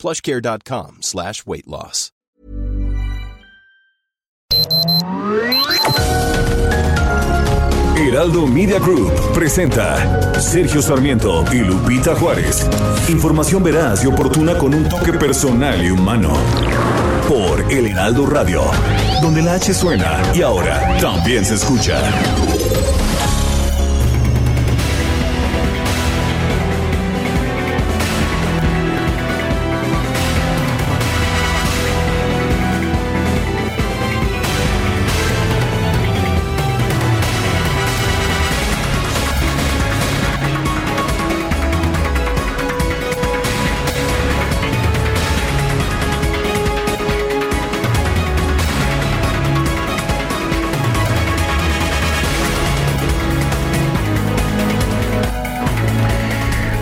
plushcare.com slash weight loss. Heraldo Media Group presenta Sergio Sarmiento y Lupita Juárez. Información veraz y oportuna con un toque personal y humano. Por El Heraldo Radio, donde la H suena y ahora también se escucha.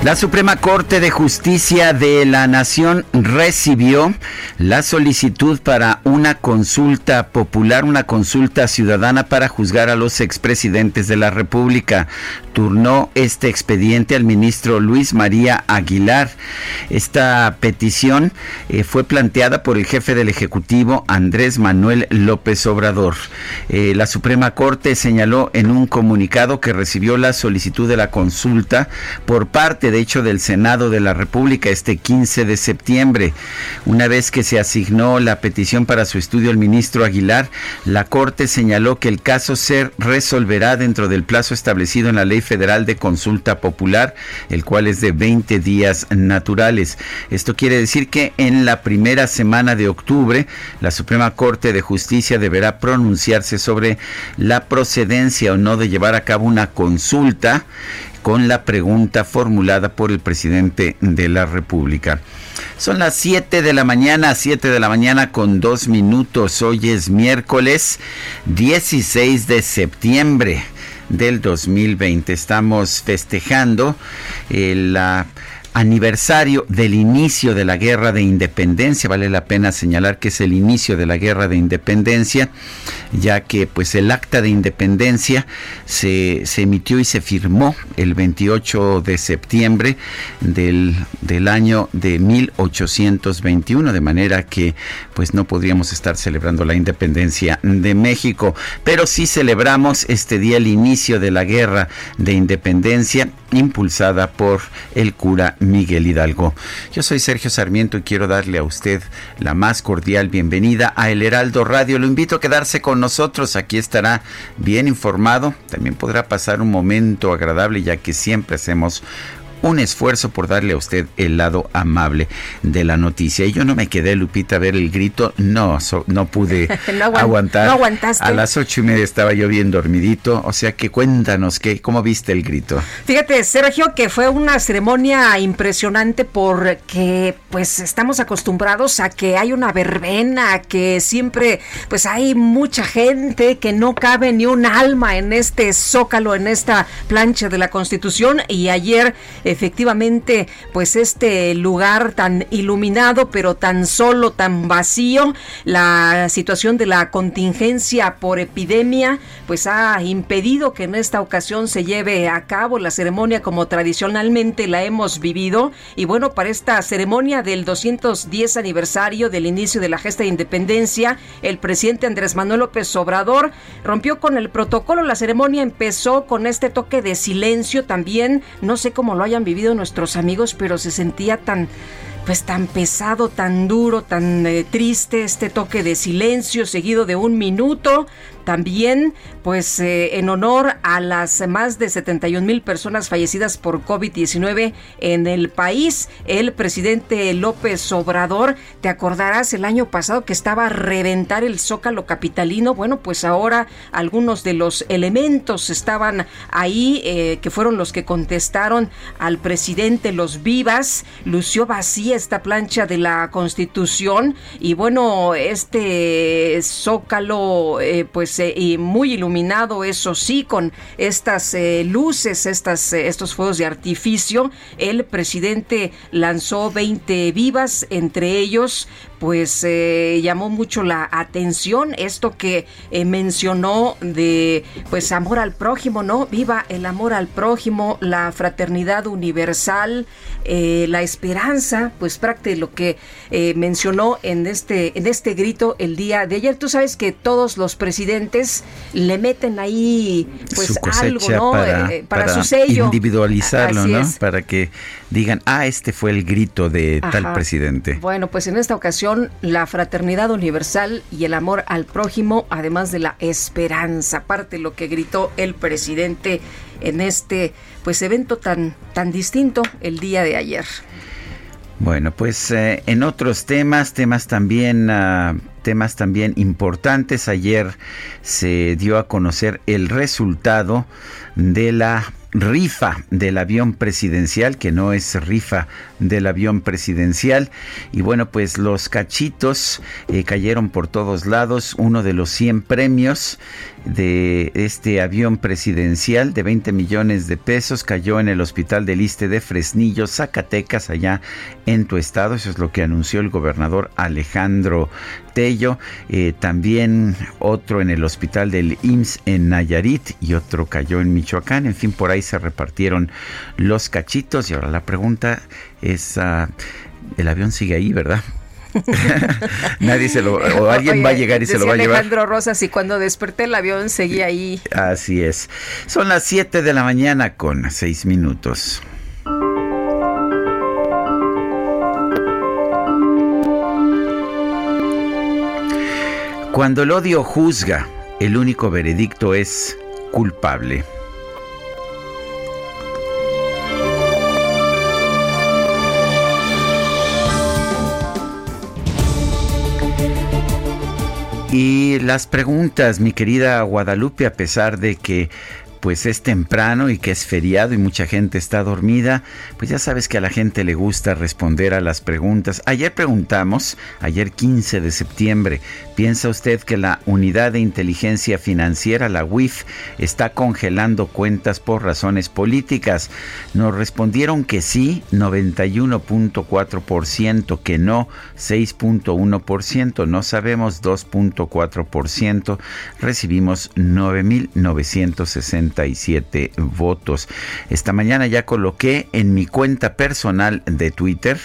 La Suprema Corte de Justicia de la Nación recibió la solicitud para una consulta popular, una consulta ciudadana para juzgar a los expresidentes de la República. Turnó este expediente al ministro Luis María Aguilar. Esta petición eh, fue planteada por el jefe del Ejecutivo, Andrés Manuel López Obrador. Eh, la Suprema Corte señaló en un comunicado que recibió la solicitud de la consulta por parte de hecho del Senado de la República este 15 de septiembre. Una vez que se asignó la petición para su estudio al ministro Aguilar, la Corte señaló que el caso se resolverá dentro del plazo establecido en la Ley Federal de Consulta Popular, el cual es de 20 días naturales. Esto quiere decir que en la primera semana de octubre, la Suprema Corte de Justicia deberá pronunciarse sobre la procedencia o no de llevar a cabo una consulta con la pregunta formulada por el presidente de la República. Son las 7 de la mañana, 7 de la mañana con dos minutos. Hoy es miércoles 16 de septiembre del 2020. Estamos festejando eh, la aniversario del inicio de la guerra de independencia. Vale la pena señalar que es el inicio de la guerra de independencia, ya que pues el acta de independencia se, se emitió y se firmó el 28 de septiembre del, del año de 1821, de manera que pues no podríamos estar celebrando la independencia de México, pero sí celebramos este día el inicio de la guerra de independencia impulsada por el cura Miguel Hidalgo. Yo soy Sergio Sarmiento y quiero darle a usted la más cordial bienvenida a El Heraldo Radio. Lo invito a quedarse con nosotros, aquí estará bien informado, también podrá pasar un momento agradable ya que siempre hacemos un esfuerzo por darle a usted el lado amable de la noticia. Y yo no me quedé, Lupita, a ver el grito. No, no pude aguantar. No aguantaste. A las ocho y media estaba yo bien dormidito. O sea que cuéntanos, ¿qué, ¿cómo viste el grito? Fíjate, Sergio, que fue una ceremonia impresionante porque pues estamos acostumbrados a que hay una verbena, que siempre pues hay mucha gente, que no cabe ni un alma en este zócalo, en esta plancha de la Constitución. Y ayer efectivamente, pues este lugar tan iluminado, pero tan solo, tan vacío, la situación de la contingencia por epidemia, pues ha impedido que en esta ocasión se lleve a cabo la ceremonia como tradicionalmente la hemos vivido. Y bueno, para esta ceremonia del 210 aniversario del inicio de la gesta de independencia, el presidente Andrés Manuel López Obrador rompió con el protocolo. La ceremonia empezó con este toque de silencio también. No sé cómo lo hayan vivido nuestros amigos, pero se sentía tan pues tan pesado, tan duro, tan eh, triste este toque de silencio seguido de un minuto También, pues eh, en honor a las más de 71 mil personas fallecidas por COVID-19 en el país, el presidente López Obrador, te acordarás el año pasado que estaba a reventar el zócalo capitalino. Bueno, pues ahora algunos de los elementos estaban ahí, eh, que fueron los que contestaron al presidente Los Vivas. Lució vacía esta plancha de la Constitución y bueno, este zócalo, eh, pues eh, muy iluminado, eso sí, con estas luces, estas, estos fuegos de artificio. El presidente lanzó 20 vivas, entre ellos pues eh, llamó mucho la atención esto que eh, mencionó de pues amor al prójimo, ¿no? Viva el amor al prójimo, la fraternidad universal, eh, la esperanza, pues prácticamente lo que mencionó en este, en este grito el día de ayer. Tú sabes que todos los presidentes le meten ahí pues algo, ¿no? Para, su sello. Individualizarlo, ¿no? Para que digan, ah, este fue el grito de tal presidente. Bueno, pues en esta ocasión la fraternidad universal y el amor al prójimo, además de la esperanza, parte de lo que gritó el presidente en este pues evento tan tan distinto el día de ayer. Bueno, pues eh, en otros temas, temas también, ah, temas también importantes. Ayer se dio a conocer el resultado de la rifa del avión presidencial, que no es rifa del avión presidencial. Y bueno, pues los cachitos eh, cayeron por todos lados. Uno de los 100 premios de este avión presidencial de 20 millones de pesos cayó en el Hospital del Iste de Fresnillo, Zacatecas, allá en tu estado. Eso es lo que anunció el gobernador Alejandro Tello. Eh, también otro en el Hospital del IMSS en Nayarit y otro cayó en Michoacán. En fin, por ahí se repartieron los cachitos. Y ahora la pregunta es, ah, el avión sigue ahí, ¿verdad? Nadie se lo o alguien va a llegar y se lo va a llevar. Alejandro Rosas y cuando desperté el avión seguía ahí. Así es. Son las 7 de la mañana con 6 minutos. Cuando el odio juzga, el único veredicto es culpable. Y las preguntas, mi querida Guadalupe, a pesar de que pues es temprano y que es feriado y mucha gente está dormida, pues ya sabes que a la gente le gusta responder a las preguntas. Ayer preguntamos, ayer 15 de septiembre, ¿piensa usted que la Unidad de Inteligencia Financiera, la UIF, está congelando cuentas por razones políticas? Nos respondieron que sí, 91.4%, que no, 6.1%, no sabemos 2.4%, recibimos 9.960 votos. Esta mañana ya coloqué en mi cuenta personal de Twitter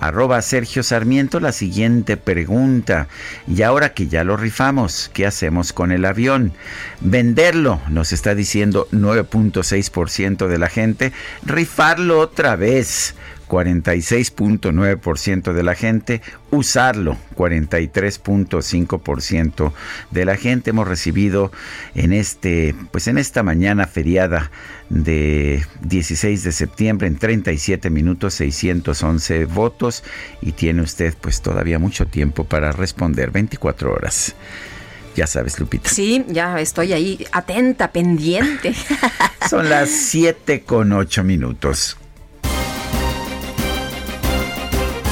arroba Sergio Sarmiento la siguiente pregunta. Y ahora que ya lo rifamos, ¿qué hacemos con el avión? Venderlo, nos está diciendo 9.6% de la gente. Rifarlo otra vez. 46.9% de la gente, usarlo 43.5% de la gente. Hemos recibido en este pues en esta mañana feriada de 16 de septiembre en 37 minutos 611 votos y tiene usted pues todavía mucho tiempo para responder 24 horas. Ya sabes, Lupita. Sí, ya estoy ahí atenta, pendiente. Son las 7 con 8 minutos.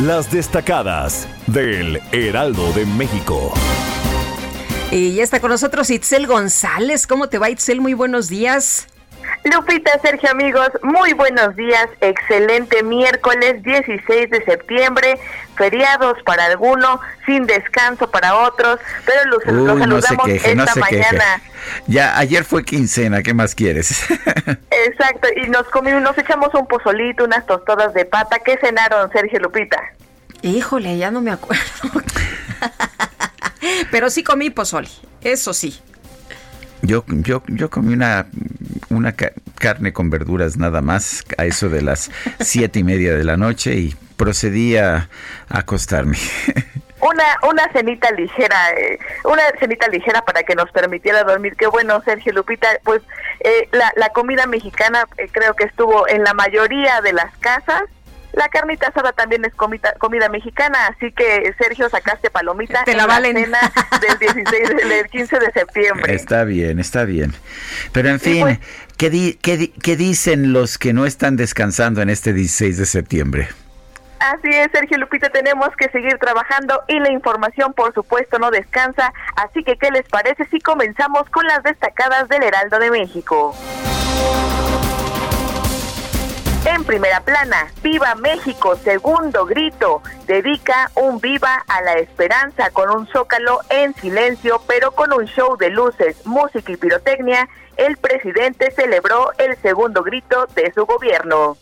Las destacadas del Heraldo de México. Y ya está con nosotros Itzel González. ¿Cómo te va, Itzel? Muy buenos días. Lupita, Sergio, amigos, muy buenos días. Excelente miércoles 16 de septiembre. Feriados para algunos, sin descanso para otros, pero los, saludamos esta mañana. Ya, ayer fue quincena, ¿qué más quieres? Exacto, y nos comimos, nos echamos un pozolito, unas tostadas de pata. ¿Qué cenaron, Sergio Lupita? Híjole, ya no me acuerdo. pero sí comí pozole, eso sí. Yo, yo, yo comí una, una carne con verduras nada más a eso de las siete y media de la noche y procedí a, acostarme. una una cenita ligera, eh, una cenita ligera para que nos permitiera dormir. Qué bueno, Sergio Lupita, pues eh, la, la comida mexicana eh, creo que estuvo en la mayoría de las casas. La carnita asada también es comida, comida mexicana, así que Sergio sacaste palomita Te la en valen. cena del 16 del 15 de septiembre. Está bien, está bien. Pero en fin, pues. ¿qué, di- qué di- qué dicen los que no están descansando en este 16 de septiembre? Así es, Sergio Lupita, tenemos que seguir trabajando y la información, por supuesto, no descansa. Así que, ¿qué les parece si comenzamos con las destacadas del Heraldo de México? En primera plana, Viva México, segundo grito. Dedica un viva a la esperanza con un zócalo en silencio, pero con un show de luces, música y pirotecnia. El presidente celebró el segundo grito de su gobierno.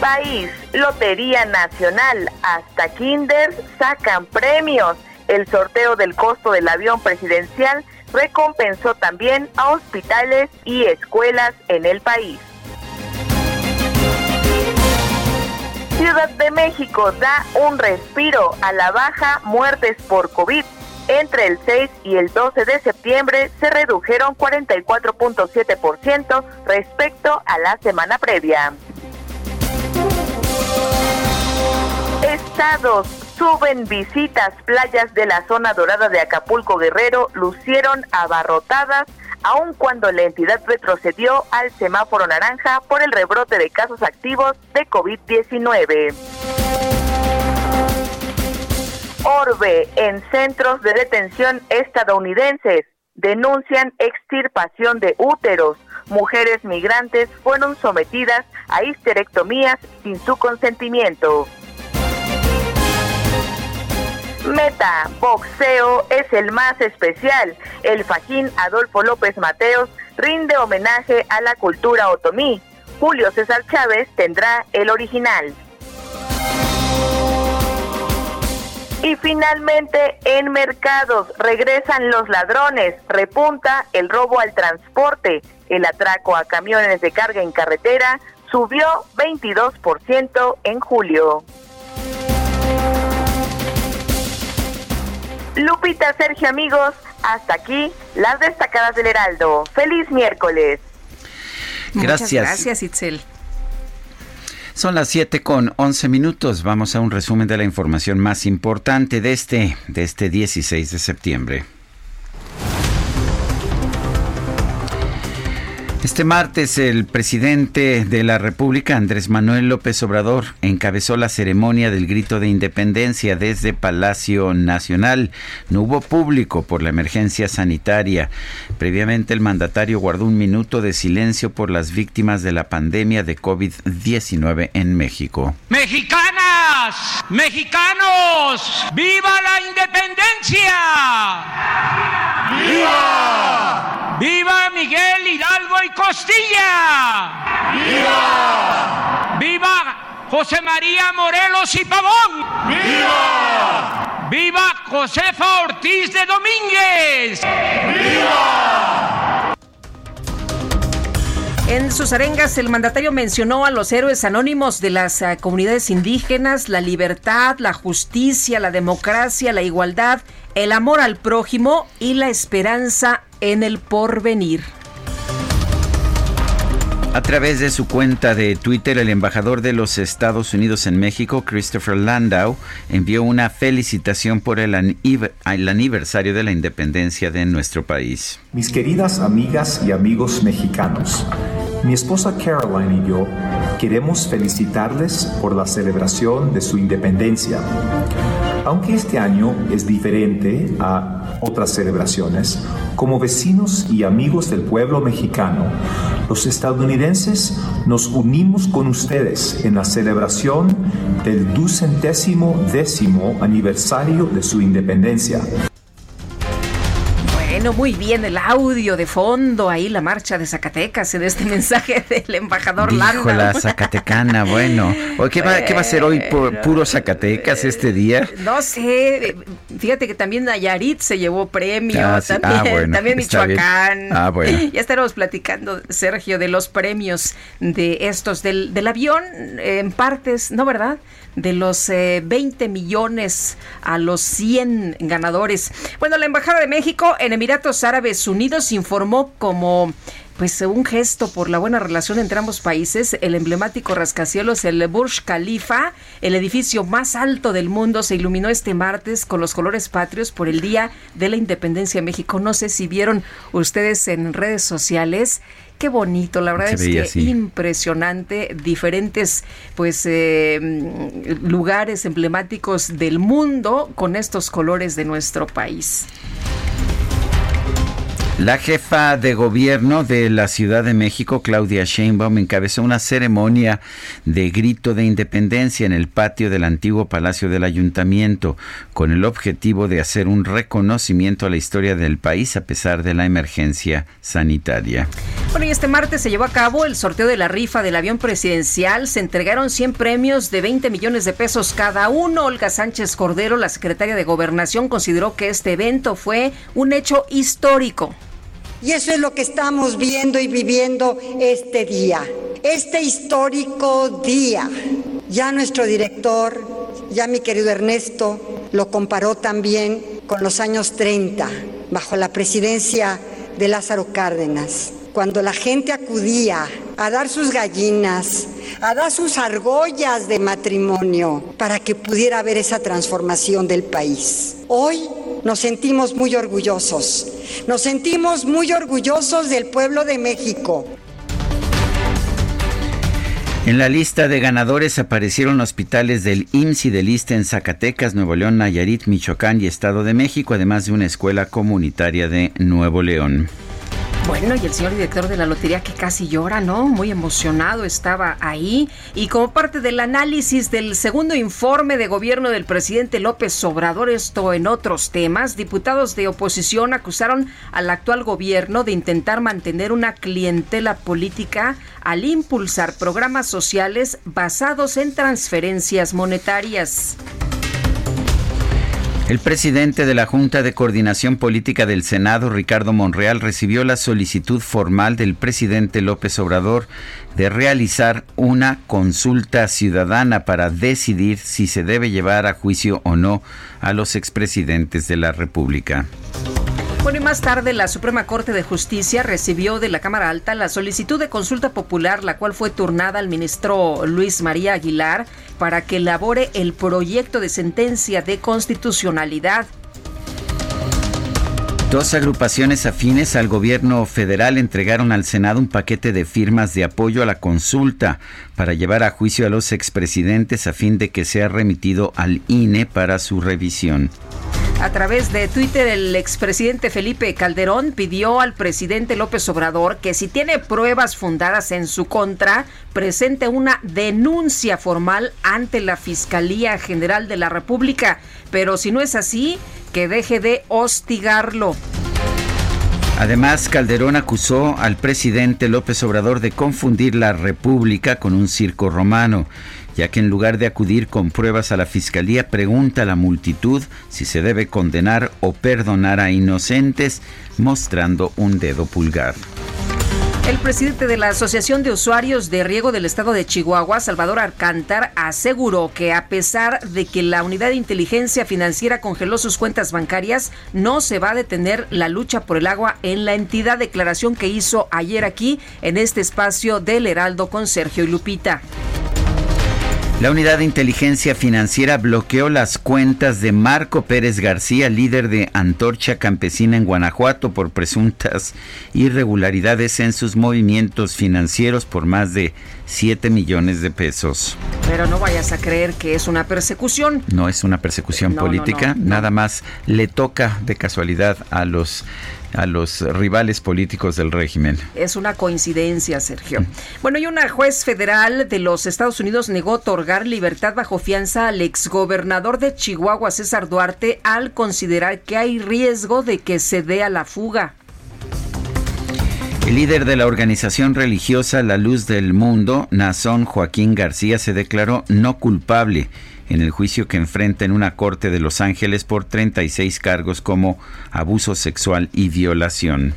País, Lotería Nacional, hasta Kinder sacan premios. El sorteo del costo del avión presidencial recompensó también a hospitales y escuelas en el país. Ciudad de México da un respiro a la baja muertes por COVID. Entre el 6 y el 12 de septiembre se redujeron 44.7% respecto a la semana previa. Estados suben visitas, playas de la zona dorada de Acapulco Guerrero lucieron abarrotadas, aun cuando la entidad retrocedió al semáforo naranja por el rebrote de casos activos de COVID-19. Orbe en centros de detención estadounidenses denuncian extirpación de úteros. Mujeres migrantes fueron sometidas a histerectomías sin su consentimiento. Meta, boxeo es el más especial. El fajín Adolfo López Mateos rinde homenaje a la cultura otomí. Julio César Chávez tendrá el original. Y finalmente, en mercados regresan los ladrones, repunta el robo al transporte, el atraco a camiones de carga en carretera subió 22% en julio. Lupita, Sergio, amigos, hasta aquí las destacadas del Heraldo. Feliz miércoles. Muchas Gracias. gracias, Itzel. Son las 7 con 11 minutos. Vamos a un resumen de la información más importante de este, de este 16 de septiembre. Este martes el presidente de la República, Andrés Manuel López Obrador, encabezó la ceremonia del grito de independencia desde Palacio Nacional. No hubo público por la emergencia sanitaria. Previamente el mandatario guardó un minuto de silencio por las víctimas de la pandemia de COVID-19 en México. Mexicanas, mexicanos, viva la independencia. ¡Viva! ¡Viva Miguel Hidalgo y Costilla! ¡Viva! ¡Viva José María Morelos y Pavón! ¡Viva! ¡Viva Josefa Ortiz de Domínguez! En sus arengas, el mandatario mencionó a los héroes anónimos de las ah, comunidades indígenas, la libertad, la justicia, la democracia, la igualdad, el amor al prójimo y la esperanza en el porvenir. A través de su cuenta de Twitter, el embajador de los Estados Unidos en México, Christopher Landau, envió una felicitación por el, aniv- el aniversario de la independencia de nuestro país. Mis queridas amigas y amigos mexicanos, mi esposa Caroline y yo queremos felicitarles por la celebración de su independencia. Aunque este año es diferente a otras celebraciones, como vecinos y amigos del pueblo mexicano, los estadounidenses nos unimos con ustedes en la celebración del ducentésimo décimo aniversario de su independencia. Bueno, muy bien, el audio de fondo, ahí la marcha de Zacatecas en este mensaje del embajador Dijo la Zacatecana, bueno. ¿qué, va, ¿Qué va a ser hoy puro Zacatecas este día? No sé, fíjate que también Nayarit se llevó premio, ah, también, ah, también Michoacán. Ah, bueno. Ya estaremos platicando, Sergio, de los premios de estos, del, del avión en partes, ¿no, verdad? De los 20 eh, millones a los 100 ganadores. Bueno, la Embajada de México en Emiratos Árabes Unidos informó como pues un gesto por la buena relación entre ambos países, el emblemático rascacielos, el Burj Khalifa, el edificio más alto del mundo, se iluminó este martes con los colores patrios por el Día de la Independencia de México. No sé si vieron ustedes en redes sociales Qué bonito, la verdad es que impresionante, diferentes pues eh, lugares emblemáticos del mundo con estos colores de nuestro país. La jefa de gobierno de la Ciudad de México, Claudia Sheinbaum, encabezó una ceremonia de grito de independencia en el patio del antiguo Palacio del Ayuntamiento, con el objetivo de hacer un reconocimiento a la historia del país a pesar de la emergencia sanitaria. Y este martes se llevó a cabo el sorteo de la rifa del avión presidencial. Se entregaron 100 premios de 20 millones de pesos cada uno. Olga Sánchez Cordero, la secretaria de Gobernación, consideró que este evento fue un hecho histórico. Y eso es lo que estamos viendo y viviendo este día, este histórico día. Ya nuestro director, ya mi querido Ernesto, lo comparó también con los años 30, bajo la presidencia de Lázaro Cárdenas, cuando la gente acudía a dar sus gallinas, a dar sus argollas de matrimonio para que pudiera haber esa transformación del país. Hoy nos sentimos muy orgullosos. Nos sentimos muy orgullosos del pueblo de México. En la lista de ganadores aparecieron hospitales del IMSS y del ISTE en Zacatecas, Nuevo León, Nayarit, Michoacán y Estado de México, además de una escuela comunitaria de Nuevo León. Bueno, y el señor director de la lotería que casi llora, ¿no? Muy emocionado estaba ahí. Y como parte del análisis del segundo informe de gobierno del presidente López Obrador, esto en otros temas, diputados de oposición acusaron al actual gobierno de intentar mantener una clientela política al impulsar programas sociales basados en transferencias monetarias. El presidente de la Junta de Coordinación Política del Senado, Ricardo Monreal, recibió la solicitud formal del presidente López Obrador de realizar una consulta ciudadana para decidir si se debe llevar a juicio o no a los expresidentes de la República. Bueno, y más tarde la Suprema Corte de Justicia recibió de la Cámara Alta la solicitud de consulta popular, la cual fue turnada al ministro Luis María Aguilar para que elabore el proyecto de sentencia de constitucionalidad. Dos agrupaciones afines al gobierno federal entregaron al Senado un paquete de firmas de apoyo a la consulta para llevar a juicio a los expresidentes a fin de que sea remitido al INE para su revisión. A través de Twitter, el expresidente Felipe Calderón pidió al presidente López Obrador que si tiene pruebas fundadas en su contra, presente una denuncia formal ante la Fiscalía General de la República. Pero si no es así, que deje de hostigarlo. Además, Calderón acusó al presidente López Obrador de confundir la República con un circo romano ya que en lugar de acudir con pruebas a la fiscalía pregunta a la multitud si se debe condenar o perdonar a inocentes, mostrando un dedo pulgar. El presidente de la Asociación de Usuarios de Riego del Estado de Chihuahua, Salvador Arcántar, aseguró que a pesar de que la unidad de inteligencia financiera congeló sus cuentas bancarias, no se va a detener la lucha por el agua en la entidad. Declaración que hizo ayer aquí en este espacio del Heraldo con Sergio y Lupita. La unidad de inteligencia financiera bloqueó las cuentas de Marco Pérez García, líder de Antorcha Campesina en Guanajuato, por presuntas irregularidades en sus movimientos financieros por más de 7 millones de pesos. Pero no vayas a creer que es una persecución. No es una persecución política, nada más le toca de casualidad a los a los rivales políticos del régimen. Es una coincidencia, Sergio. Bueno, y una juez federal de los Estados Unidos negó otorgar libertad bajo fianza al exgobernador de Chihuahua, César Duarte, al considerar que hay riesgo de que se dé a la fuga. El líder de la organización religiosa La Luz del Mundo, Nazón Joaquín García, se declaró no culpable en el juicio que enfrenta en una corte de Los Ángeles por 36 cargos como abuso sexual y violación.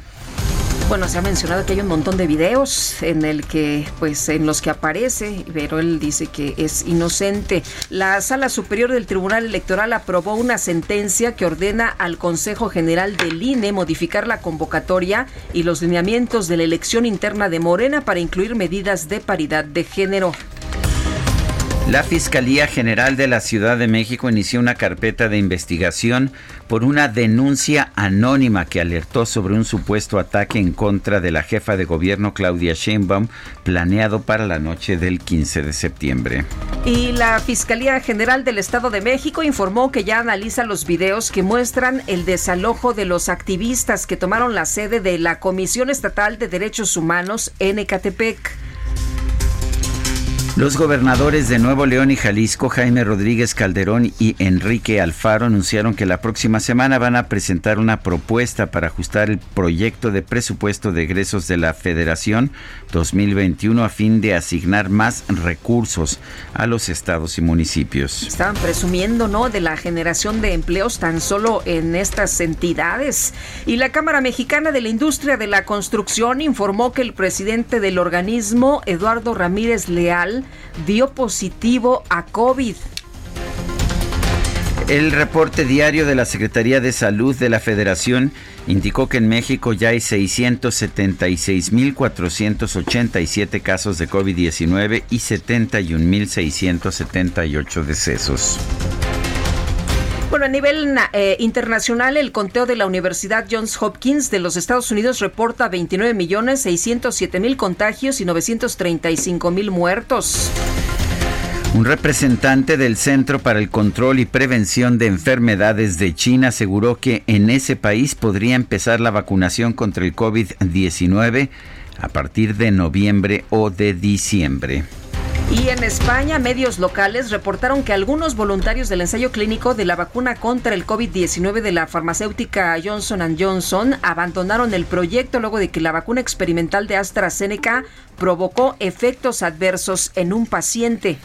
Bueno, se ha mencionado que hay un montón de videos pues, en los que aparece, pero él dice que es inocente. La Sala Superior del Tribunal Electoral aprobó una sentencia que ordena al Consejo General del INE modificar la convocatoria y los lineamientos de la elección interna de Morena para incluir medidas de paridad de género. La Fiscalía General de la Ciudad de México inició una carpeta de investigación por una denuncia anónima que alertó sobre un supuesto ataque en contra de la jefa de gobierno Claudia Sheinbaum planeado para la noche del 15 de septiembre. Y la Fiscalía General del Estado de México informó que ya analiza los videos que muestran el desalojo de los activistas que tomaron la sede de la Comisión Estatal de Derechos Humanos en Ecatepec. Los gobernadores de Nuevo León y Jalisco, Jaime Rodríguez Calderón y Enrique Alfaro, anunciaron que la próxima semana van a presentar una propuesta para ajustar el proyecto de presupuesto de egresos de la Federación 2021 a fin de asignar más recursos a los estados y municipios. Estaban presumiendo, ¿no?, de la generación de empleos tan solo en estas entidades. Y la Cámara Mexicana de la Industria de la Construcción informó que el presidente del organismo, Eduardo Ramírez Leal, dio positivo a COVID. El reporte diario de la Secretaría de Salud de la Federación indicó que en México ya hay 676.487 casos de COVID-19 y 71.678 decesos. Bueno, a nivel eh, internacional, el conteo de la Universidad Johns Hopkins de los Estados Unidos reporta 29 millones 607 mil contagios y 935 mil muertos. Un representante del Centro para el Control y Prevención de Enfermedades de China aseguró que en ese país podría empezar la vacunación contra el COVID-19 a partir de noviembre o de diciembre. Y en España, medios locales reportaron que algunos voluntarios del ensayo clínico de la vacuna contra el COVID-19 de la farmacéutica Johnson Johnson abandonaron el proyecto luego de que la vacuna experimental de AstraZeneca provocó efectos adversos en un paciente.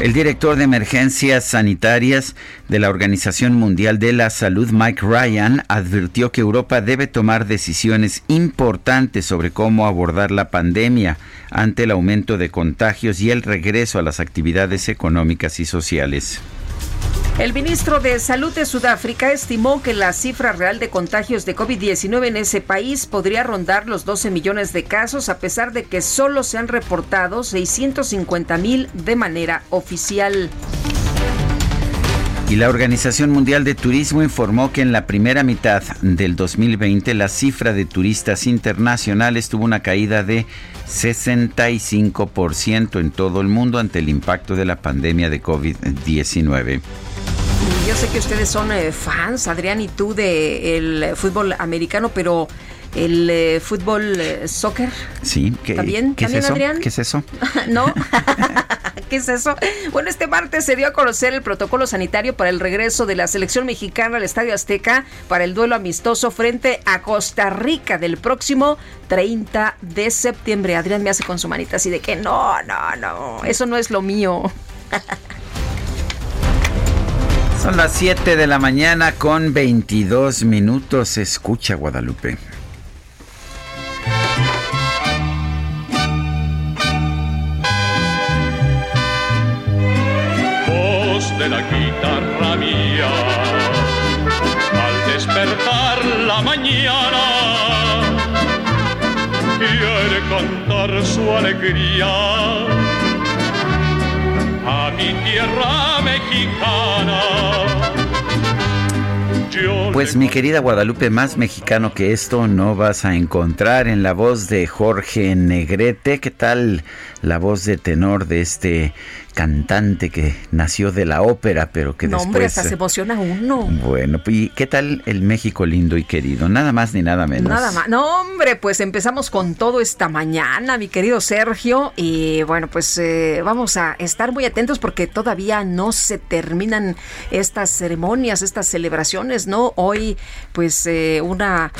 El director de emergencias sanitarias de la Organización Mundial de la Salud, Mike Ryan, advirtió que Europa debe tomar decisiones importantes sobre cómo abordar la pandemia ante el aumento de contagios y el regreso a las actividades económicas y sociales. El ministro de Salud de Sudáfrica estimó que la cifra real de contagios de COVID-19 en ese país podría rondar los 12 millones de casos, a pesar de que solo se han reportado 650 mil de manera oficial. Y la Organización Mundial de Turismo informó que en la primera mitad del 2020 la cifra de turistas internacionales tuvo una caída de 65% en todo el mundo ante el impacto de la pandemia de COVID-19. Yo sé que ustedes son eh, fans, Adrián y tú, del el fútbol americano, pero el eh, fútbol eh, soccer. Sí, ¿qué, ¿También? ¿qué es eso? Adrián? ¿Qué es eso? ¿No? ¿Qué es eso? Bueno, este martes se dio a conocer el protocolo sanitario para el regreso de la selección mexicana al Estadio Azteca para el duelo amistoso frente a Costa Rica del próximo 30 de septiembre. Adrián me hace con su manita así de que no, no, no, eso no es lo mío. Son las 7 de la mañana con 22 minutos. Escucha Guadalupe. Voz de la guitarra mía, al despertar la mañana, quiere cantar su alegría a mi tierra mexicana. Pues mi querida Guadalupe, más mexicano que esto no vas a encontrar en la voz de Jorge Negrete. ¿Qué tal la voz de tenor de este cantante que nació de la ópera, pero que no, después... hombre, hasta se emociona uno. Bueno, ¿y qué tal el México lindo y querido? Nada más ni nada menos. Nada más. No, hombre, pues empezamos con todo esta mañana, mi querido Sergio. Y bueno, pues eh, vamos a estar muy atentos porque todavía no se terminan estas ceremonias, estas celebraciones, ¿no? Hoy, pues eh, una...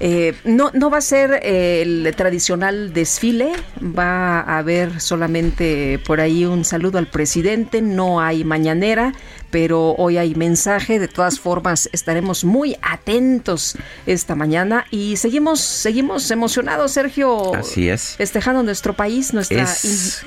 Eh, no, no va a ser el tradicional desfile, va a haber solamente por ahí un saludo al presidente, no hay mañanera, pero hoy hay mensaje. De todas formas, estaremos muy atentos esta mañana y seguimos, seguimos emocionados, Sergio. Así es. Festejando nuestro país, nuestra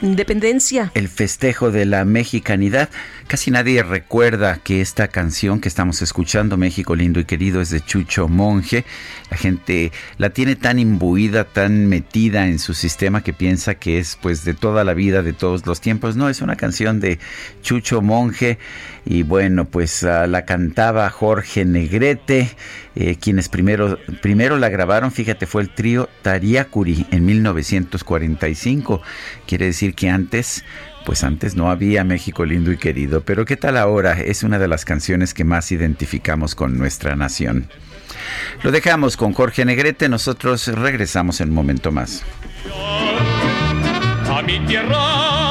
independencia. El festejo de la mexicanidad. Casi nadie recuerda que esta canción que estamos escuchando, México lindo y querido, es de Chucho Monje. La gente la tiene tan imbuida, tan metida en su sistema que piensa que es pues de toda la vida, de todos los tiempos. No, es una canción de Chucho Monje y bueno, pues uh, la cantaba Jorge Negrete, eh, quienes primero, primero la grabaron, fíjate, fue el trío Tariacuri en 1945. Quiere decir que antes pues antes no había México lindo y querido, pero ¿qué tal ahora? Es una de las canciones que más identificamos con nuestra nación. Lo dejamos con Jorge Negrete, nosotros regresamos en un momento más. A mi tierra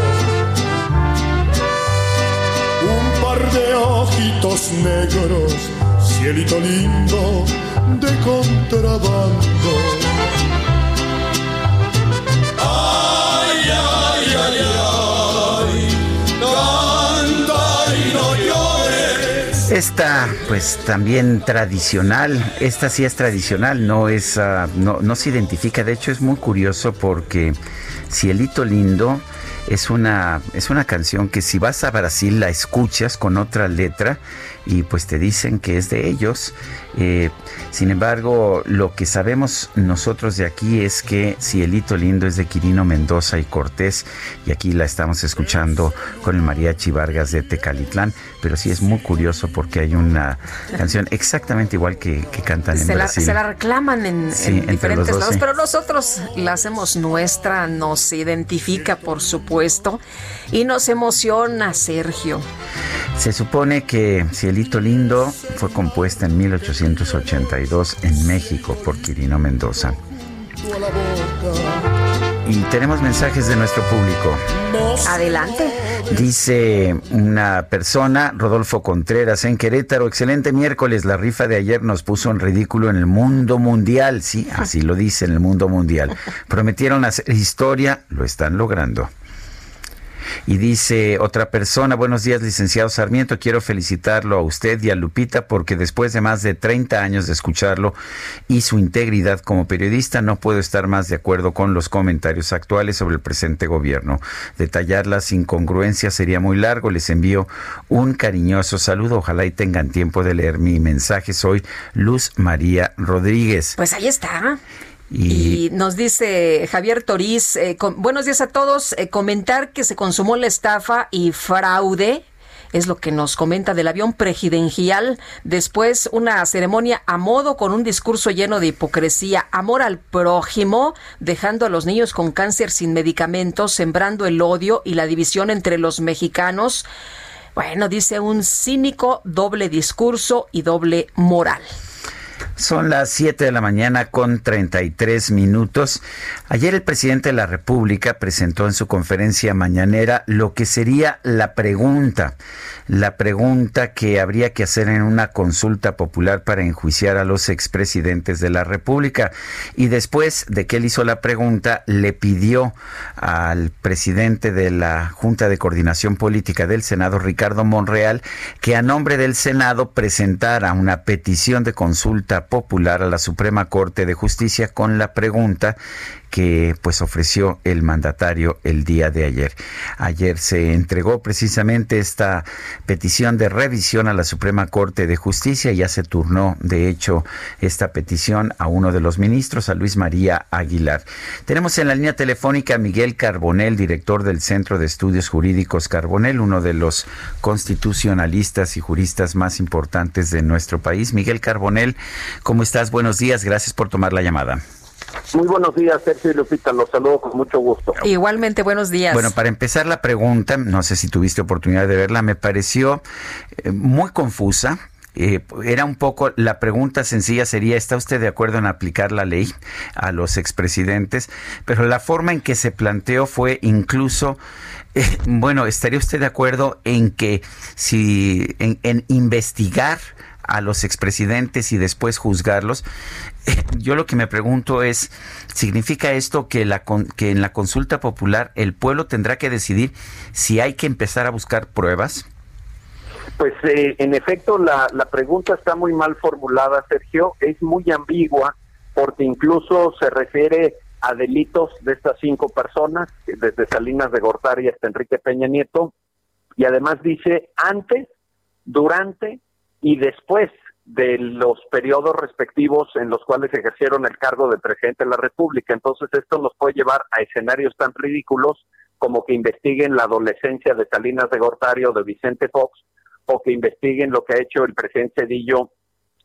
de ojitos negros, cielito lindo de contrabando. Ay, ay, ay, ay, canta y no llores. Esta, pues también tradicional, esta sí es tradicional, no es, uh, no, no se identifica, de hecho es muy curioso porque Cielito Lindo es una, es una canción que si vas a Brasil la escuchas con otra letra y pues te dicen que es de ellos. Eh, sin embargo, lo que sabemos nosotros de aquí es que Cielito Lindo es de Quirino Mendoza y Cortés y aquí la estamos escuchando con el Mariachi Vargas de Tecalitlán, pero sí es muy curioso porque hay una canción exactamente igual que, que cantan en se Brasil. La, se la reclaman en, en diferentes dos, lados, sí. pero nosotros la hacemos nuestra, nos identifica por supuesto y nos emociona, Sergio. Se supone que Cielito Lindo fue compuesta en 1882 en México por Quirino Mendoza. Y tenemos mensajes de nuestro público. Adelante. Dice una persona, Rodolfo Contreras, en Querétaro, excelente miércoles, la rifa de ayer nos puso en ridículo en el mundo mundial. Sí, así lo dice en el mundo mundial. Prometieron hacer historia, lo están logrando. Y dice otra persona, buenos días licenciado Sarmiento, quiero felicitarlo a usted y a Lupita porque después de más de 30 años de escucharlo y su integridad como periodista, no puedo estar más de acuerdo con los comentarios actuales sobre el presente gobierno. Detallar las incongruencias sería muy largo, les envío un cariñoso saludo, ojalá y tengan tiempo de leer mi mensaje. Soy Luz María Rodríguez. Pues ahí está. Y, nos dice Javier Toriz, eh, buenos días a todos, eh, comentar que se consumó la estafa y fraude es lo que nos comenta del avión presidencial. Después, una ceremonia a modo con un discurso lleno de hipocresía, amor al prójimo, dejando a los niños con cáncer sin medicamentos, sembrando el odio y la división entre los mexicanos. Bueno, dice un cínico doble discurso y doble moral. Son las 7 de la mañana con 33 minutos. Ayer el presidente de la República presentó en su conferencia mañanera lo que sería la pregunta, la pregunta que habría que hacer en una consulta popular para enjuiciar a los expresidentes de la República. Y después de que él hizo la pregunta, le pidió al presidente de la Junta de Coordinación Política del Senado, Ricardo Monreal, que a nombre del Senado presentara una petición de consulta popular a la Suprema Corte de Justicia con la pregunta que pues ofreció el mandatario el día de ayer. Ayer se entregó precisamente esta petición de revisión a la Suprema Corte de Justicia, ya se turnó de hecho esta petición a uno de los ministros, a Luis María Aguilar. Tenemos en la línea telefónica a Miguel Carbonel, director del Centro de Estudios Jurídicos Carbonel, uno de los constitucionalistas y juristas más importantes de nuestro país. Miguel Carbonel, ¿cómo estás? Buenos días, gracias por tomar la llamada. Muy buenos días, Sergio y Lupita. Los saludo con mucho gusto. Igualmente, buenos días. Bueno, para empezar la pregunta, no sé si tuviste oportunidad de verla, me pareció eh, muy confusa. Eh, era un poco, la pregunta sencilla sería, ¿está usted de acuerdo en aplicar la ley a los expresidentes? Pero la forma en que se planteó fue incluso, eh, bueno, ¿estaría usted de acuerdo en que si, en, en investigar a los expresidentes y después juzgarlos. Yo lo que me pregunto es, ¿significa esto que, la, que en la consulta popular el pueblo tendrá que decidir si hay que empezar a buscar pruebas? Pues eh, en efecto la, la pregunta está muy mal formulada, Sergio, es muy ambigua porque incluso se refiere a delitos de estas cinco personas, desde Salinas de Gortari hasta Enrique Peña Nieto, y además dice antes, durante y después de los periodos respectivos en los cuales ejercieron el cargo de presidente de la República. Entonces esto nos puede llevar a escenarios tan ridículos como que investiguen la adolescencia de Salinas de Gortari o de Vicente Fox, o que investiguen lo que ha hecho el presidente Cedillo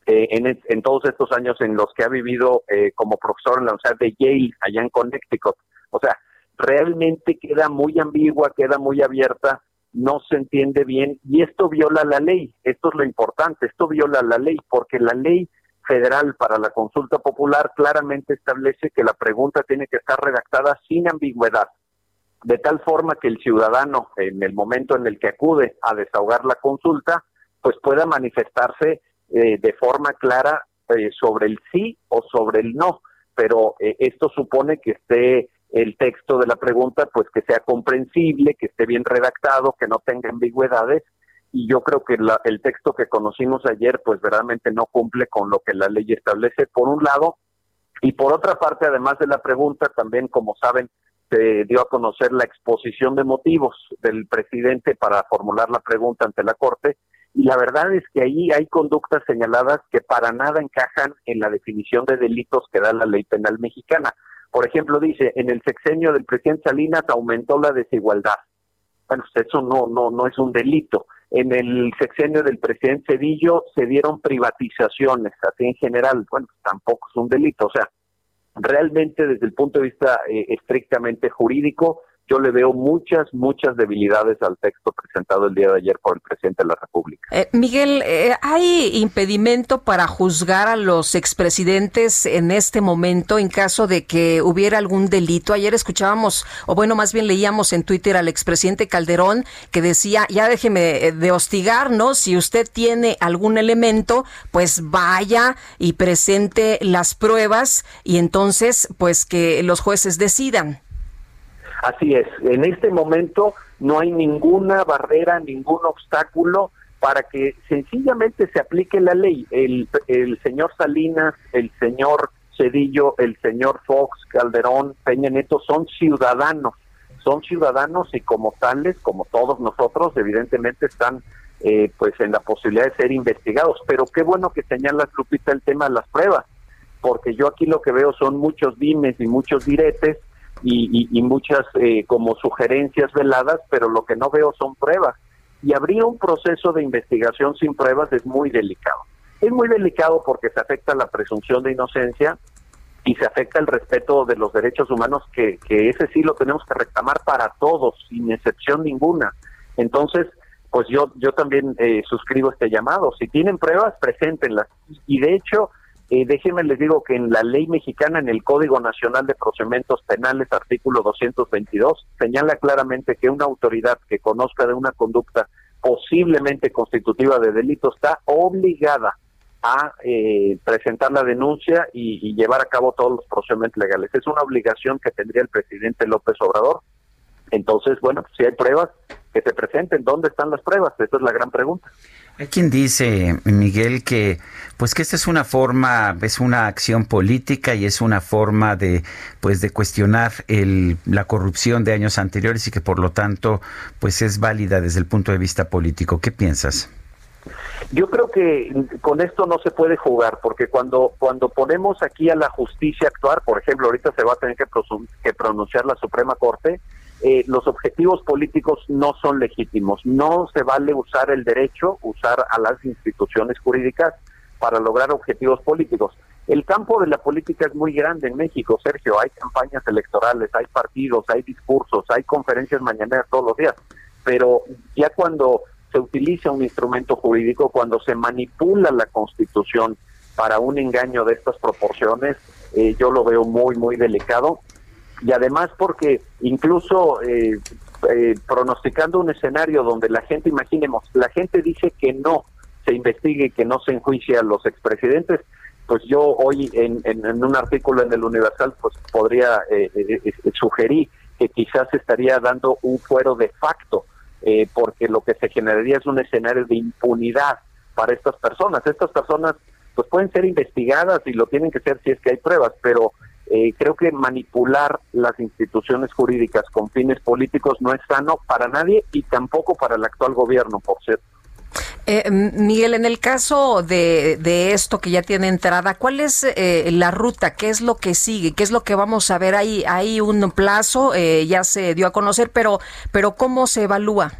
eh, en, en, todos estos años en los que ha vivido eh, como profesor en la Universidad de Yale, allá en Connecticut. O sea, realmente queda muy ambigua, queda muy abierta no se entiende bien y esto viola la ley. Esto es lo importante, esto viola la ley porque la ley federal para la consulta popular claramente establece que la pregunta tiene que estar redactada sin ambigüedad, de tal forma que el ciudadano en el momento en el que acude a desahogar la consulta, pues pueda manifestarse eh, de forma clara eh, sobre el sí o sobre el no. Pero eh, esto supone que esté el texto de la pregunta pues que sea comprensible, que esté bien redactado, que no tenga ambigüedades. Y yo creo que el texto que conocimos ayer pues verdaderamente no cumple con lo que la ley establece por un lado. Y por otra parte además de la pregunta también como saben se dio a conocer la exposición de motivos del presidente para formular la pregunta ante la Corte. Y la verdad es que ahí hay conductas señaladas que para nada encajan en la definición de delitos que da la ley penal mexicana. Por ejemplo, dice, en el sexenio del presidente Salinas aumentó la desigualdad. Bueno, pues eso no, no, no es un delito. En el sexenio del presidente Cedillo se dieron privatizaciones, así en general, bueno, pues tampoco es un delito. O sea, realmente desde el punto de vista eh, estrictamente jurídico, yo le veo muchas, muchas debilidades al texto presentado el día de ayer por el presidente de la República. Eh, Miguel, eh, ¿hay impedimento para juzgar a los expresidentes en este momento en caso de que hubiera algún delito? Ayer escuchábamos, o bueno, más bien leíamos en Twitter al expresidente Calderón que decía, ya déjeme eh, de hostigar, ¿no? Si usted tiene algún elemento, pues vaya y presente las pruebas y entonces, pues que los jueces decidan. Así es, en este momento no hay ninguna barrera, ningún obstáculo para que sencillamente se aplique la ley. El, señor Salinas, el señor Cedillo, el señor Fox, Calderón, Peña Neto son ciudadanos, son ciudadanos y como tales, como todos nosotros, evidentemente están eh, pues en la posibilidad de ser investigados. Pero qué bueno que señala Lupita el tema de las pruebas porque yo aquí lo que veo son muchos dimes y muchos diretes y, y, muchas eh, como sugerencias veladas, pero lo que no veo son pruebas. Y abrir un proceso de investigación sin pruebas es muy delicado. Es muy delicado porque se afecta la presunción de inocencia y se afecta el respeto de los derechos humanos, que, ese sí lo tenemos que reclamar para todos, sin excepción ninguna. Entonces, pues yo, yo también eh, suscribo este llamado. Si tienen pruebas, preséntenlas. Y de hecho, eh, déjenme les digo que en la ley mexicana, en el Código Nacional de Procedimientos Penales, artículo 222, señala claramente que una autoridad que conozca de una conducta posiblemente constitutiva de delito está obligada a eh, presentar la denuncia y, llevar a cabo todos los procedimientos legales. Es una obligación que tendría el presidente López Obrador. Entonces, bueno, si hay pruebas, que se presenten. ¿Dónde están las pruebas? Esa es la gran pregunta. Hay quien dice, Miguel, que pues que esta es una forma, es una acción política y es una forma de pues de cuestionar el, la corrupción de años anteriores y que por lo tanto pues es válida desde el punto de vista político. ¿Qué piensas? Yo creo que con esto no se puede jugar, porque cuando cuando ponemos aquí a la justicia a actuar, por ejemplo, ahorita se va a tener que, que pronunciar la Suprema Corte, eh, los objetivos políticos no son legítimos. No se vale usar el derecho, usar a las instituciones jurídicas para lograr objetivos políticos. El campo de la política es muy grande en México, Sergio. Hay campañas electorales, hay partidos, hay discursos, hay conferencias mañaneras todos los días. Pero ya cuando se utiliza un instrumento jurídico, cuando se manipula la Constitución para un engaño de estas proporciones, eh, yo lo veo muy, muy delicado y además porque incluso eh, eh, pronosticando un escenario donde la gente, imaginemos, la gente dice que no se investigue, que no se enjuicie a los expresidentes, pues yo hoy en, en, un artículo en el Universal pues podría eh, sugerir que quizás estaría dando un fuero de facto, porque lo que se generaría es un escenario de impunidad para estas personas. Estas personas pues pueden ser investigadas y lo tienen que ser si es que hay pruebas, pero eh, creo que manipular las instituciones jurídicas con fines políticos no es sano para nadie y tampoco para el actual gobierno, por cierto. Eh, Miguel, en el caso de, de, esto que ya tiene entrada, ¿cuál es eh, la ruta? ¿Qué es lo que sigue? ¿Qué es lo que vamos a ver? Hay, hay un plazo, eh, ya se dio a conocer, pero, pero ¿cómo se evalúa?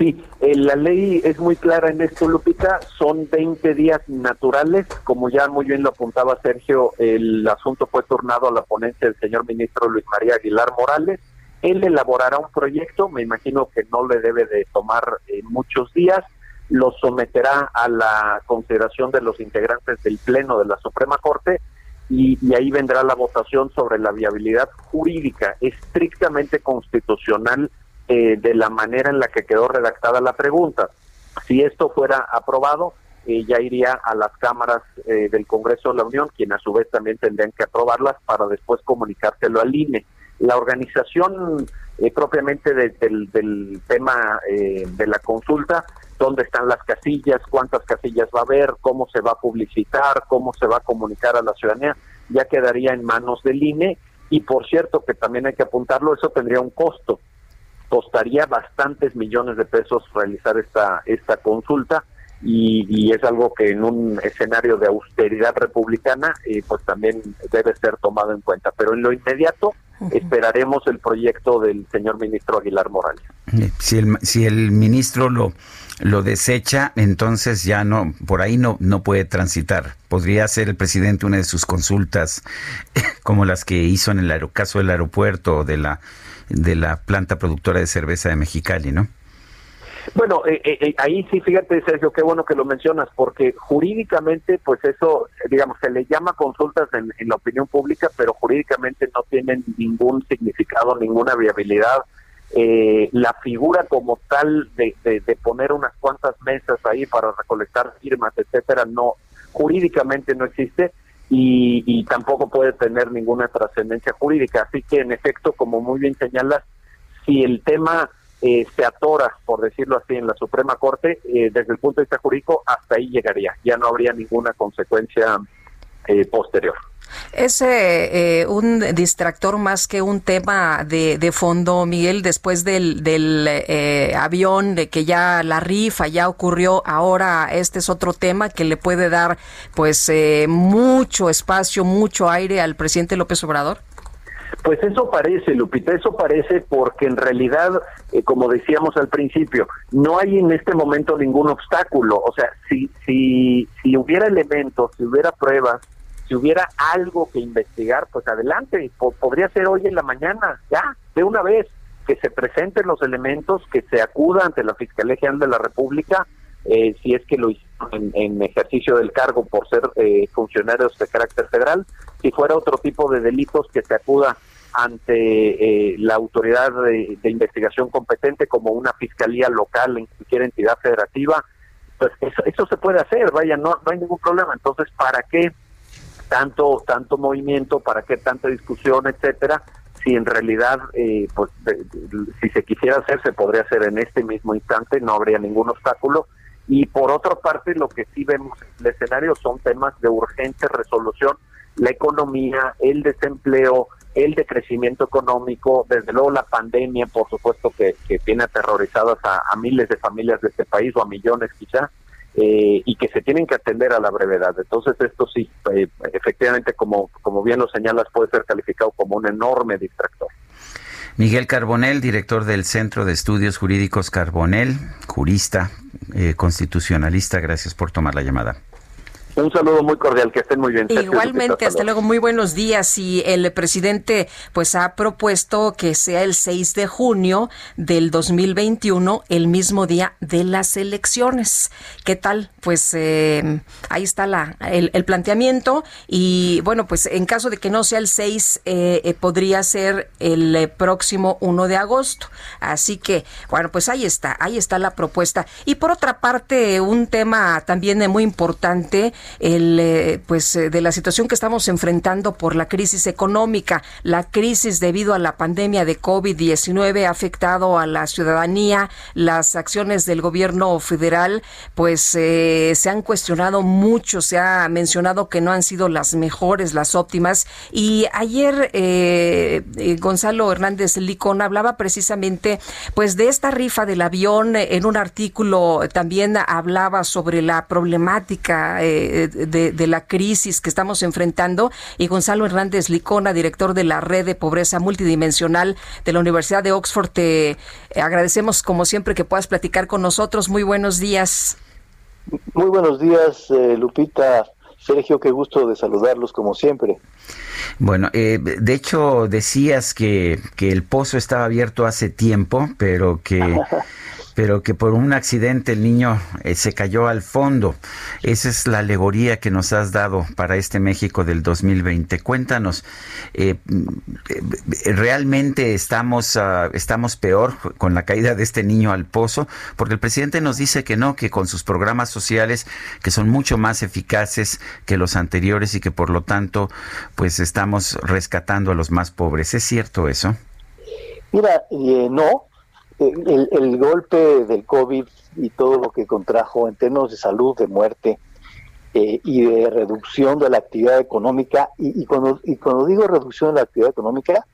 Sí, eh, la ley es muy clara en esto, Lupita. Son 20 días naturales. Como ya muy bien lo apuntaba Sergio, el asunto fue turnado a la ponencia del señor ministro Luis María Aguilar Morales. Él elaborará un proyecto, me imagino que no le debe de tomar eh, muchos días, lo someterá a la consideración de los integrantes del Pleno de la Suprema Corte y, y ahí vendrá la votación sobre la viabilidad jurídica estrictamente constitucional eh, de la manera en la que quedó redactada la pregunta. Si esto fuera aprobado, eh, ya iría a las cámaras eh, del Congreso de la Unión, quien a su vez también tendrían que aprobarlas para después comunicárselo al INE. La organización propiamente del, del, tema de la consulta, dónde están las casillas, cuántas casillas va a haber, cómo se va a publicitar, cómo se va a comunicar a la ciudadanía, ya quedaría en manos del INE. Y por cierto, que también hay que apuntarlo, eso tendría un costo costaría bastantes millones de pesos realizar esta, esta consulta y, es algo que en un escenario de austeridad republicana eh, pues también debe ser tomado en cuenta. Pero en lo inmediato esperaremos el proyecto del señor ministro Aguilar Morales. Si el, si el ministro lo, lo desecha, entonces ya no, por ahí no, no puede transitar. Podría ser el presidente una de sus consultas, como las que hizo en el caso del aeropuerto de la de la planta productora de cerveza de Mexicali, ¿no? Bueno, eh, eh, eh, ahí sí, fíjate, Sergio, qué bueno que lo mencionas, porque jurídicamente, pues eso, digamos, se le llama consultas en, la opinión pública, pero jurídicamente no tienen ningún significado, ninguna viabilidad. la figura como tal de, de, poner unas cuantas mesas ahí para recolectar firmas, etcétera, no, jurídicamente no existe y, tampoco puede tener ninguna trascendencia jurídica. Así que, en efecto, como muy bien señalas, si el tema eh, se atora, por decirlo así, en la Suprema Corte, eh, desde el punto de vista jurídico, hasta ahí llegaría. Ya no habría ninguna consecuencia eh, posterior. Es eh, un distractor más que un tema de, de fondo, Miguel, después del, del eh, avión, de que ya la rifa ya ocurrió, ahora este es otro tema que le puede dar pues eh, mucho espacio, mucho aire al presidente López Obrador. Pues eso parece, Lupita, eso parece porque en realidad, eh, como decíamos al principio, no hay en este momento ningún obstáculo. O sea, si, si, si hubiera elementos, si hubiera pruebas, si hubiera algo que investigar, pues adelante, podría ser hoy en la mañana, ya, de una vez, que se presenten los elementos, que se acuda ante la Fiscalía General de la República, eh, si es que lo hicieron en, ejercicio del cargo por ser eh, funcionarios de carácter federal, si fuera otro tipo de delitos que se acuda ante eh, la autoridad de, investigación competente como una fiscalía local en cualquier entidad federativa, pues eso, se puede hacer, vaya, no, no hay ningún problema. Entonces, ¿para qué tanto tanto movimiento, para qué tanta discusión, etcétera? Si en realidad, eh, pues, si se quisiera hacer, se podría hacer en este mismo instante, no habría ningún obstáculo. Y por otra parte, lo que sí vemos en el escenario son temas de urgente resolución, la economía, el desempleo, el decrecimiento económico, desde luego la pandemia, por supuesto que, tiene aterrorizadas a, miles de familias de este país o a millones quizá, eh, y que se tienen que atender a la brevedad. Entonces esto sí, eh, efectivamente, como, como bien lo señalas, puede ser calificado como un enorme distractor. Miguel Carbonel, director del Centro de Estudios Jurídicos Carbonel, jurista, eh, constitucionalista, gracias por tomar la llamada. Un saludo muy cordial, que estén muy bien. Igualmente, hasta, luego. muy buenos días. Y el presidente pues ha propuesto que sea el 6 de junio del 2021, el mismo día de las elecciones. ¿Qué tal? Pues eh, ahí está la, el, planteamiento y bueno, pues en caso de que no sea el 6, eh, eh, podría ser el próximo 1 de agosto. Así que, bueno, pues ahí está, ahí está la propuesta. Y por otra parte, un tema también muy importante el, eh, pues, eh, de la situación que estamos enfrentando por la crisis económica. La crisis debido a la pandemia de COVID-19 ha afectado a la ciudadanía. Las acciones del gobierno federal, pues, eh, se han cuestionado mucho. Se ha mencionado que no han sido las mejores, las óptimas. Y ayer Gonzalo Hernández Licón hablaba precisamente, pues, de esta rifa del avión. En un artículo también hablaba sobre la problemática de, la crisis que estamos enfrentando y Gonzalo Hernández Licona, director de la red de pobreza multidimensional de la Universidad de Oxford. Te agradecemos como siempre que puedas platicar con nosotros. Muy buenos días. Muy buenos días, eh, Lupita. Sergio, qué gusto de saludarlos como siempre. Bueno, eh, de hecho decías que, que el pozo estaba abierto hace tiempo, pero que pero que por un accidente el niño eh, se cayó al fondo. Esa es la alegoría que nos has dado para este México del 2020. Cuéntanos, eh, eh, ¿realmente estamos, ah, estamos peor con la caída de este niño al pozo? Porque el presidente nos dice que no, que con sus programas sociales, que son mucho más eficaces que los anteriores y que por lo tanto, pues estamos rescatando a los más pobres. ¿Es cierto eso? Mira, no, el, golpe del COVID y todo lo que contrajo en términos de salud, de muerte eh, y de reducción de la actividad económica, y, cuando, y cuando digo reducción de la actividad económica,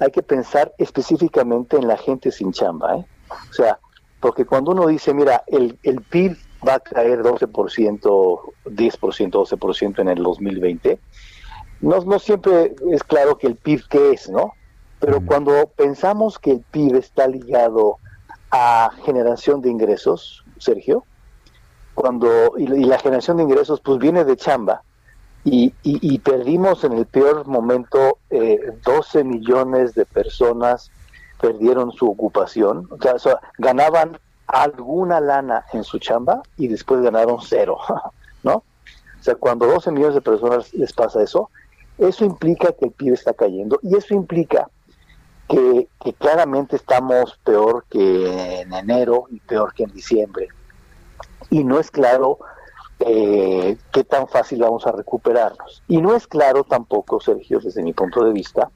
hay que pensar específicamente en la gente sin chamba. ¿eh? O sea, porque cuando uno dice, mira, el, el PIB va a caer 12%, 10%, 12% en el 2020, no, no siempre es claro que el PIB qué es, ¿no? Pero cuando pensamos que el PIB está ligado a generación de ingresos, Sergio, cuando y, la generación de ingresos pues viene de chamba y, y, perdimos en el peor momento eh, 12 millones de personas perdieron su ocupación, o sea, ganaban alguna lana en su chamba y después ganaron cero, ¿no? O sea, cuando 12 millones de personas les pasa eso, eso implica que el PIB está cayendo y eso implica que, claramente estamos peor que en enero y peor que en diciembre. Y no es claro eh, qué tan fácil vamos a recuperarnos. Y no es claro tampoco, Sergio, desde mi punto de vista,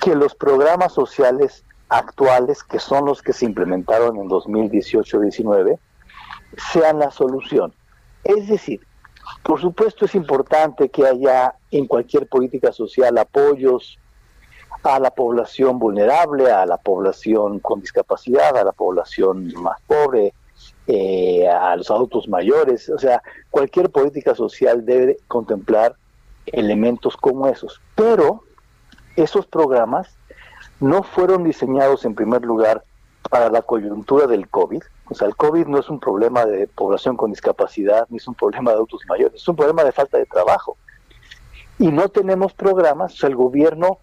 que los programas sociales actuales, que son los que se implementaron en 2018-19, sean la solución. Es decir, Por supuesto es importante que haya en cualquier política social apoyos a la población vulnerable, a la población con discapacidad, a la población más pobre, eh, a los adultos mayores. O sea, cualquier política social debe contemplar elementos como esos. Pero esos programas no fueron diseñados en primer lugar para la coyuntura del COVID. O sea, el COVID no es un problema de población con discapacidad, ni es un problema de adultos mayores, es un problema de falta de trabajo. Y no tenemos programas, o sea, el gobierno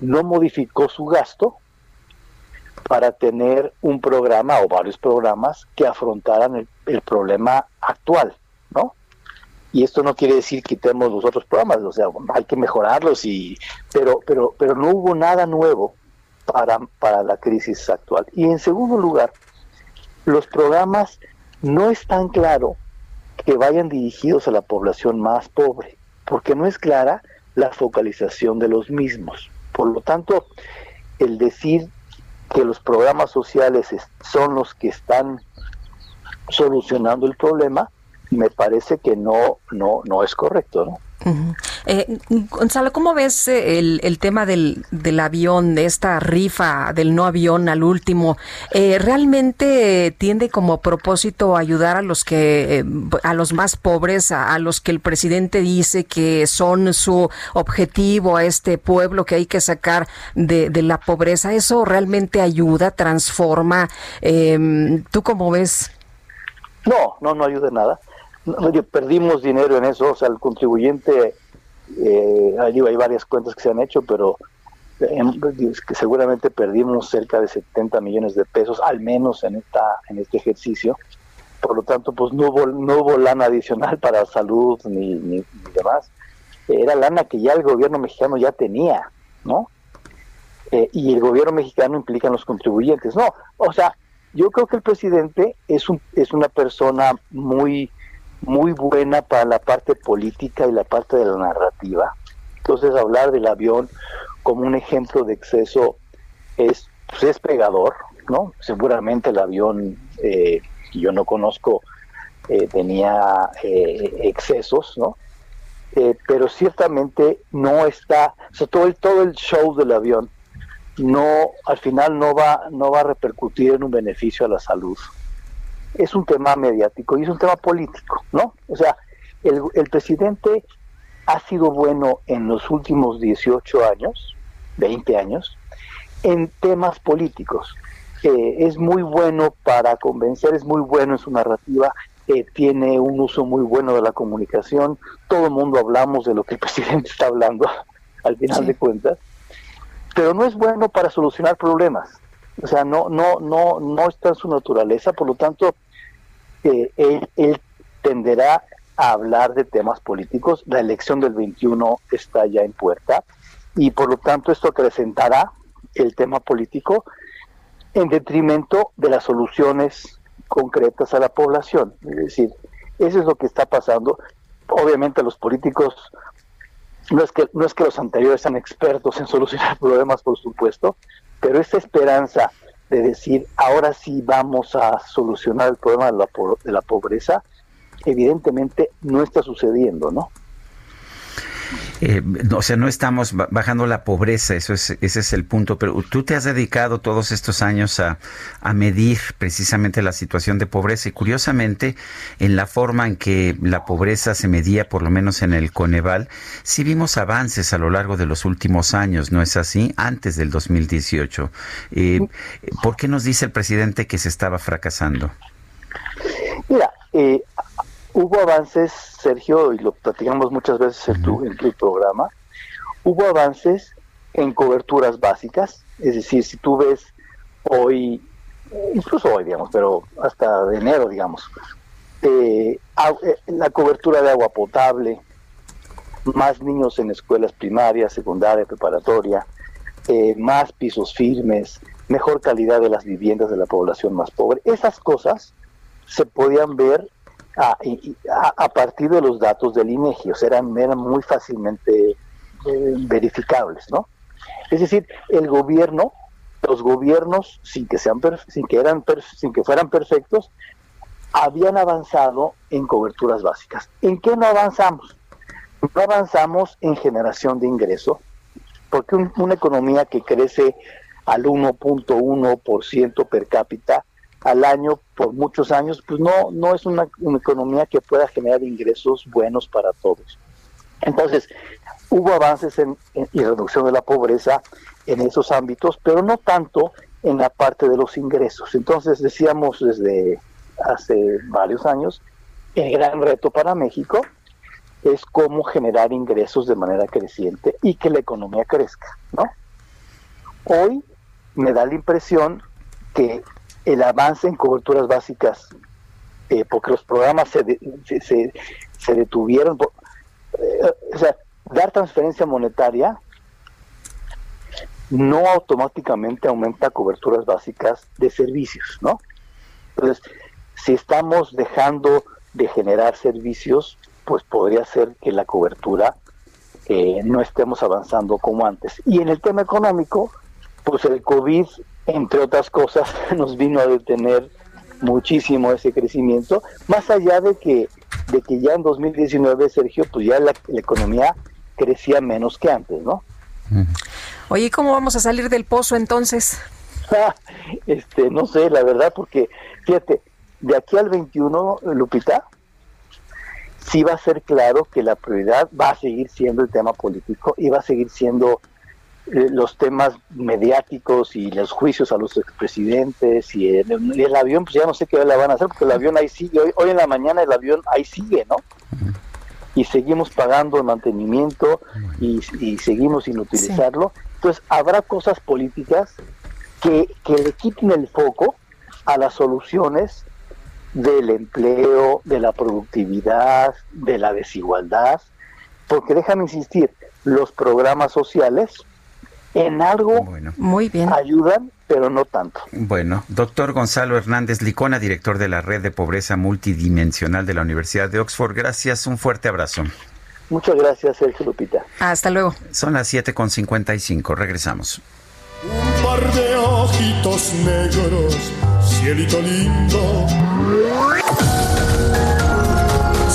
no modificó su gasto para tener un programa o varios programas que afrontaran el, problema actual, ¿no? y esto no quiere decir quitemos los otros programas, o sea, hay que mejorarlos y pero pero pero no hubo nada nuevo para para la crisis actual. Y en segundo lugar, los programas no es tan claro que vayan dirigidos a la población más pobre, porque no es clara la focalización de los mismos. Por lo tanto, el decir que los programas sociales son los que están solucionando el problema, me parece que no, no, no es correcto, ¿no? Eh, Gonzalo, ¿cómo ves eh, el, el tema del, del, avión, de esta rifa del no avión al último? Eh, ¿Realmente tiende como propósito ayudar a los que, eh, a los más pobres, a, los que el presidente dice que son su objetivo, a este pueblo que hay que sacar de, de la pobreza? ¿Eso realmente ayuda, transforma? Em, ¿Tú cómo ves? No, no, no ayuda nada perdimos dinero en eso, o sea, el contribuyente, eh, hay, hay varias cuentas que se han hecho, pero que seguramente perdimos cerca de 70 millones de pesos, al menos en esta en este ejercicio. Por lo tanto, pues no hubo, no hubo lana adicional para salud ni, ni, ni demás. Era lana que ya el gobierno mexicano ya tenía, ¿no? Eh, y el gobierno mexicano implica en los contribuyentes. No, o sea, yo creo que el presidente es, un, es una persona muy muy buena para la parte política y la parte de la narrativa. Entonces hablar del avión como un ejemplo de exceso es, pues es pegador, ¿no? Seguramente el avión eh, que yo no conozco eh, tenía eh, excesos, ¿no? Eh, pero ciertamente no está, o sea, todo el, todo el show del avión no, al final no va, no va a repercutir en un beneficio a la salud es un tema mediático y es un tema político, ¿no? O sea, el, el presidente ha sido bueno en los últimos 18 años, 20 años, en temas políticos. Eh, es muy bueno para convencer, es muy bueno en su narrativa, eh, tiene un uso muy bueno de la comunicación, todo el mundo hablamos de lo que el presidente está hablando al final sí. de cuentas, pero no es bueno para solucionar problemas. O sea, no, no, no, no está en su naturaleza, por lo tanto, él, él, tenderá a hablar de temas políticos. La elección del 21 está ya en puerta y por lo tanto esto acrecentará el tema político en detrimento de las soluciones concretas a la población. Es decir, eso es lo que está pasando. Obviamente los políticos no es que no es que los anteriores sean expertos en solucionar problemas, por supuesto, pero esta esperanza de decir ahora sí vamos a solucionar el problema de la, de la pobreza, evidentemente no está sucediendo, ¿no? Eh, o sea, no estamos bajando la pobreza, eso es, ese es el punto, pero tú te has dedicado todos estos años a, a, medir precisamente la situación de pobreza y curiosamente en la forma en que la pobreza se medía, por lo menos en el Coneval, sí vimos avances a lo largo de los últimos años, ¿no es así? Antes del 2018. Eh, ¿Por qué nos dice el presidente que se estaba fracasando? Mira, eh, hubo avances, Sergio, y lo platicamos muchas veces en tu, en tu programa, hubo avances en coberturas básicas, es decir, si tú ves hoy, incluso hoy, digamos, pero hasta de enero, digamos, eh, la cobertura de agua potable, más niños en escuelas primarias, secundaria, preparatoria, eh, más pisos firmes, mejor calidad de las viviendas de la población más pobre. Esas cosas se podían ver a, a, partir de los datos del INEGI, o sea, eran, eran muy fácilmente eh, verificables, ¿no? Es decir, el gobierno, los gobiernos, sin que sean sin que eran sin que fueran perfectos, habían avanzado en coberturas básicas. ¿En qué no avanzamos? No avanzamos en generación de ingreso, porque una economía que crece al 1.1% per cápita al año por muchos años, pues no, no es una, economía que pueda generar ingresos buenos para todos. Entonces, hubo avances en, y reducción de la pobreza en esos ámbitos, pero no tanto en la parte de los ingresos. Entonces, decíamos desde hace varios años, el gran reto para México es cómo generar ingresos de manera creciente y que la economía crezca, ¿no? Hoy me da la impresión que el avance en coberturas básicas, eh, porque los programas se, se, se, detuvieron, eh, o sea, dar transferencia monetaria no automáticamente aumenta coberturas básicas de servicios, ¿no? Entonces, si estamos dejando de generar servicios, pues podría ser que la cobertura eh, no estemos avanzando como antes. Y en el tema económico, pues el COVID, entre otras cosas, nos vino a detener muchísimo ese crecimiento, más allá de que, de que ya en 2019, Sergio, pues ya la, economía crecía menos que antes, ¿no? Oye, ¿cómo vamos a salir del pozo entonces? este, no sé, la verdad, porque fíjate, de aquí al 21, Lupita, sí va a ser claro que la prioridad va a seguir siendo el tema político y va a seguir siendo eh, los temas mediáticos y los juicios a los expresidentes y el, avión, pues ya no sé qué la van a hacer porque el avión ahí sigue, hoy, en la mañana el avión ahí sigue, ¿no? Y seguimos pagando el mantenimiento y, seguimos sin utilizarlo. Entonces habrá cosas políticas que, que le quiten el foco a las soluciones del empleo, de la productividad, de la desigualdad, porque déjame insistir, los programas sociales en algo Muy bien. ayudan, pero no tanto. Bueno, doctor Gonzalo Hernández Licona, director de la Red de Pobreza Multidimensional de la Universidad de Oxford, gracias, un fuerte abrazo. Muchas gracias, Sergio Lupita. Hasta luego. Son las 7.55, regresamos. Un par de ojitos negros, cielito lindo.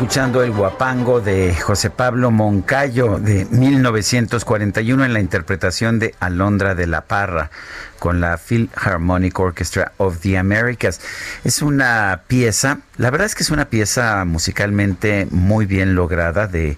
Escuchando el guapango de José Pablo Moncayo de 1941 en la interpretación de Alondra de la Parra con la Philharmonic Orchestra of the Americas. Es una pieza, la verdad es que es una pieza musicalmente muy bien lograda de,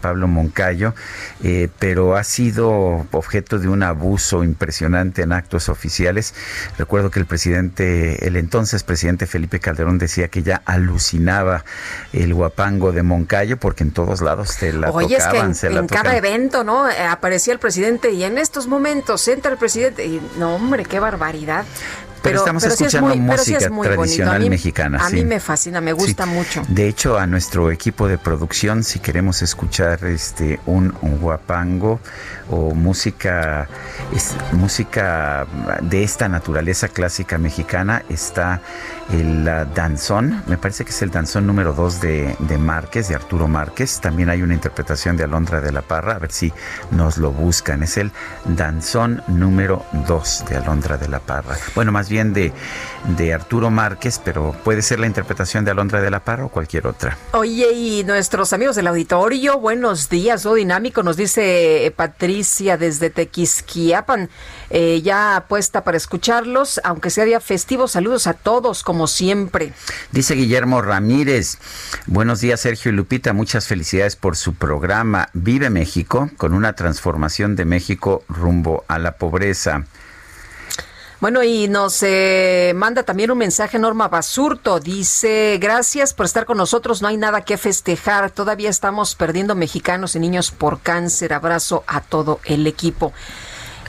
Pablo Moncayo, eh, pero ha sido objeto de un abuso impresionante en actos oficiales. Recuerdo que el presidente, el entonces presidente Felipe Calderón decía que ya alucinaba el guapango de Moncayo porque en todos lados se la Oye, tocaban, es que en, cada evento, ¿no? Eh, aparecía el presidente y en estos momentos entra el presidente y no, hombre, qué barbaridad. Pero, estamos escuchando música tradicional mexicana. A mí me fascina, me gusta mucho. De hecho, a nuestro equipo de producción, si queremos escuchar este un, guapango o música música de esta naturaleza clásica mexicana, está el danzón, me parece que es el danzón número 2 de, de Márquez, de Arturo Márquez. También hay una interpretación de Alondra de la Parra, a ver si nos lo buscan. Es el danzón número 2 de Alondra de la Parra. Bueno, más bien bien de, de Arturo Márquez, pero puede ser la interpretación de Alondra de la Parra o cualquier otra. Oye, y nuestros amigos del auditorio, buenos días, o dinámico, nos dice Patricia desde Tequisquiapan, eh, ya puesta para escucharlos, aunque sea día festivo, saludos a todos, como siempre. Dice Guillermo Ramírez, buenos días Sergio y Lupita, muchas felicidades por su programa Vive México, con una transformación de México rumbo a la pobreza. Bueno, y nos eh, manda también un mensaje Norma Basurto. Dice, gracias por estar con nosotros, no hay nada que festejar, todavía estamos perdiendo mexicanos y niños por cáncer. Abrazo a todo el equipo.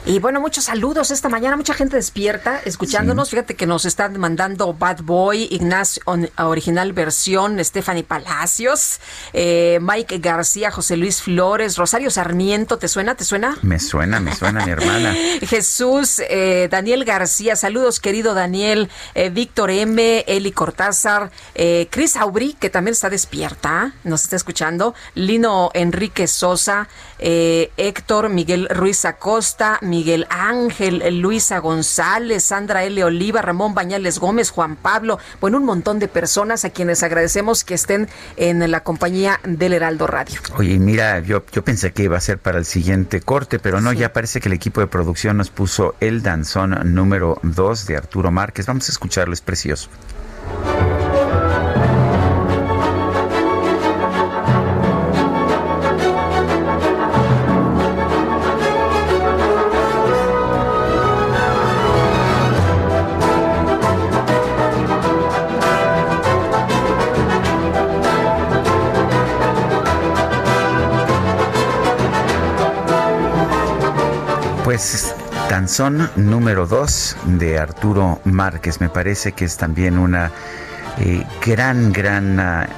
Y bueno, muchos saludos esta mañana, mucha gente despierta escuchándonos. Fíjate que nos están mandando Bad Boy, Ignacio original versión, Stephanie Palacios, eh, Mike García, José Luis Flores, Rosario Sarmiento. ¿Te suena? ¿Te suena? Me suena, me suena, mi hermana. Jesús, eh, Daniel García, saludos, querido Daniel, eh, Víctor M, Eli Cortázar, Cris Aubry, que también está despierta, nos está escuchando, Lino Enrique Sosa, Héctor Miguel Ruiz Acosta, Miguel Ángel, Luisa González, Sandra L. Oliva, Ramón Bañales Gómez, Juan Pablo, bueno, un montón de personas a quienes agradecemos que estén en la compañía del Heraldo Radio. Oye, mira, yo, yo pensé que iba a ser para el siguiente corte, pero no, ya parece que el equipo de producción nos puso el danzón número 2 de Arturo Márquez. Vamos a escucharlo, es precioso. Pues danzón número 2 de Arturo Márquez. Me parece que es también una eh, gran, gran ah,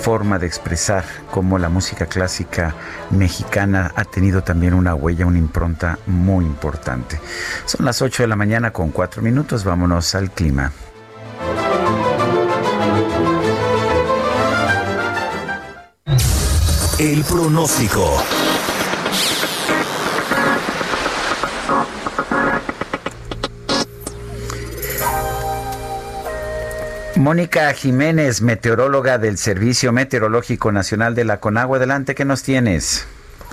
forma de expresar cómo la música clásica mexicana ha tenido también una huella, una impronta muy importante. Son las 8 de la mañana con 4 minutos. Vámonos al clima. El pronóstico. Mónica Jiménez, meteoróloga del Servicio Meteorológico Nacional de la Conagua. Adelante, ¿qué nos tienes?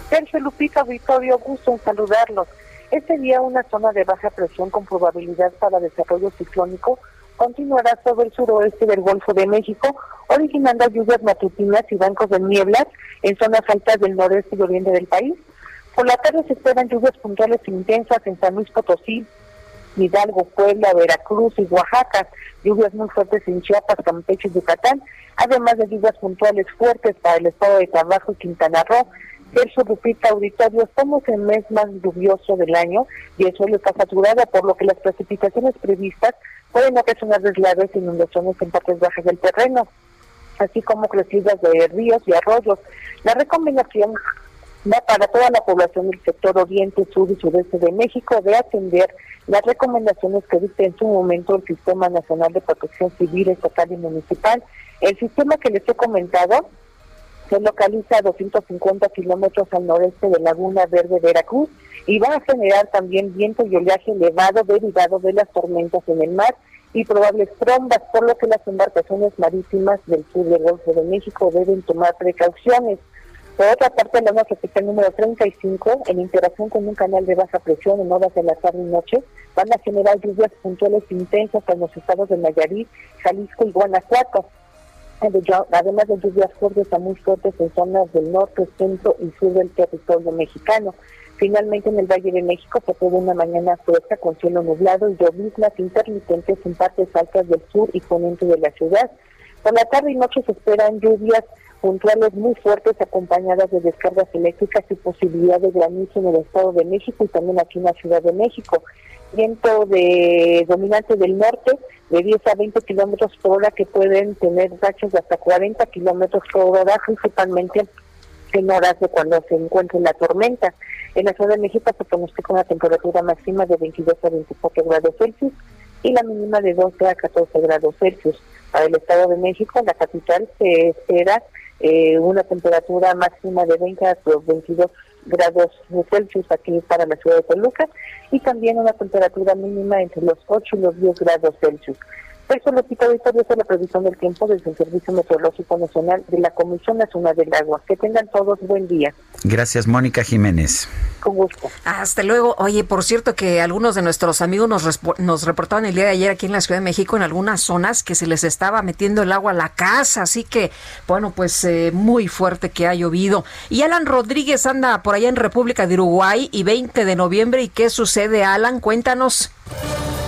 Sergio Lupita Victorio, gusto en saludarlos. Este día una zona de baja presión con probabilidad para desarrollo ciclónico continuará sobre el suroeste del Golfo de México, originando lluvias matutinas y bancos de nieblas en zonas altas del noreste y oriente del país. Por la tarde se esperan lluvias puntuales intensas en San Luis Potosí, Hidalgo, Puebla, Veracruz y Oaxaca, lluvias muy fuertes en Chiapas, Campeche y Yucatán, además de lluvias puntuales fuertes para el estado de Tabasco y Quintana Roo. Sergio Lupita Auditorio, estamos en el mes más lluvioso del año y el suelo está saturado, por lo que las precipitaciones previstas pueden ocasionar deslaves e inundaciones en partes bajas del terreno, así como crecidas de ríos y arroyos. La recomendación va para toda la población del sector oriente, sur y sureste de México de atender las recomendaciones que dicta en su momento el Sistema Nacional de Protección Civil, Estatal y Municipal. El sistema que les he comentado se localiza a 250 kilómetros al noreste de Laguna Verde, Veracruz, y va a generar también viento y oleaje elevado derivado de las tormentas en el mar y probables trombas, por lo que las embarcaciones marítimas del sur del Golfo de México deben tomar precauciones. Por otra parte, la noche el número 35, en interacción con un canal de baja presión en horas de la tarde y noche, van a generar lluvias puntuales intensas en los estados de Nayarit, Jalisco y Guanajuato. Además de lluvias fuertes a muy fuertes en zonas del norte, centro y sur del territorio mexicano. Finalmente, en el Valle de México se tuvo una mañana fresca con cielo nublado y lloviznas intermitentes en partes altas del sur y poniente de la ciudad. Por la tarde y noche se esperan lluvias puntuales muy fuertes acompañadas de descargas eléctricas y posibilidad de granizo en el Estado de México y también aquí en la Ciudad de México. Viento de dominante del norte de 10 a 20 kilómetros por hora que pueden tener rachas de hasta 40 kilómetros por hora, principalmente en horas de cuando se encuentre la tormenta. En la Ciudad de México se pronostica una temperatura máxima de 22 a 24 grados Celsius y la mínima de 12 a 14 grados Celsius. Para el Estado de México, la capital se espera eh, una temperatura máxima de 20 a 22 grados Celsius aquí para la ciudad de Toluca y también una temperatura mínima entre los 8 y los 10 grados Celsius. Eso lo quita es la previsión del tiempo desde el Servicio Meteorológico Nacional de la Comisión Nacional del Agua. Que tengan todos buen día. Gracias, Mónica Jiménez. Con gusto. Hasta luego. Oye, por cierto que algunos de nuestros amigos nos, nos reportaban el día de ayer aquí en la Ciudad de México en algunas zonas que se les estaba metiendo el agua a la casa. Así que, bueno, pues eh, muy fuerte que ha llovido. Y Alan Rodríguez anda por allá en República de Uruguay y 20 de noviembre. ¿Y qué sucede, Alan? Cuéntanos.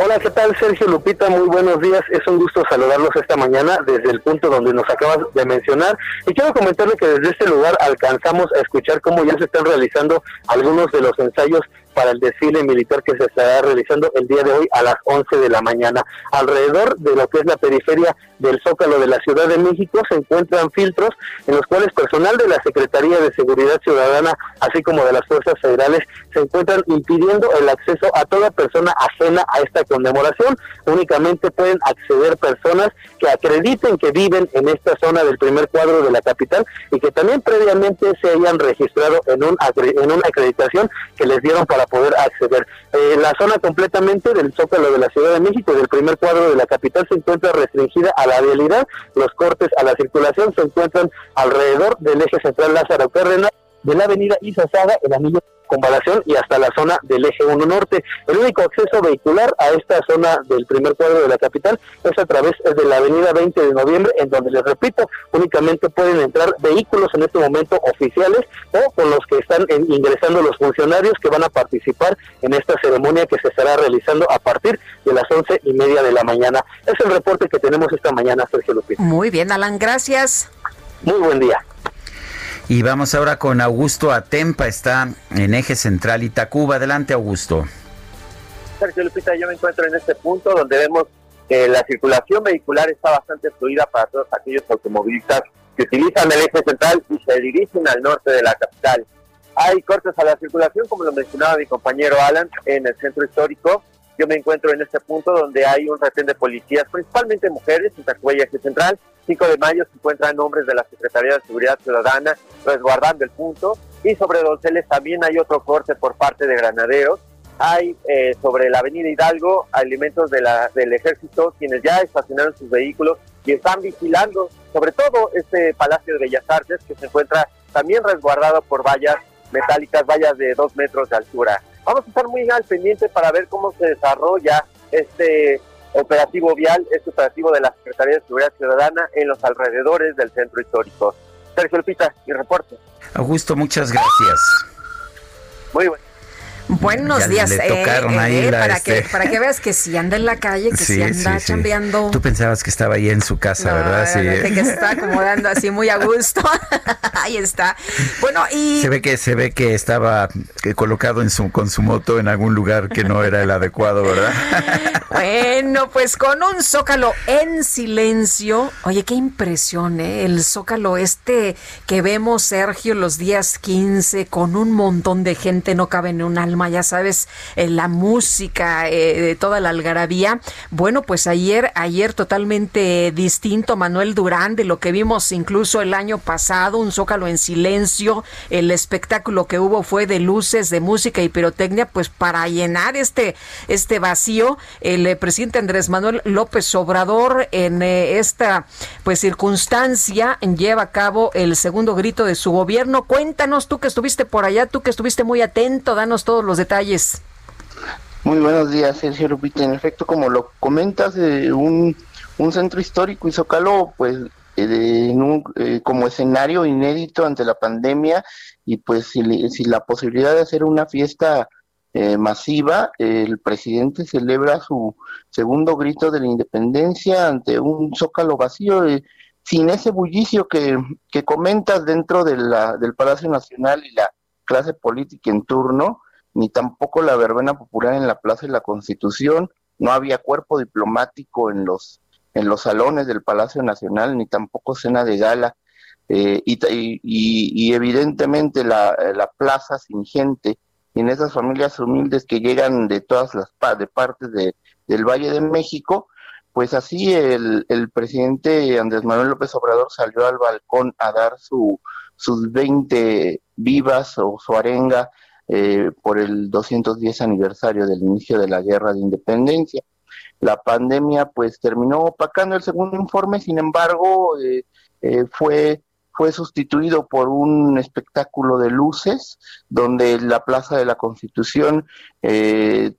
Hola, ¿qué tal Sergio Lupita? Muy buenos días. Es un gusto saludarlos esta mañana desde el punto donde nos acabas de mencionar. Y quiero comentarle que desde este lugar alcanzamos a escuchar cómo ya se están realizando algunos de los ensayos para el desfile militar que se estará realizando el día de hoy a las 11 de la mañana. Alrededor de lo que es la periferia del Zócalo de la Ciudad de México se encuentran filtros en los cuales personal de la Secretaría de Seguridad Ciudadana, así como de las fuerzas federales, se encuentran impidiendo el acceso a toda persona ajena a esta conmemoración. Únicamente pueden acceder personas que acrediten que viven en esta zona del primer cuadro de la capital y que también previamente se hayan registrado en, un, en una acreditación que les dieron para poder acceder. Eh, la zona completamente del Zócalo de la Ciudad de México, del primer cuadro de la capital, se encuentra restringida a la vialidad. Los cortes a la circulación se encuentran alrededor del eje central Lázaro Cárdenas, de la avenida Izazaga, el anillo Comparación y hasta la zona del eje 1 norte. El único acceso vehicular a esta zona del primer cuadro de la capital es a través de la avenida 20 de noviembre, en donde les repito, únicamente pueden entrar vehículos en este momento oficiales o con los que están ingresando los funcionarios que van a participar en esta ceremonia que se estará realizando a partir de las once y media de la mañana. Es el reporte que tenemos esta mañana, Sergio Lupita. Muy bien, Alan, gracias. Muy buen día. Y vamos ahora con Augusto Atempa, está en eje central Itacuba. Adelante, Augusto. Sergio Lupita, yo me encuentro en este punto donde vemos que la circulación vehicular está bastante fluida para todos aquellos automovilistas que utilizan el eje central y se dirigen al norte de la capital. Hay cortes a la circulación, como lo mencionaba mi compañero Alan, en el centro histórico. Yo me encuentro en este punto donde hay un retén de policías, principalmente mujeres, en Tacuella Eje Central, 5 de mayo se encuentran nombres de la Secretaría de Seguridad Ciudadana resguardando el punto y sobre Donceles también hay otro corte por parte de granaderos. Hay eh, sobre la avenida Hidalgo la, del ejército quienes ya estacionaron sus vehículos y están vigilando sobre todo este Palacio de Bellas Artes que se encuentra también resguardado por vallas metálicas, vallas de dos metros de altura. Vamos a estar muy al pendiente para ver cómo se desarrolla este operativo vial, este operativo de la Secretaría de Seguridad Ciudadana en los alrededores del centro histórico. Sergio Lupita, mi reporte. Augusto, muchas gracias. Muy bueno. Buenos días. Eh, eh, para, que, este para que veas que si anda en la calle, que si anda chambeando. Tú pensabas que estaba ahí en su casa, ¿verdad? Sí. que se está acomodando así muy a gusto. ahí está. Bueno, y. Se ve que, se ve que estaba colocado en su, con su moto en algún lugar que no era el adecuado, ¿verdad? bueno, pues con un zócalo en silencio. Oye, qué impresión, ¿eh? El zócalo este que vemos, Sergio, los días 15, con un montón de gente, no cabe en un alma ya sabes, eh, la música, eh, de toda la algarabía. Bueno, pues ayer, ayer totalmente distinto, Manuel Durán, de lo que vimos incluso el año pasado, un zócalo en silencio, el espectáculo que hubo fue de luces, de música y pirotecnia, pues para llenar este, este vacío, el eh, presidente Andrés Manuel López Obrador en esta pues circunstancia lleva a cabo el segundo grito de su gobierno. Cuéntanos tú que estuviste por allá, tú que estuviste muy atento, danos todos los detalles. Muy buenos días, Sergio Rupita. En efecto, como lo comentas, eh, un, un, centro histórico y Zócalo, pues, eh, eh, como escenario inédito ante la pandemia y pues si, si la posibilidad de hacer una fiesta masiva, el presidente celebra su segundo grito de la independencia ante un Zócalo vacío. sin ese bullicio que, que comentas dentro de del Palacio Nacional y la clase política en turno, ni tampoco la verbena popular en la Plaza de la Constitución, no había cuerpo diplomático en los en los salones del Palacio Nacional, ni tampoco cena de gala, eh, y, y, evidentemente la, la, plaza sin gente, y en esas familias humildes que llegan de todas las de partes de, del Valle de México, pues así el, el presidente Andrés Manuel López Obrador salió al balcón a dar su, sus 20 vivas o su arenga eh, por el 210 aniversario del inicio de la guerra de independencia. La pandemia pues terminó opacando el segundo informe, sin embargo eh, eh, fue fue sustituido por un espectáculo de luces donde la Plaza de la Constitución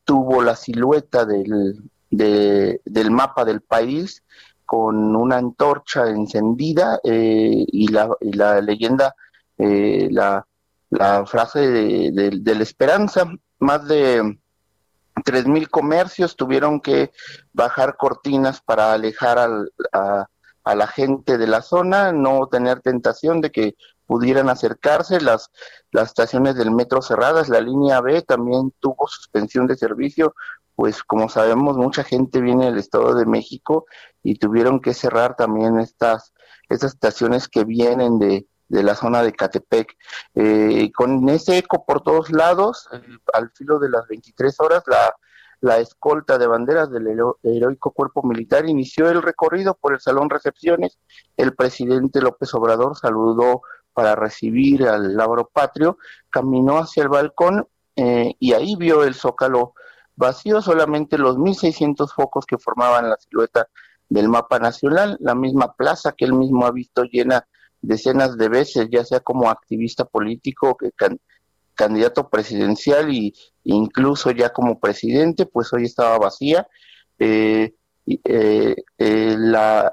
tuvo la silueta del, del mapa del país con una antorcha encendida y, la, y la leyenda, la, la frase de, la esperanza. Más de tres mil comercios tuvieron que bajar cortinas para alejar a, la gente de la zona, no tener tentación de que pudieran acercarse, las, las estaciones del metro cerradas, la línea B también tuvo suspensión de servicio, pues como sabemos mucha gente viene del Estado de México y tuvieron que cerrar también estas, estas estaciones que vienen de, de la zona de Catepec. Eh, con ese eco por todos lados, al filo de las 23 horas, la, la escolta de banderas del heroico cuerpo militar inició el recorrido por el salón recepciones. El presidente López Obrador saludó para recibir al labro patrio, caminó hacia el balcón eh, y ahí vio el zócalo vacío, solamente los 1.600 focos que formaban la silueta del mapa nacional, la misma plaza que él mismo ha visto llena decenas de veces, ya sea como activista político, que candidato presidencial y incluso ya como presidente, pues hoy estaba vacía. Eh, eh, eh, la,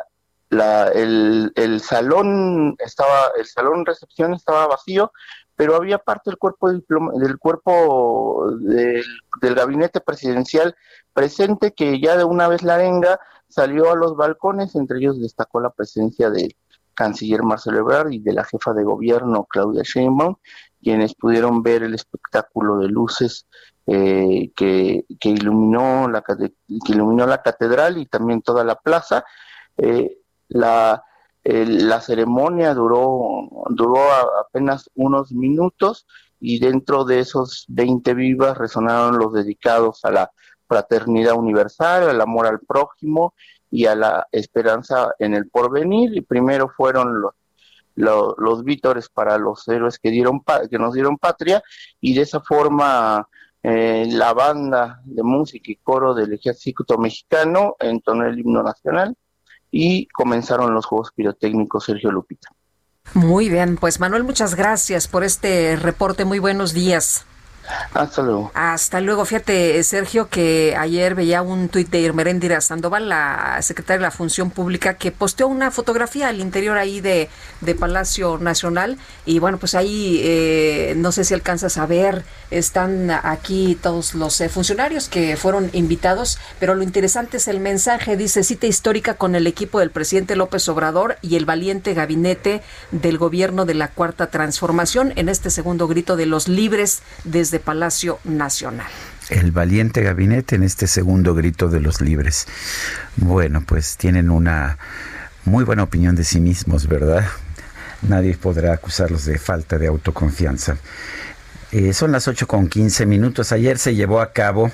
el, salón estaba, el salón recepción estaba vacío, pero había parte del cuerpo del cuerpo del, del, gabinete presidencial presente que ya de una vez la arenga salió a los balcones, entre ellos destacó la presencia de canciller Marcelo Ebrard y de la jefa de gobierno Claudia Sheinbaum, quienes pudieron ver el espectáculo de luces eh, que, iluminó la, que iluminó la catedral y también toda la plaza. Eh, la, la ceremonia duró, duró apenas unos minutos y dentro de esos 20 vivas resonaron los dedicados a la fraternidad universal, al amor al prójimo y a la esperanza en el porvenir. Y primero fueron los, los, vítores para los héroes que, dieron que nos dieron patria y de esa forma eh, la banda de música y coro del ejército mexicano entonó el himno nacional y comenzaron los juegos pirotécnicos Sergio Lupita. Muy bien, pues Manuel, muchas gracias por este reporte. Muy buenos días. Hasta luego. Hasta luego. Fíjate, Sergio, que ayer veía un tuit de Irmerendira Sandoval, la secretaria de la Función Pública, que posteó una fotografía al interior ahí de, de Palacio Nacional. Y bueno, pues ahí eh, no sé si alcanzas a ver, están aquí todos los eh, funcionarios que fueron invitados, pero lo interesante es el mensaje. Dice cita histórica con el equipo del presidente López Obrador y el valiente gabinete del gobierno de la Cuarta Transformación en este segundo grito de los libres desde Palacio Nacional. El valiente gabinete en este segundo grito de los libres. Bueno, pues tienen una muy buena opinión de sí mismos, ¿verdad? Nadie podrá acusarlos de falta de autoconfianza. Eh, son las 8 con 15 minutos. Ayer se llevó a cabo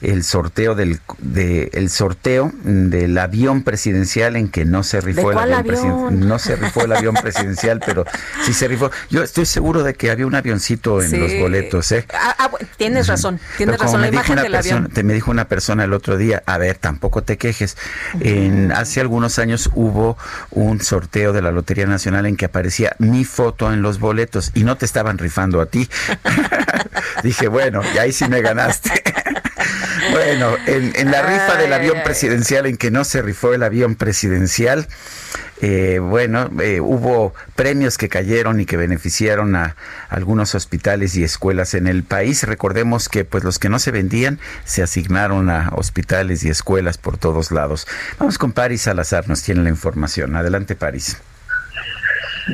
el sorteo del de, el sorteo del avión presidencial en que no se rifó el avión, presidencial. No se rifó el avión presidencial, pero sí se rifó. Yo estoy seguro de que había un avioncito en los boletos, ¿eh? Ah, ah, tienes razón, tienes razón. La imagen del avión. Te me dijo una persona el otro día, a ver, tampoco te quejes. En, hace algunos años hubo un sorteo de la Lotería Nacional en que aparecía mi foto en los boletos y no te estaban rifando a ti. Dije, bueno, y ahí sí me ganaste. bueno, en, la rifa del avión presidencial, en que no se rifó el avión presidencial, eh, bueno, eh, hubo premios que cayeron y que beneficiaron a algunos hospitales y escuelas en el país. Recordemos que pues los que no se vendían se asignaron a hospitales y escuelas por todos lados. Vamos con Paris Salazar, nos tiene la información. Adelante, Paris.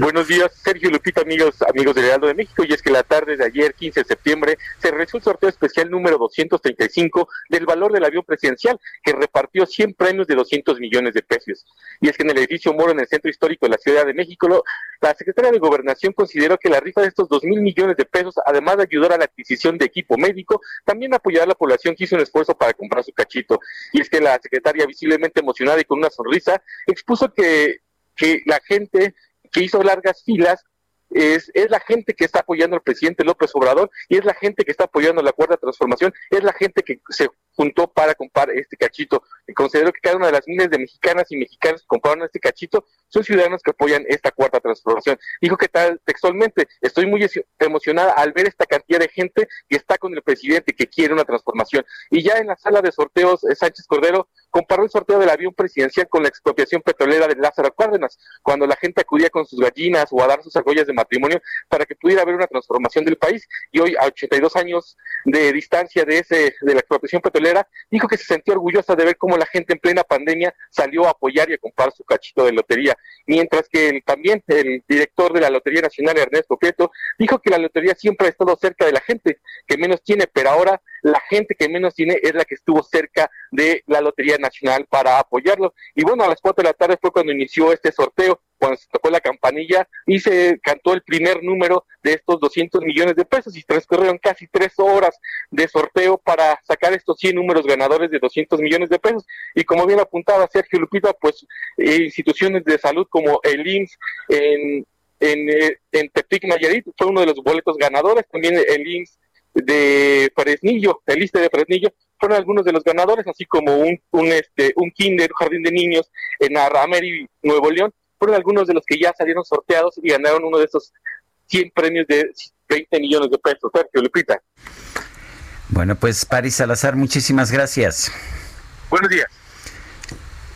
Buenos días, Sergio Lupita, amigos, amigos del Heraldo de México. Y es que la tarde de ayer, 15 de septiembre, se realizó el sorteo especial número 235 del valor del avión presidencial, que repartió 100 premios de 200 millones de pesos. Y es que en el edificio Moro, en el centro histórico de la Ciudad de México, lo, la secretaria de Gobernación consideró que la rifa de estos 2 mil millones de pesos, además de ayudar a la adquisición de equipo médico, también apoyará a la población que hizo un esfuerzo para comprar su cachito. Y es que la secretaria, visiblemente emocionada y con una sonrisa, expuso que, que la gente que hizo largas filas es, es la gente que está apoyando al presidente López Obrador y es la gente que está apoyando la cuarta transformación, es la gente que se juntó para comprar este cachito. Considero que cada una de las miles de mexicanas y mexicanos que compraron este cachito son ciudadanos que apoyan esta cuarta transformación. Dijo que tal textualmente, estoy muy emocionada al ver esta cantidad de gente que está con el presidente, que quiere una transformación. Y ya en la sala de sorteos, eh, Sánchez Cordero comparó el sorteo del avión presidencial con la expropiación petrolera de Lázaro Cárdenas, cuando la gente acudía con sus gallinas o a dar sus argollas de matrimonio para que pudiera haber una transformación del país. Y hoy, a 82 años de distancia de ese de la expropiación petrolera, dijo que se sentía orgullosa de ver cómo la gente en plena pandemia salió a apoyar y a comprar su cachito de lotería. Mientras que también el director de la Lotería Nacional, Ernesto Prieto, dijo que la lotería siempre ha estado cerca de la gente que menos tiene, pero ahora la gente que menos tiene es la que estuvo cerca de la Lotería Nacional para apoyarlo. Y bueno, a las cuatro de la tarde fue cuando inició este sorteo cuando se tocó la campanilla y se cantó el primer número de estos 200 millones de pesos y transcurrieron casi tres horas de sorteo para sacar estos 100 números ganadores de 200 millones de pesos. Y como bien apuntaba Sergio Lupita, pues eh, instituciones de salud como el IMSS en, eh, en Tepic Nayarit fue uno de los boletos ganadores, también el IMSS de Fresnillo, el ISTE de Fresnillo, fueron algunos de los ganadores, así como un, un, este, un kinder, un jardín de niños en Arrameri, Nuevo León, fueron algunos de los que ya salieron sorteados y ganaron uno de esos 100 premios de 20 millones de pesos. Sergio Lupita. Bueno, pues Paris Salazar, muchísimas gracias. Buenos días.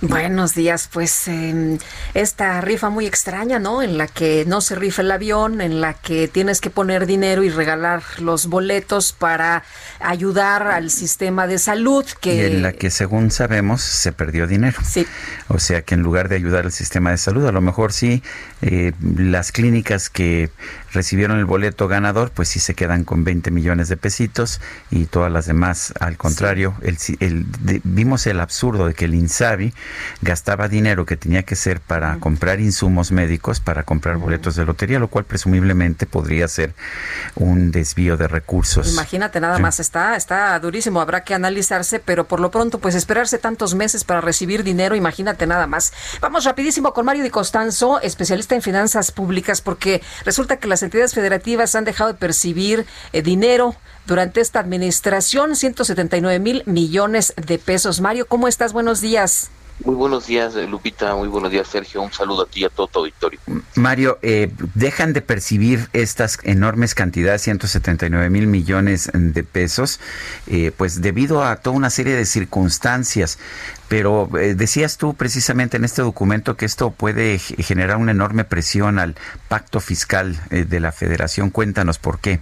Buenos días, pues eh, esta rifa muy extraña, ¿no? En la que no se rifa el avión, en la que tienes que poner dinero y regalar los boletos para ayudar al sistema de salud. Que... Y en la que, según sabemos, se perdió dinero. Sí. O sea que en lugar de ayudar al sistema de salud, a lo mejor sí, eh, las clínicas que recibieron el boleto ganador, pues sí se quedan con 20 millones de pesitos y todas las demás, al contrario, el, el, vimos el absurdo de que el INSABI gastaba dinero que tenía que ser para comprar insumos médicos, para comprar boletos de lotería, lo cual presumiblemente podría ser un desvío de recursos. Imagínate nada más, está, está durísimo, habrá que analizarse, pero por lo pronto, pues esperarse tantos meses para recibir dinero, imagínate nada más. Vamos rapidísimo con Mario Di Costanzo, especialista en finanzas públicas, porque resulta que las entidades federativas han dejado de percibir eh, dinero durante esta administración, 179 mil millones de pesos. Mario, ¿cómo estás? Buenos días. Muy buenos días, Lupita. Muy buenos días, Sergio. Un saludo a ti y a todo tu auditorio. Mario, eh, dejan de percibir estas enormes cantidades, 179 mil millones de pesos, eh, pues debido a toda una serie de circunstancias. Pero eh, decías tú precisamente en este documento que esto puede generar una enorme presión al pacto fiscal de la federación. Cuéntanos por qué.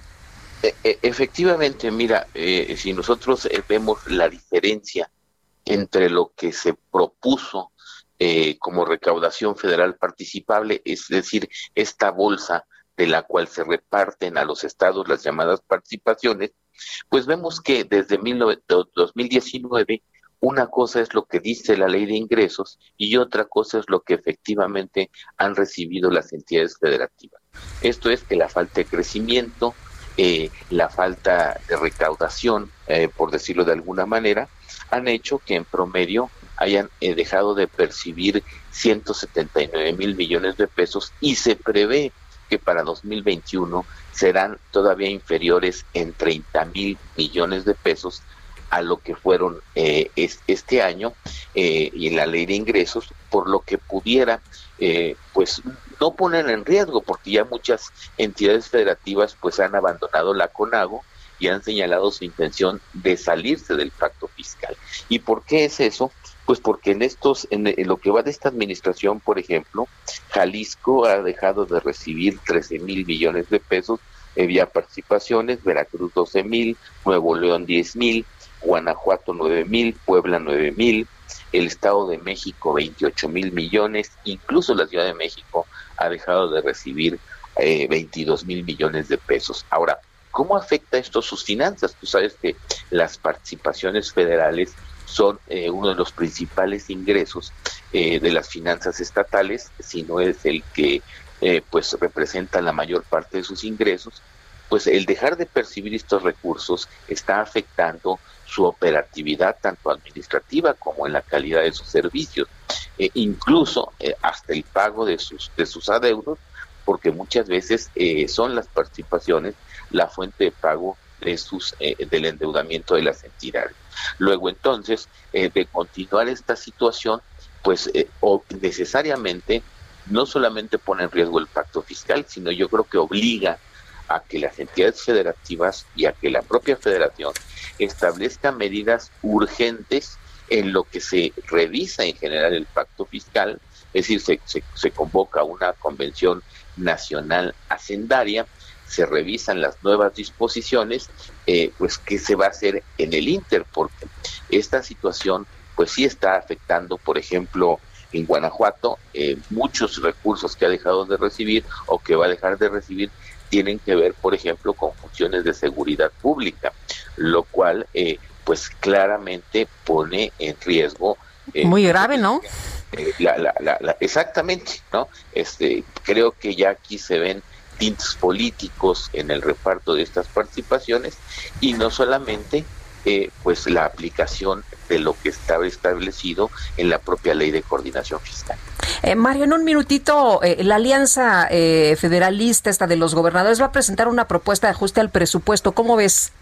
E, e, efectivamente, mira, si nosotros vemos la diferencia entre lo que se propuso eh, como recaudación federal participable, es decir, esta bolsa de la cual se reparten a los estados las llamadas participaciones, pues vemos que desde 2019 una cosa es lo que dice la ley de ingresos y otra cosa es lo que efectivamente han recibido las entidades federativas. Esto es que la falta de crecimiento, eh, la falta de recaudación, eh, por decirlo de alguna manera, han hecho que en promedio hayan eh, dejado de percibir 179 mil millones de pesos y se prevé que para 2021 serán todavía inferiores en 30 mil millones de pesos a lo que fueron eh, este año eh, y en la ley de ingresos, por lo que pudiera pues no poner en riesgo, porque ya muchas entidades federativas pues han abandonado la CONAGO y han señalado su intención de salirse del pacto fiscal. ¿Y por qué es eso? Pues porque en estos, en, lo que va de esta administración, por ejemplo, Jalisco ha dejado de recibir 13 mil millones de pesos vía participaciones, Veracruz 12 mil, Nuevo León 10 mil, Guanajuato 9 mil, Puebla 9 mil, el Estado de México 28 mil millones, incluso la Ciudad de México ha dejado de recibir eh, 22 mil millones de pesos. Ahora, ¿cómo afecta esto sus finanzas? Tú sabes que las participaciones federales son eh, uno de los principales ingresos eh, de las finanzas estatales, si no es el que eh, pues representa la mayor parte de sus ingresos, pues el dejar de percibir estos recursos está afectando su operatividad tanto administrativa como en la calidad de sus servicios, e incluso hasta el pago de sus de sus adeudos, porque muchas veces son las participaciones la fuente de pago de sus del endeudamiento de las entidades. Luego entonces, eh, de continuar esta situación, pues eh, necesariamente no solamente pone en riesgo el pacto fiscal, sino yo creo que obliga a que las entidades federativas y a que la propia federación establezca medidas urgentes en lo que se revisa en general el pacto fiscal, es decir, se, se convoca una convención nacional hacendaria se revisan las nuevas disposiciones, eh, pues qué se va a hacer en el Inter, porque esta situación pues sí está afectando, por ejemplo, en Guanajuato, eh, muchos recursos que ha dejado de recibir o que va a dejar de recibir tienen que ver, por ejemplo, con funciones de seguridad pública, lo cual eh, pues claramente pone en riesgo. Muy grave, ¿no? La, la, la, exactamente, ¿no? Este, creo que ya aquí se ven tintes políticos en el reparto de estas participaciones y no solamente eh, pues la aplicación de lo que estaba establecido en la propia ley de coordinación fiscal. Eh, Mario, en un minutito, eh, la alianza federalista, esta de los gobernadores, va a presentar una propuesta de ajuste al presupuesto. ¿Cómo ves?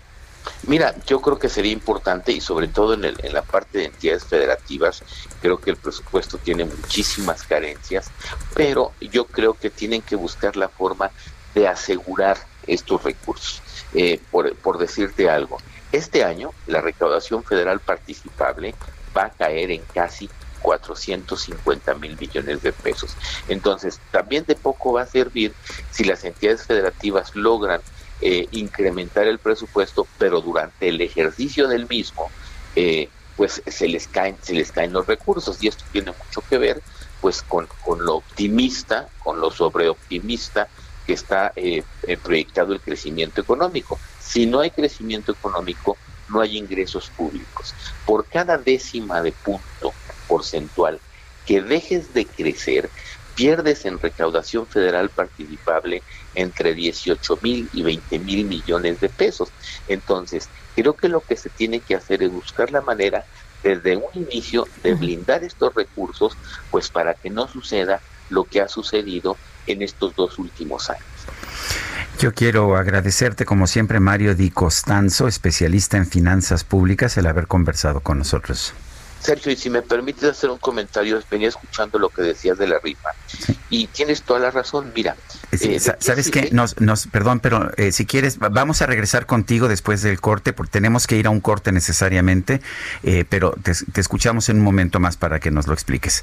Mira, yo creo que sería importante y sobre todo en, el, en la parte de entidades federativas, creo que el presupuesto tiene muchísimas carencias, pero yo creo que tienen que buscar la forma de asegurar estos recursos. Eh, por, por decirte algo, este año la recaudación federal participable va a caer en casi 450 mil millones de pesos. Entonces, también de poco va a servir si las entidades federativas logran eh, incrementar el presupuesto, pero durante el ejercicio del mismo, eh, pues se les caen, se les caen los recursos y esto tiene mucho que ver, pues con, con lo optimista, con lo sobreoptimista que está eh, proyectado el crecimiento económico. Si no hay crecimiento económico, no hay ingresos públicos. Por cada décima de punto porcentual que dejes de crecer, pierdes en recaudación federal participable entre 18 mil y 20 mil millones de pesos. Entonces, creo que lo que se tiene que hacer es buscar la manera desde un inicio de blindar estos recursos, pues para que no suceda lo que ha sucedido en estos dos últimos años. Yo quiero agradecerte, como siempre, Mario Di Costanzo, especialista en finanzas públicas, el haber conversado con nosotros. Sergio, y si me permites hacer un comentario, venía escuchando lo que decías de la rifa y tienes toda la razón. Mira, eh, sabes que nos, nos, perdón, pero eh, si quieres vamos a regresar contigo después del corte, porque tenemos que ir a un corte necesariamente, eh, pero te, te escuchamos en un momento más para que nos lo expliques.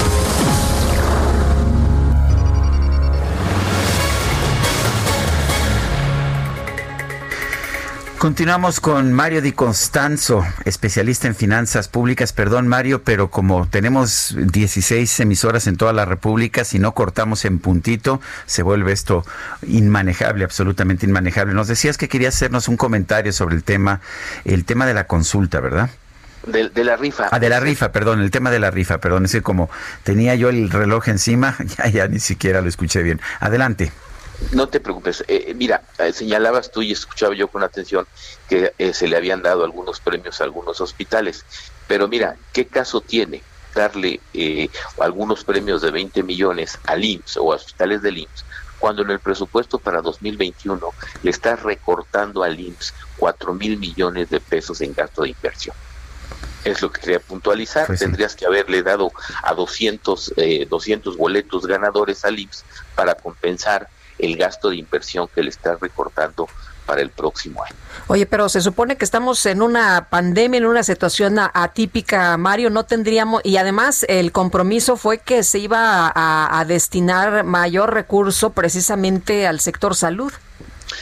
Continuamos con Mario Di Constanzo, especialista en finanzas públicas. Perdón, Mario, pero como tenemos 16 emisoras en toda la República, si no cortamos en puntito, se vuelve esto inmanejable, absolutamente inmanejable. Nos decías que querías hacernos un comentario sobre el tema, el tema de la consulta, ¿verdad? De, la rifa. Ah, de la rifa, perdón, el tema de la rifa, perdón. Es que como tenía yo el reloj encima, ya, ya ni siquiera lo escuché bien. Adelante. No te preocupes. Eh, mira, eh, señalabas tú y escuchaba yo con atención que eh, se le habían dado algunos premios a algunos hospitales. Pero mira, ¿qué caso tiene darle algunos premios de 20 millones al IMSS o a hospitales del IMSS cuando en el presupuesto para 2021 le está recortando al IMSS 4 mil millones de pesos en gasto de inversión? es lo que quería puntualizar. Pues Tendrías que haberle dado a 200, eh, 200 boletos ganadores al IMSS para compensar el gasto de inversión que le estás recortando para el próximo año. Oye, pero se supone que estamos en una pandemia, en una situación atípica, Mario, no tendríamos, y además el compromiso fue que se iba a, a destinar mayor recurso precisamente al sector salud.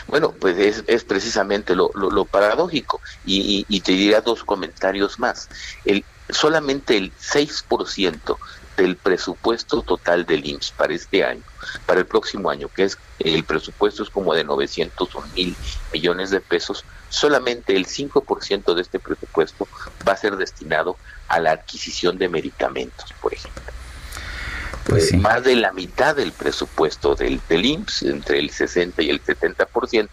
Bueno, pues es, es precisamente lo, lo, lo paradójico. Y, y, y, te diría dos comentarios más. El, solamente el 6% del presupuesto total del IMSS para este año, para el próximo año, que es el presupuesto es como de 901 mil millones de pesos, solamente el 5% de este presupuesto va a ser destinado a la adquisición de medicamentos, por ejemplo. Pues sí. Más de la mitad del presupuesto del, del IMSS, entre el 60 y el 70%,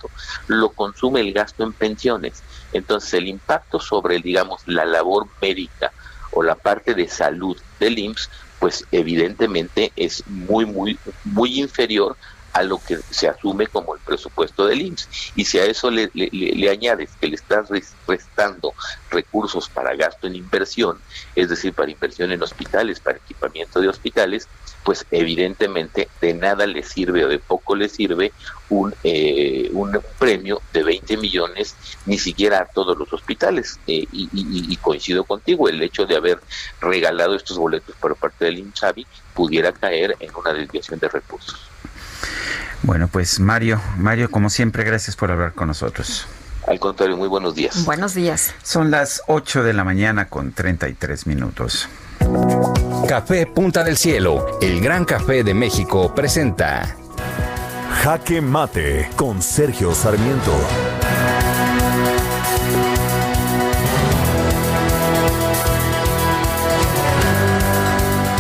lo consume el gasto en pensiones. Entonces el impacto sobre, digamos, la labor médica o la parte de salud del IMSS, pues evidentemente es muy, muy, muy inferior a lo que se asume como el presupuesto del IMSS. Y si a eso le, le, le, añades que le estás restando recursos para gasto en inversión, es decir, para inversión en hospitales, para equipamiento de hospitales, pues evidentemente de nada le sirve o de poco le sirve un, eh, un premio de 20 millones, ni siquiera a todos los hospitales. Eh, y, y, y, coincido contigo, el hecho de haber regalado estos boletos por parte del IMSABI pudiera caer en una desviación de recursos. Bueno, pues Mario, Mario, como siempre, gracias por hablar con nosotros. Al contrario, muy buenos días. Buenos días. Son las 8 de la mañana con 33 minutos. Café Punta del Cielo, el gran café de México, presenta Jaque Mate con Sergio Sarmiento.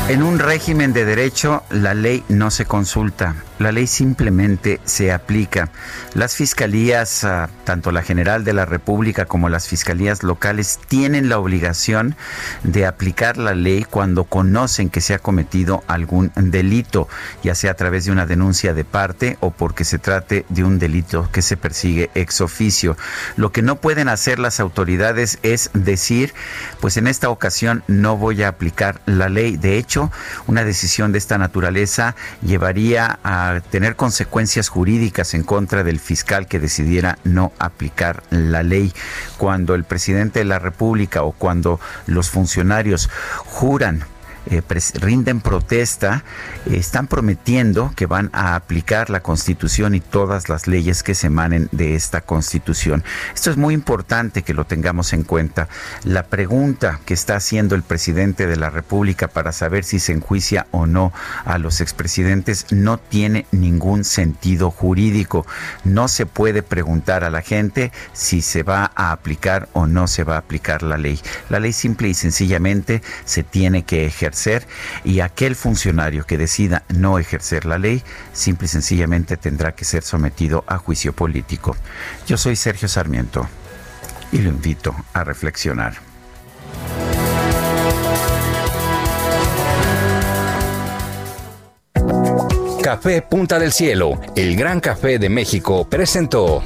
En un régimen de derecho, la ley no se consulta, la ley simplemente se aplica. Las fiscalías, uh, tanto la General de la República como las fiscalías locales, tienen la obligación de aplicar la ley cuando conocen que se ha cometido algún delito, ya sea a través de una denuncia de parte o porque se trate de un delito que se persigue ex oficio. Lo que no pueden hacer las autoridades es decir, pues en esta ocasión no voy a aplicar la ley. De hecho, una decisión de esta naturaleza llevaría a tener consecuencias jurídicas en contra del fiscal que decidiera no aplicar la ley. Cuando el presidente de la República o cuando los funcionarios juran eh, rinden protesta, eh, están prometiendo que van a aplicar la Constitución y todas las leyes que se emanen de esta Constitución. Esto es muy importante que lo tengamos en cuenta. La pregunta que está haciendo el presidente de la República para saber si se enjuicia o no a los expresidentes no tiene ningún sentido jurídico. No se puede preguntar a la gente si se va a aplicar o no se va a aplicar la ley. La ley simple y sencillamente se tiene que ejercer y aquel funcionario que decida no ejercer la ley simple y sencillamente tendrá que ser sometido a juicio político. Yo soy Sergio Sarmiento y lo invito a reflexionar. Café Punta del Cielo, el gran café de México, presentó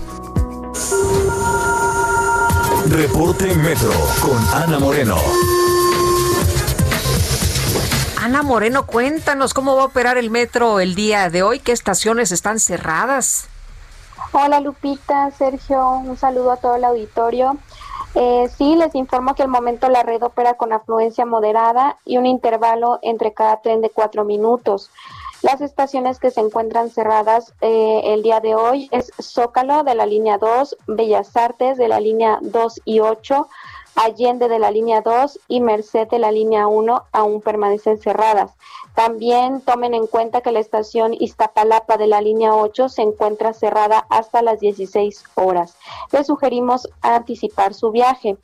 Reporte Metro con Ana Moreno. Ana Moreno, cuéntanos cómo va a operar el metro el día de hoy, qué estaciones están cerradas. Hola Lupita, Sergio, un saludo a todo el auditorio. Eh, sí, les informo que al momento la red opera con afluencia moderada y un intervalo entre cada tren de cuatro minutos. Las estaciones que se encuentran cerradas eh, el día de hoy es Zócalo de la línea 2, Bellas Artes de la línea 2 y 8, Allende de la línea 2 y Merced de la línea 1 aún permanecen cerradas. También tomen en cuenta que la estación Iztapalapa de la línea 8 se encuentra cerrada hasta las 16 horas. Les sugerimos anticipar su viaje.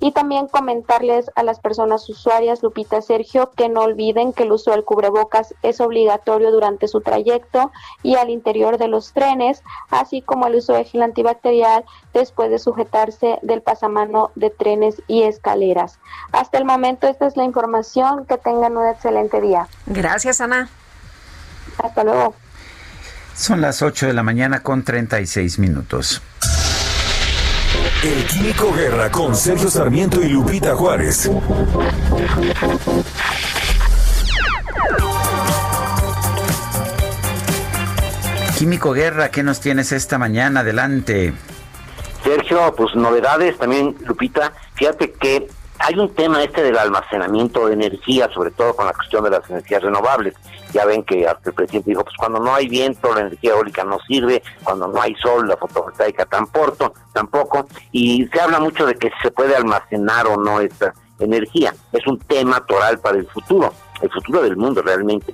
Y también comentarles a las personas usuarias, Lupita Sergio, que no olviden que el uso del cubrebocas es obligatorio durante su trayecto y al interior de los trenes, así como el uso de gel antibacterial después de sujetarse del pasamano de trenes y escaleras. Hasta el momento esta es la información. Que tengan un excelente día. Gracias, Ana. Hasta luego. Son las 8 de la mañana con 36 minutos. El Químico Guerra con Sergio Sarmiento y Lupita Juárez. Químico Guerra, ¿qué nos tienes esta mañana? Adelante. Sergio, pues novedades también, Lupita. Fíjate que hay un tema este del almacenamiento de energía, sobre todo con la cuestión de las energías renovables. Ya ven que el presidente dijo, pues cuando no hay viento, la energía eólica no sirve, cuando no hay sol, la fotovoltaica tampoco, tampoco. Y se habla mucho de que se puede almacenar o no esta energía. Es un tema toral para el futuro, el futuro del mundo realmente.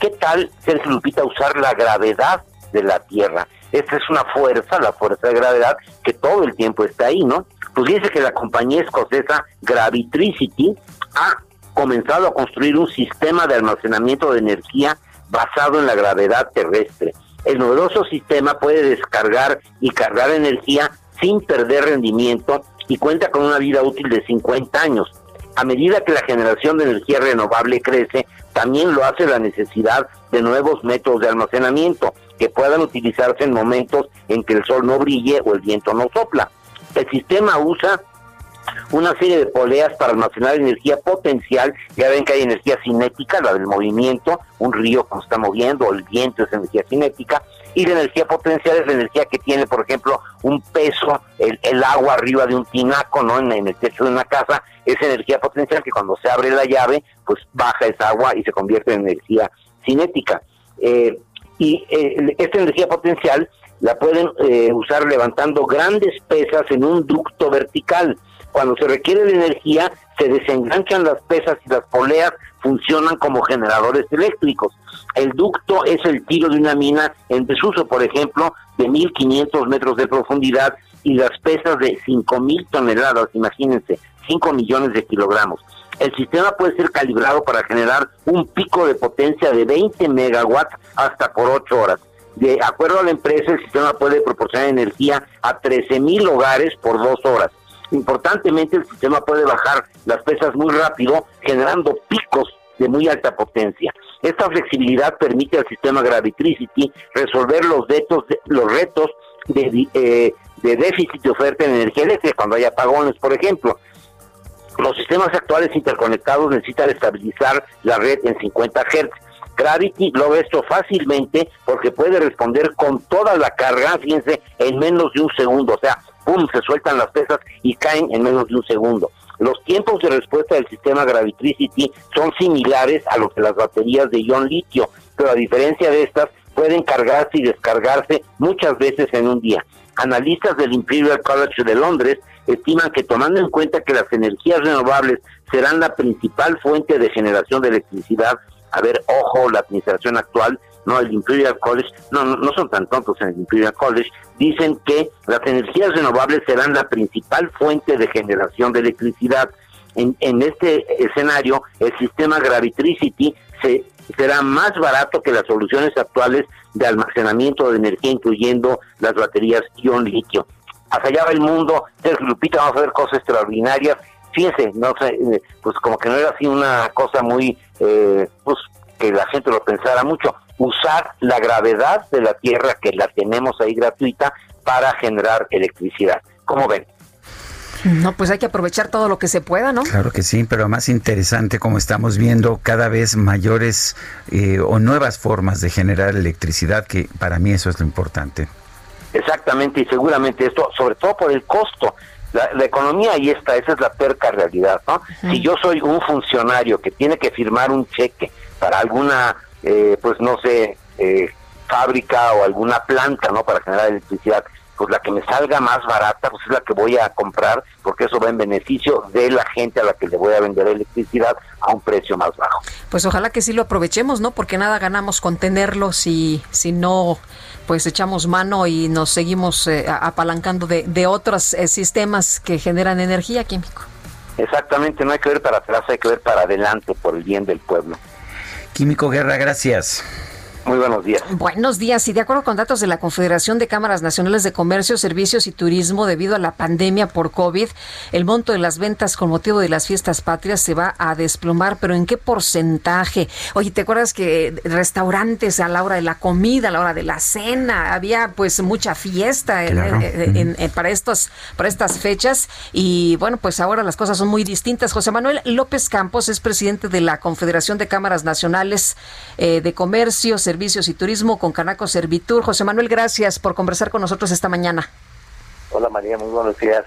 ¿Qué tal, Sergio Lupita, usar la gravedad de la Tierra? Esta es una fuerza, la fuerza de gravedad, que todo el tiempo está ahí, ¿no? Pues dice que la compañía escocesa Gravitricity ha comenzado a construir un sistema de almacenamiento de energía basado en la gravedad terrestre. El novedoso sistema puede descargar y cargar energía sin perder rendimiento y cuenta con una vida útil de 50 años. A medida que la generación de energía renovable crece, también lo hace la necesidad de nuevos métodos de almacenamiento que puedan utilizarse en momentos en que el sol no brille o el viento no sopla. El sistema usa una serie de poleas para almacenar energía potencial. Ya ven que hay energía cinética, la del movimiento, un río cuando está moviendo, el viento es energía cinética, y la energía potencial es la energía que tiene, por ejemplo, un peso, el, agua arriba de un tinaco, ¿no? En, el techo de una casa, es energía potencial que cuando se abre la llave, pues baja esa agua y se convierte en energía cinética. Eh, y eh, esta energía potencial la pueden eh, usar levantando grandes pesas en un ducto vertical. Cuando se requiere de energía, se desenganchan las pesas y las poleas funcionan como generadores eléctricos. El ducto es el tiro de una mina en desuso, por ejemplo, de 1500 metros de profundidad y las pesas de 5000 toneladas, imagínense, 5 millones de kilogramos. El sistema puede ser calibrado para generar un pico de potencia de 20 megawatts hasta por 8 horas. De acuerdo a la empresa, el sistema puede proporcionar energía a 13 mil hogares por dos horas. Importantemente, el sistema puede bajar las pesas muy rápido, generando picos de muy alta potencia. Esta flexibilidad permite al sistema Gravitricity resolver los retos, los retos de, eh, de déficit de oferta de energía eléctrica cuando hay apagones, por ejemplo. Los sistemas actuales interconectados necesitan estabilizar la red en 50 Hz. Gravity logra esto fácilmente porque puede responder con toda la carga, fíjense, en menos de un segundo. O sea, ¡pum! se sueltan las pesas y caen en menos de un segundo. Los tiempos de respuesta del sistema Gravitricity son similares a los de las baterías de ion litio, pero a diferencia de estas, pueden cargarse y descargarse muchas veces en un día. Analistas del Imperial College de Londres estiman que tomando en cuenta que las energías renovables serán la principal fuente de generación de electricidad, a ver, ojo, la administración actual, no el Imperial College, no, no, son tan tontos en el Imperial College, dicen que las energías renovables serán la principal fuente de generación de electricidad. En, en este escenario, el sistema Gravitricity se, será más barato que las soluciones actuales de almacenamiento de energía, incluyendo las baterías ion litio hacia allá va el mundo, Lupita, vamos a ver cosas extraordinarias. Fíjense, no sé, eh, pues como que no era así una cosa muy, eh, pues que la gente lo pensara mucho. Usar la gravedad de la Tierra, que la tenemos ahí gratuita, para generar electricidad. ¿Cómo ven? No, pues hay que aprovechar todo lo que se pueda, ¿no? Claro que sí, pero más interesante como estamos viendo cada vez mayores eh, o nuevas formas de generar electricidad, que para mí eso es lo importante. Exactamente, y seguramente esto, sobre todo por el costo. La, economía ahí está, esa es la perca realidad, ¿no? Si yo soy un funcionario que tiene que firmar un cheque para alguna, eh, pues no sé, eh, fábrica o alguna planta, ¿no? Para generar electricidad, pues la que me salga más barata, pues es la que voy a comprar, porque eso va en beneficio de la gente a la que le voy a vender electricidad a un precio más bajo. Pues ojalá que sí lo aprovechemos, ¿no? Porque nada ganamos con tenerlo si, si no pues echamos mano y nos seguimos eh, apalancando de, de otros eh, sistemas que generan energía química. Exactamente, no hay que ver para atrás, hay que ver para adelante por el bien del pueblo. Químico Guerra, gracias. Muy buenos días. Buenos días. Y de acuerdo con datos de la Confederación de Cámaras Nacionales de Comercio, Servicios y Turismo, debido a la pandemia por COVID, el monto de las ventas con motivo de las fiestas patrias se va a desplomar, pero ¿en qué porcentaje? Oye, ¿te acuerdas que restaurantes a la hora de la comida, a la hora de la cena, había pues mucha fiesta para, estos, para estas fechas? Y bueno, pues ahora las cosas son muy distintas. José Manuel López Campos es presidente de la Confederación de Cámaras Nacionales eh, de Comercio, Servicios Servicios y Turismo con Canaco Servitur. José Manuel, gracias por conversar con nosotros esta mañana. Hola María, muy buenos días.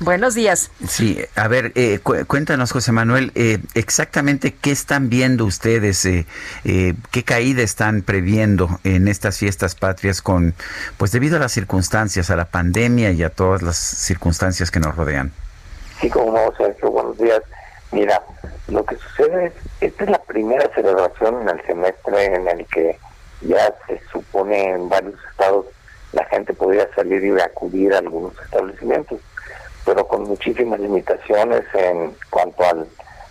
Buenos días. Sí, a ver, eh, cuéntanos, José Manuel, eh, exactamente qué están viendo ustedes, eh, qué caída están previendo en estas fiestas patrias con, pues debido a las circunstancias, a la pandemia y a todas las circunstancias que nos rodean. Sí, como no, Sergio, buenos días. Mira, lo que sucede es, esta es la primera celebración en el semestre en el que ya se supone en varios estados la gente podría salir y acudir a algunos establecimientos, pero con muchísimas limitaciones en cuanto al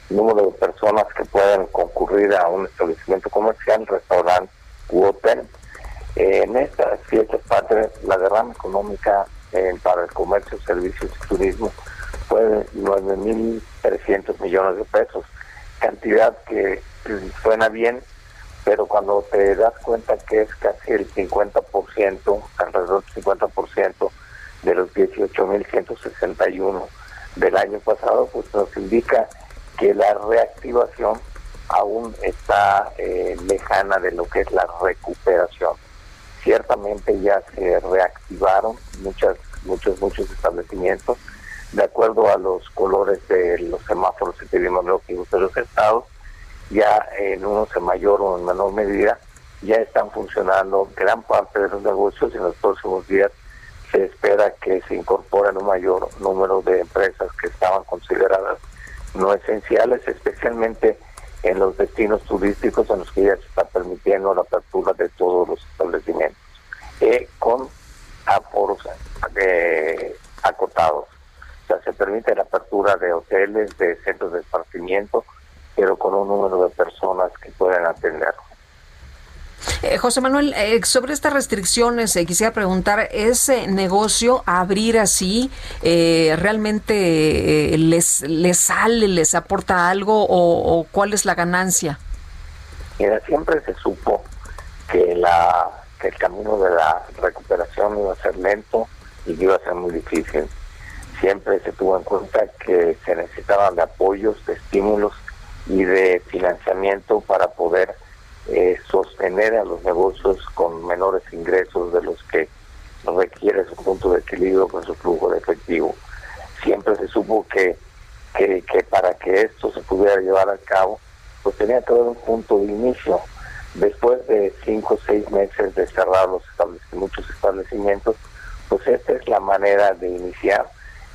número de personas que pueden concurrir a un establecimiento comercial, restaurante u hotel. en estas fiestas patrias, la derrama económica eh, para el comercio, servicios y turismo fue de 9.300 millones de pesos, cantidad que suena bien, pero cuando te das cuenta que es casi el 50%, alrededor del 50% de los 18.161 del año pasado, pues nos indica que la reactivación aún está eh, lejana de lo que es la recuperación. Ciertamente ya se reactivaron muchas, muchos, muchos establecimientos de acuerdo a los colores de los semáforos epidemiológicos de los estados ya en unos en mayor o en menor medida, ya están funcionando gran parte de los negocios y en los próximos días se espera que se incorporen un mayor número de empresas que estaban consideradas no esenciales, especialmente en los destinos turísticos en los que ya se está permitiendo la apertura de todos los establecimientos, eh, con aforos eh, acotados. O sea, se permite la apertura de hoteles, de centros de esparcimiento, pero con un número de personas que puedan atender. Eh, José Manuel, eh, sobre estas restricciones, eh, quisiera preguntar, ¿ese negocio abrir así realmente les, les sale, les aporta algo o, cuál es la ganancia? Mira, siempre se supo que, la, que el camino de la recuperación iba a ser lento y que iba a ser muy difícil. Siempre se tuvo en cuenta que se necesitaban de apoyos, de estímulos y de financiamiento para poder eh, sostener a los negocios con menores ingresos de los que requiere su punto de equilibrio con su flujo de efectivo. Siempre se supo que, que, para que esto se pudiera llevar a cabo, pues tenía que haber un punto de inicio. Después de cinco o seis meses de cerrar los muchos establecimientos, pues esta es la manera de iniciar.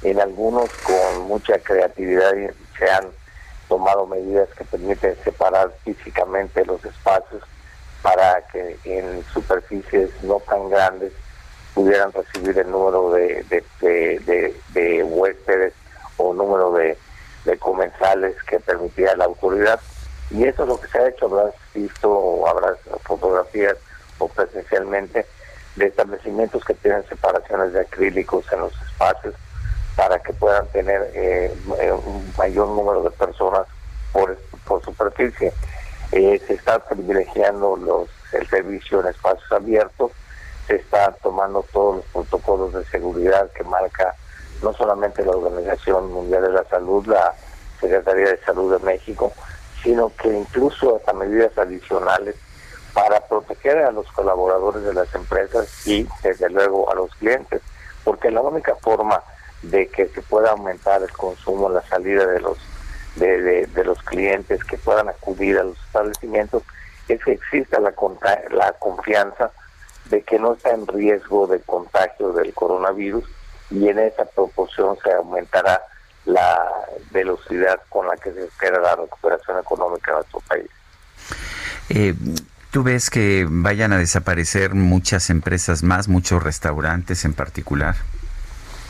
En algunos con mucha creatividad se han tomado medidas que permiten separar físicamente los espacios para que en superficies no tan grandes pudieran recibir el número de, de, huéspedes o número de, comensales que permitía la autoridad. Y eso es lo que se ha hecho, habrás visto o habrás fotografías o presencialmente de establecimientos que tienen separaciones de acrílicos en los espacios para que puedan tener eh, eh, un mayor número de personas por, por superficie. Eh, se está privilegiando los, el servicio en espacios abiertos, se está tomando todos los protocolos de seguridad que marca no solamente la Organización Mundial de la Salud, la Secretaría de Salud de México, sino que incluso hasta medidas adicionales para proteger a los colaboradores de las empresas y desde luego a los clientes, porque la única forma de que se pueda aumentar el consumo, la salida de los de, los clientes que puedan acudir a los establecimientos es que exista la, la confianza de que no está en riesgo de contagio del coronavirus y en esa proporción se aumentará la velocidad con la que se espera la recuperación económica de nuestro país. Eh, ¿Tú ves que vayan a desaparecer muchas empresas más, muchos restaurantes en particular?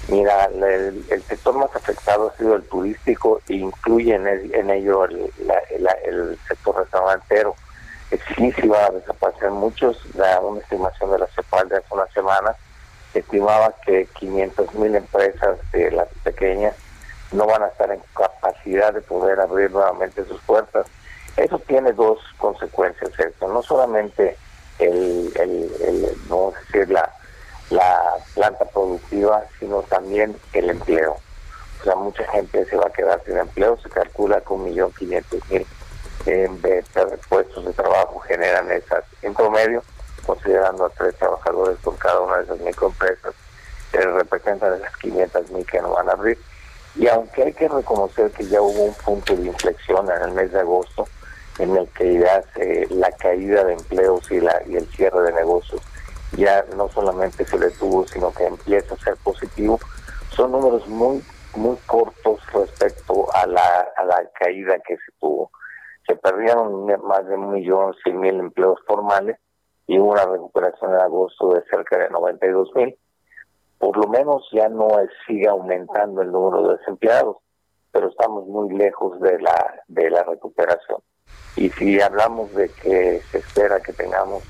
Mira, el, sector más afectado ha sido el turístico e incluye en, ello el, sector restaurantero. sí, sí va a desaparecer muchos. La, una estimación de la CEPAL de hace una semana estimaba que 500 mil empresas de las pequeñas no van a estar en capacidad de poder abrir nuevamente sus puertas. Eso tiene dos consecuencias, ¿cierto? No solamente el, el, el no decir la, la planta productiva, sino también el empleo. O sea, mucha gente se va a quedar sin empleo, se calcula que un millón quinientos mil de puestos de trabajo generan esas, en promedio, considerando a tres trabajadores por cada una de esas microempresas, que representan esas 500 mil que no van a abrir. Y aunque hay que reconocer que ya hubo un punto de inflexión en el mes de agosto, en el que ya se, la caída de empleos y, la, y el cierre de negocios ya no solamente se detuvo, sino que empieza a ser positivo, son números muy muy cortos respecto a la, a la caída que se tuvo. Se perdieron más de un millón cien mil empleos formales y una recuperación en agosto de cerca de 92 mil. Por lo menos ya no sigue aumentando el número de desempleados, pero estamos muy lejos de la, de la recuperación. Y si hablamos de que se espera que tengamos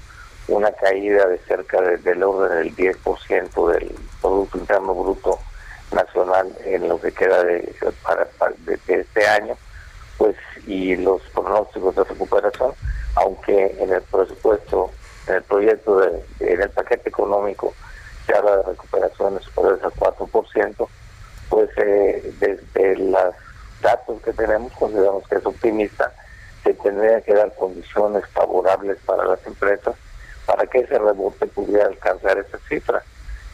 una caída de cerca del orden del 10% del Producto Interno Bruto Nacional en lo que queda de, para, de, este año, pues y los pronósticos de recuperación, aunque en el presupuesto, en el proyecto, de, en el paquete económico se habla de recuperaciones superiores al 4%, pues eh, desde los datos que tenemos consideramos que es optimista, se tendrían que dar condiciones favorables para las empresas para que ese rebote pudiera alcanzar esa cifra.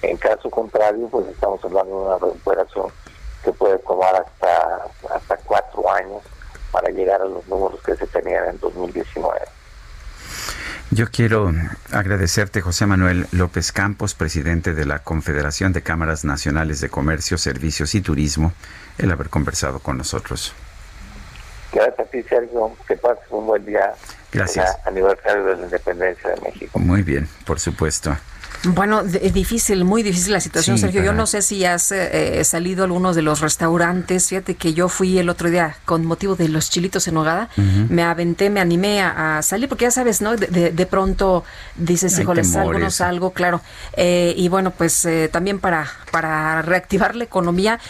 En caso contrario, pues estamos hablando de una recuperación que puede tomar hasta, hasta cuatro años para llegar a los números que se tenían en 2019. Yo quiero agradecerte, José Manuel López Campos, presidente de la Confederación de Cámaras Nacionales de Comercio, Servicios y Turismo, el haber conversado con nosotros. Gracias a ti, Sergio. Que pases un buen día. Gracias. aniversario de la independencia de México. Muy bien, por supuesto. Bueno, es difícil, muy difícil la situación, Sergio. Yo no sé si has eh, eh, salido a algunos de los restaurantes. Fíjate que yo fui el otro día con motivo de los chilitos en hogada. Me aventé, me animé a, salir, porque ya sabes, ¿no? De, pronto dices, híjole, salgo, no salgo, claro. Eh, y bueno, pues también para, para reactivar la economía,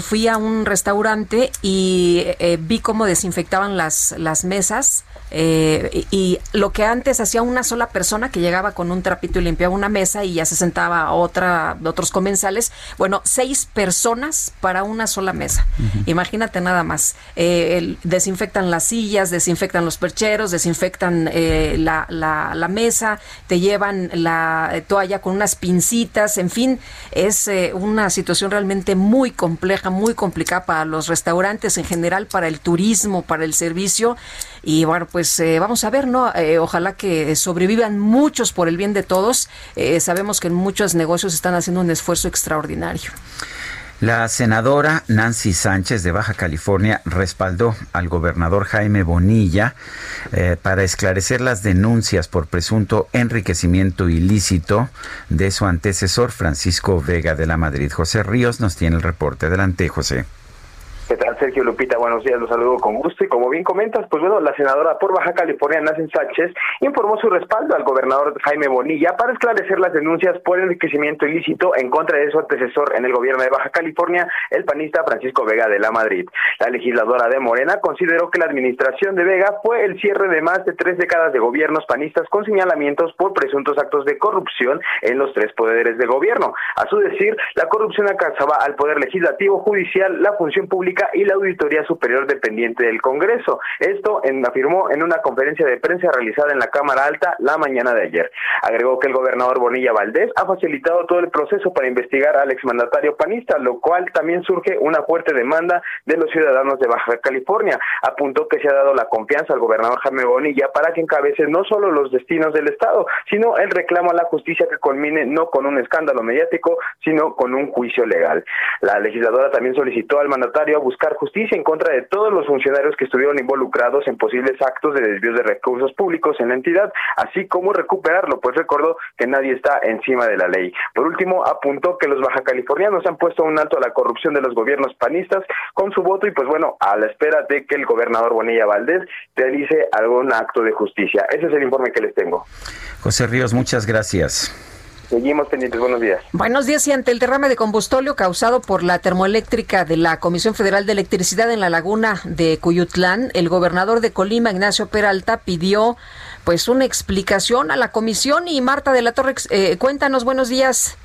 fui a un restaurante y vi cómo desinfectaban las, las mesas. y lo que antes hacía una sola persona que llegaba con un trapito y limpiaba una mesa y ya se sentaba otra, otros comensales. Bueno, seis personas para una sola mesa. Imagínate nada más. Eh, desinfectan las sillas, desinfectan los percheros, desinfectan eh, la, la, mesa, te llevan la toalla con unas pincitas, en fin, es eh, una situación realmente muy compleja, muy complicada para los restaurantes en general, para el turismo, para el servicio. Y bueno, pues vamos a ver, ¿no? ojalá que sobrevivan muchos por el bien de todos eh, sabemos que en muchos negocios están haciendo un esfuerzo extraordinario. La senadora Nancy Sánchez de Baja California respaldó al gobernador Jaime Bonilla eh, para esclarecer las denuncias por presunto enriquecimiento ilícito de su antecesor Francisco Vega de la Madrid. José Ríos nos tiene el reporte. Adelante, José. ¿Qué tal, Sergio Lupita? Buenos días, los saludo con gusto. Y como bien comentas, pues bueno, la senadora por Baja California, Nancy Sánchez, informó su respaldo al gobernador Jaime Bonilla para esclarecer las denuncias por enriquecimiento ilícito en contra de su antecesor en el gobierno de Baja California, el panista Francisco Vega de la Madrid. La legisladora de Morena consideró que la administración de Vega fue el cierre de más de tres décadas de gobiernos panistas con señalamientos por presuntos actos de corrupción en los tres poderes de gobierno. A su decir, la corrupción alcanzaba al poder legislativo, judicial, la función pública y la Auditoría Superior dependiente del Congreso. Esto afirmó en una conferencia de prensa realizada en la Cámara Alta la mañana de ayer. Agregó que el gobernador Bonilla Valdés ha facilitado todo el proceso para investigar al exmandatario panista, lo cual también surge una fuerte demanda de los ciudadanos de Baja California. Apuntó que se ha dado la confianza al gobernador Jaime Bonilla para que encabece no solo los destinos del Estado, sino el reclamo a la justicia que culmine no con un escándalo mediático, sino con un juicio legal. La legisladora también solicitó al mandatario buscar justicia en contra de todos los funcionarios que estuvieron involucrados en posibles actos de desvío de recursos públicos en la entidad, así como recuperarlo, pues recordó que nadie está encima de la ley. Por último, apuntó que los baja californianos han puesto un alto a la corrupción de los gobiernos panistas con su voto y pues bueno, a la espera de que el gobernador Bonilla Valdés realice algún acto de justicia. Ese es el informe que les tengo. José Ríos, muchas gracias. Seguimos pendientes. Buenos días. Buenos días. Y ante el derrame de combustóleo causado por la termoeléctrica de la Comisión Federal de Electricidad en la laguna de Cuyutlán, el gobernador de Colima, Ignacio Peralta, pidió pues una explicación a la comisión. Y Marta de la Torre, eh, cuéntanos. Buenos días.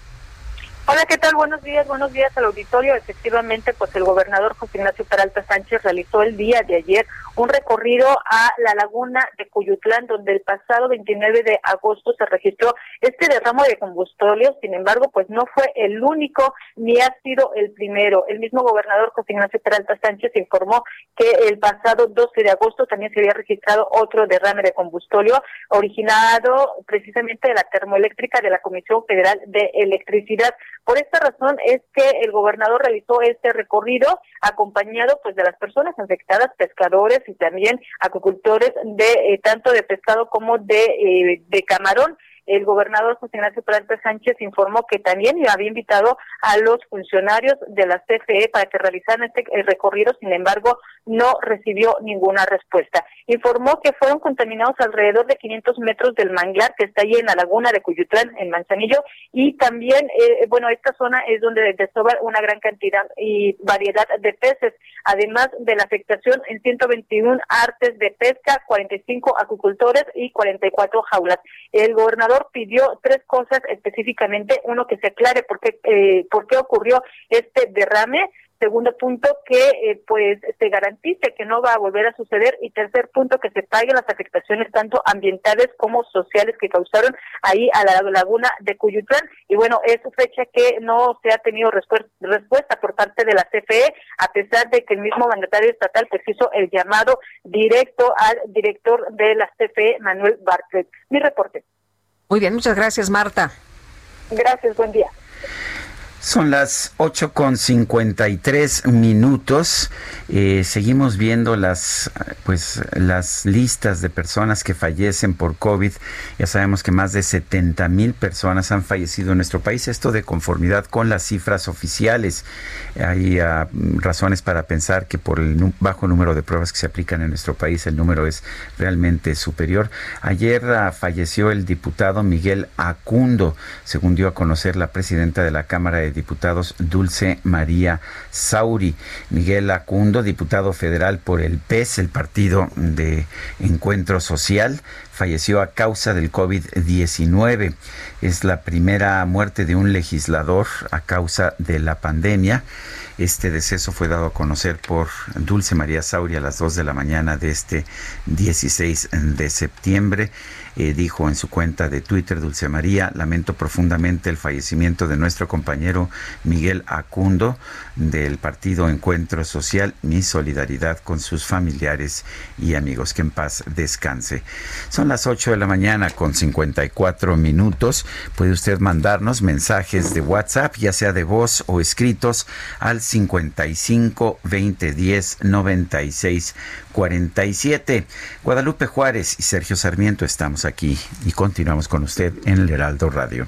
Hola, ¿qué tal? Buenos días, buenos días al auditorio. Efectivamente, pues el gobernador José Ignacio Peralta Sánchez realizó el día de ayer un recorrido a la laguna de Cuyutlán, donde el pasado 29 de agosto se registró este derramo de combustible. Sin embargo, pues no fue el único ni ha sido el primero. El mismo gobernador José Ignacio Peralta Sánchez informó que el pasado 12 de agosto también se había registrado otro derrame de combustible originado precisamente de la termoeléctrica de la Comisión Federal de Electricidad. Por esta razón es que el gobernador realizó este recorrido acompañado pues de las personas afectadas, pescadores y también acuicultores de eh, tanto de pescado como de, eh, de camarón el gobernador José Ignacio Peralta Sánchez informó que también había invitado a los funcionarios de la CFE para que realizaran este recorrido, sin embargo, no recibió ninguna respuesta. Informó que fueron contaminados alrededor de 500 metros del manglar que está ahí en la laguna de Cuyutlán, en Manzanillo, y también, eh, bueno, esta zona es donde desova una gran cantidad y variedad de peces, además de la afectación en 121 artes de pesca, 45 acuicultores y 44 jaulas. El gobernador pidió tres cosas específicamente. Uno, que se aclare por qué, eh, por qué ocurrió este derrame. Segundo punto, que eh, pues se garantice que no va a volver a suceder. Y tercer punto, que se paguen las afectaciones tanto ambientales como sociales que causaron ahí a la laguna de Cuyutlán. Y bueno, es fecha que no se ha tenido respuesta por parte de la CFE, a pesar de que el mismo mandatario estatal pues hizo el llamado directo al director de la CFE, Manuel Bartlett. Mi reporte. Muy bien, muchas gracias, Marta. Gracias, buen día. Son las 8 con 53 minutos. Eh, seguimos viendo las, pues, las listas de personas que fallecen por COVID. Ya sabemos que más de 70 mil personas han fallecido en nuestro país. Esto de conformidad con las cifras oficiales. Hay uh, razones para pensar que por el bajo número de pruebas que se aplican en nuestro país, el número es realmente superior. Ayer uh, falleció el diputado Miguel Acundo, según dio a conocer la presidenta de la Cámara de Diputados Dulce María Sauri. Miguel Acundo, diputado federal por el PES, el Partido de Encuentro Social, falleció a causa del COVID-19. Es la primera muerte de un legislador a causa de la pandemia. Este deceso fue dado a conocer por Dulce María Sauri a las 2 de la mañana de este 16 de septiembre. Eh, dijo en su cuenta de Twitter, Dulce María, lamento profundamente el fallecimiento de nuestro compañero Miguel Acundo del partido Encuentro Social, mi solidaridad con sus familiares y amigos. Que en paz descanse. Son las 8 de la mañana con 54 minutos. Puede usted mandarnos mensajes de WhatsApp, ya sea de voz o escritos, al 55 20 10 96 47. Guadalupe Juárez y Sergio Sarmiento estamos aquí y continuamos con usted en el Heraldo Radio.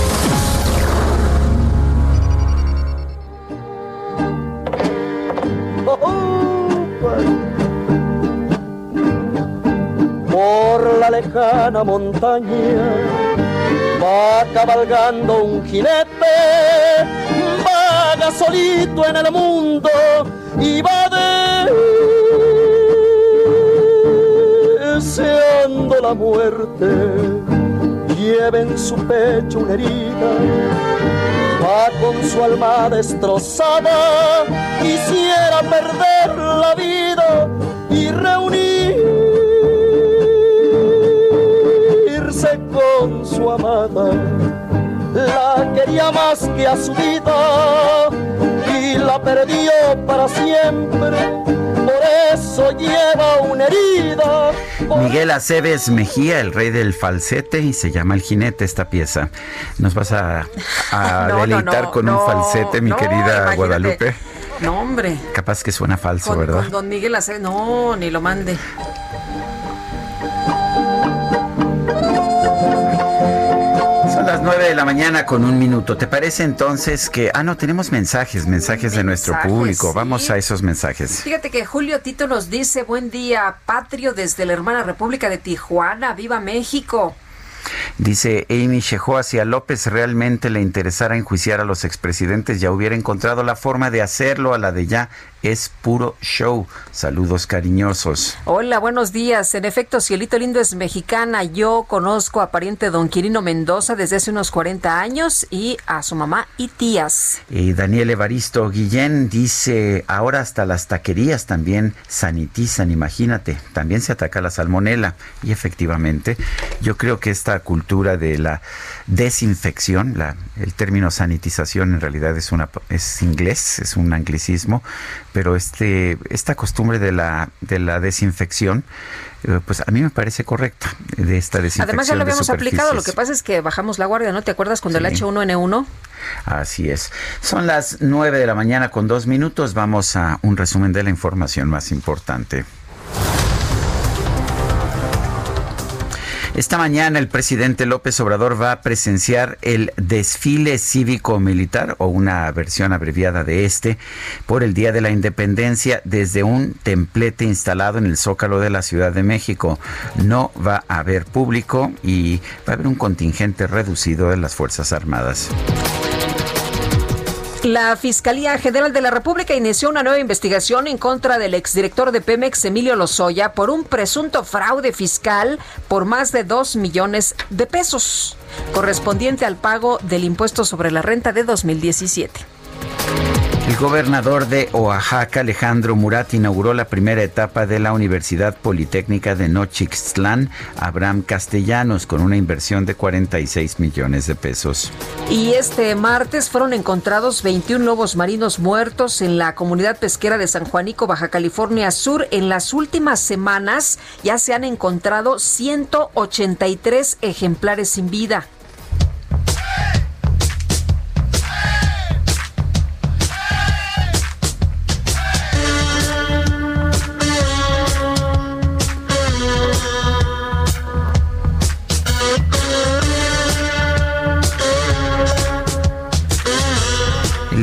Lejana montaña va cabalgando un jinete, vaga solito en el mundo y va deseando la muerte. Lleva en su pecho una herida, va con su alma destrozada, quisiera perder la vida su amada. La quería más que a su vida y la perdió para siempre. Por eso lleva una herida. Miguel Aceves Mejía, el rey del falsete, y se llama El Jinete esta pieza. ¿Nos vas a, a No, no, deleitar no, con no, un falsete, mi no, querida imagínate. Guadalupe? No, hombre. Capaz que suena falso, Con, ¿verdad? con don Miguel Aceves, no, ni lo mande. Las 9 de la mañana con un minuto. ¿Te parece entonces que... Ah, no, tenemos mensajes, mensajes de nuestro Mensajes, público. sí. Vamos a esos mensajes. Fíjate que Julio Tito nos dice, buen día, patrio desde la hermana República de Tijuana, viva México. Dice Amy Shehoa, si a López realmente le interesara enjuiciar a los expresidentes, ya hubiera encontrado la forma de hacerlo. A la de ya es puro show. Saludos cariñosos. Hola, buenos días. En efecto, Cielito Lindo es mexicana. Yo conozco a pariente don Quirino Mendoza desde hace unos 40 años y a su mamá y tías. Y Daniel Evaristo Guillén dice, ahora hasta las taquerías también sanitizan, imagínate, también se ataca la salmonela. Y efectivamente, yo creo que esta cultura de la desinfección, la, el término sanitización en realidad es, una, es inglés, es un anglicismo, pero este, esta costumbre de la, de la desinfección, eh, pues a mí me parece correcta, de esta desinfección. Además ya lo habíamos aplicado, lo que pasa es que bajamos la guardia, ¿no? ¿Te acuerdas cuando el Sí. H1N1? Así es. Son las 9 de la mañana con dos minutos. Vamos a un resumen de la información más importante. Esta mañana el presidente López Obrador va a presenciar el desfile cívico-militar o una versión abreviada de este por el Día de la Independencia desde un templete instalado en el Zócalo de la Ciudad de México. No va a haber público y va a haber un contingente reducido de las Fuerzas Armadas. La Fiscalía General de la República inició una nueva investigación en contra del exdirector de Pemex, Emilio Lozoya, por un presunto fraude fiscal por más de 2 millones de pesos, correspondiente al pago del impuesto sobre la renta de 2017. El gobernador de Oaxaca, Alejandro Murat, inauguró la primera etapa de la Universidad Politécnica de Nochixtlán, Abraham Castellanos, con una inversión de 46 millones de pesos. Y este martes fueron encontrados 21 lobos marinos muertos en la comunidad pesquera de San Juanico, Baja California Sur. En las últimas semanas ya se han encontrado 183 ejemplares sin vida.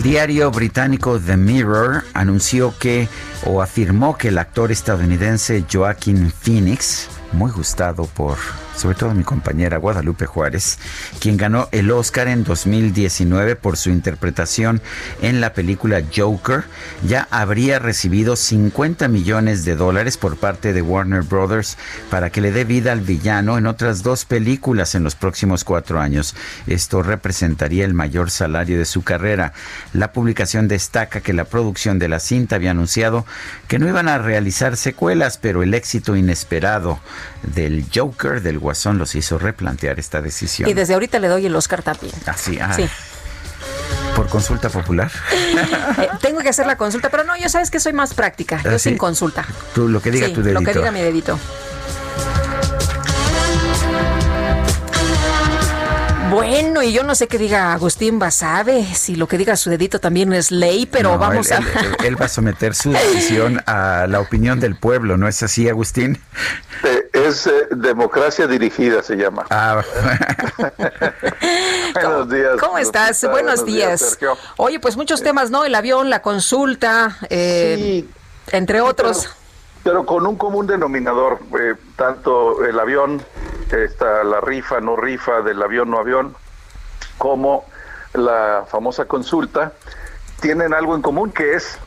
Diario británico The Mirror anunció que o afirmó que el actor estadounidense Joaquin Phoenix, muy gustado por sobre todo mi compañera Guadalupe Juárez, quien ganó el Oscar en 2019 por su interpretación en la película Joker, ya habría recibido 50 millones de dólares por parte de Warner Brothers para que le dé vida al villano en otras dos películas en los próximos cuatro años. Esto representaría el mayor salario de su carrera. La publicación destaca que la producción de la cinta había anunciado que no iban a realizar secuelas, pero el éxito inesperado del Joker, del Guasón, los hizo replantear esta decisión. Y desde ahorita le doy el Oscar también. Así, ah, Sí. por consulta popular. Eh, tengo que hacer la consulta, pero no, yo sabes que soy más práctica. Yo Ah, sí. sin consulta. Tú, lo que diga Sí, tu dedito. Lo que diga mi dedito. Bueno, y yo no sé qué diga Agustín Basabe, si lo que diga su dedito también es ley, pero No, vamos él, a... él- él va a someter su decisión a la opinión del pueblo, ¿no es así, Agustín? Eh, es eh, democracia dirigida, se llama. Ah, buenos días. ¿Cómo estás? Buenos días. Oye, pues muchos temas, ¿no? El avión, la consulta, eh, entre otros. Pero con un común denominador, eh, tanto el avión está la rifa, no rifa del avión, no avión, como la famosa consulta, tienen algo en común que es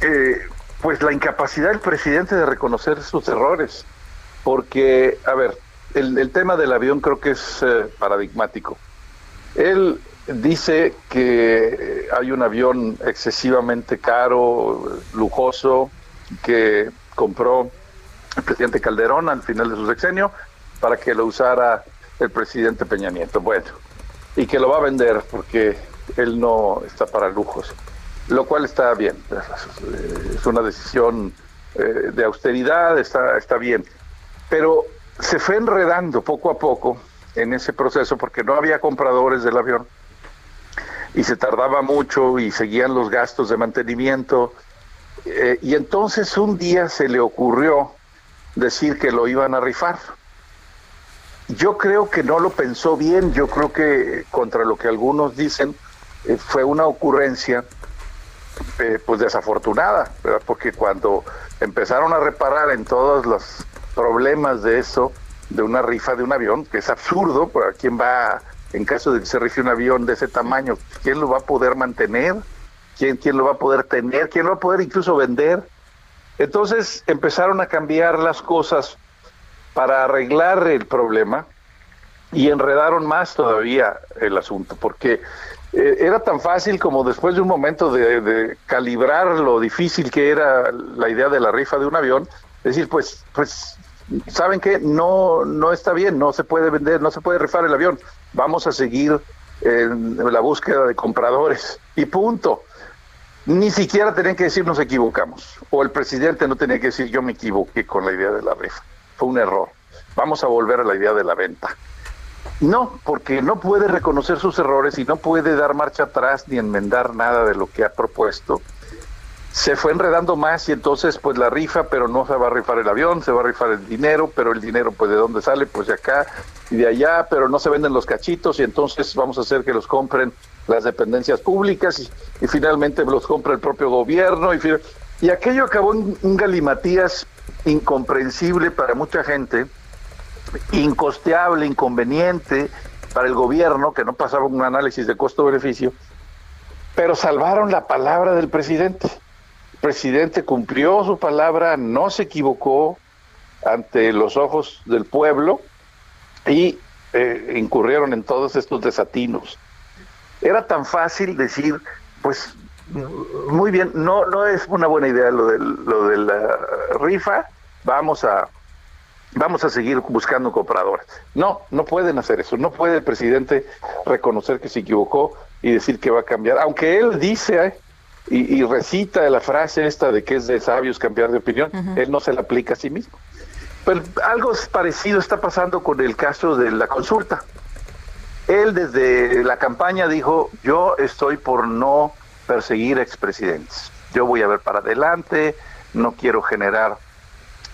eh, pues la incapacidad del presidente de reconocer sus errores. Porque, a ver, el, tema del avión creo que es eh, paradigmático. Él dice que hay un avión excesivamente caro, lujoso, que compró el presidente Calderón al final de su sexenio para que lo usara el presidente Peña Nieto. Bueno, y que lo va a vender porque él no está para lujos, lo cual está bien. Es una decisión eh, de austeridad, está, está bien. Pero se fue enredando poco a poco en ese proceso porque no había compradores del avión y se tardaba mucho y seguían los gastos de mantenimiento. Eh, y entonces un día se le ocurrió decir que lo iban a rifar. Yo creo que no lo pensó bien, yo creo que contra lo que algunos dicen eh, fue una ocurrencia eh, pues desafortunada, porque cuando empezaron a reparar en todos los problemas de eso, de una rifa de un avión, que es absurdo, para quién va, en caso de que se rife un avión de ese tamaño, quién lo va a poder mantener, quién, quién lo va a poder tener, quién lo va a poder incluso vender. Entonces empezaron a cambiar las cosas para arreglar el problema y enredaron más todavía el asunto, porque eh, era tan fácil como después de un momento de, de, calibrar lo difícil que era la idea de la rifa de un avión, decir, pues, pues ¿saben qué? No, no está bien, no se puede vender, no se puede rifar el avión. Vamos a seguir en la búsqueda de compradores. Y punto. Ni siquiera tenían que decir nos equivocamos. O el presidente no tenía que decir yo me equivoqué con la idea de la rifa. Fue un error. Vamos a volver a la idea de la venta. No, porque no puede reconocer sus errores y no puede dar marcha atrás ni enmendar nada de lo que ha propuesto se fue enredando más y entonces pues la rifa, pero no se va a rifar el avión, se va a rifar el dinero, pero el dinero pues de dónde sale, pues de acá y de allá, pero no se venden los cachitos y entonces vamos a hacer que los compren las dependencias públicas y, finalmente los compra el propio gobierno y, y aquello acabó en un galimatías incomprensible para mucha gente, incosteable, inconveniente para el gobierno que no pasaba un análisis de costo-beneficio, pero salvaron la palabra del presidente presidente cumplió su palabra, no se equivocó ante los ojos del pueblo y eh, incurrieron en todos estos desatinos. Era tan fácil decir, pues muy bien, no no es una buena idea lo de, lo de la rifa, vamos a vamos a seguir buscando compradores. No, no pueden hacer eso, no puede el presidente reconocer que se equivocó y decir que va a cambiar, aunque él dice y, recita la frase esta de que es de sabios cambiar de opinión, él no se la aplica a sí mismo. Pero algo parecido está pasando con el caso de la consulta. Él desde la campaña dijo, yo estoy por no perseguir expresidentes. Yo voy a ver para adelante, no quiero generar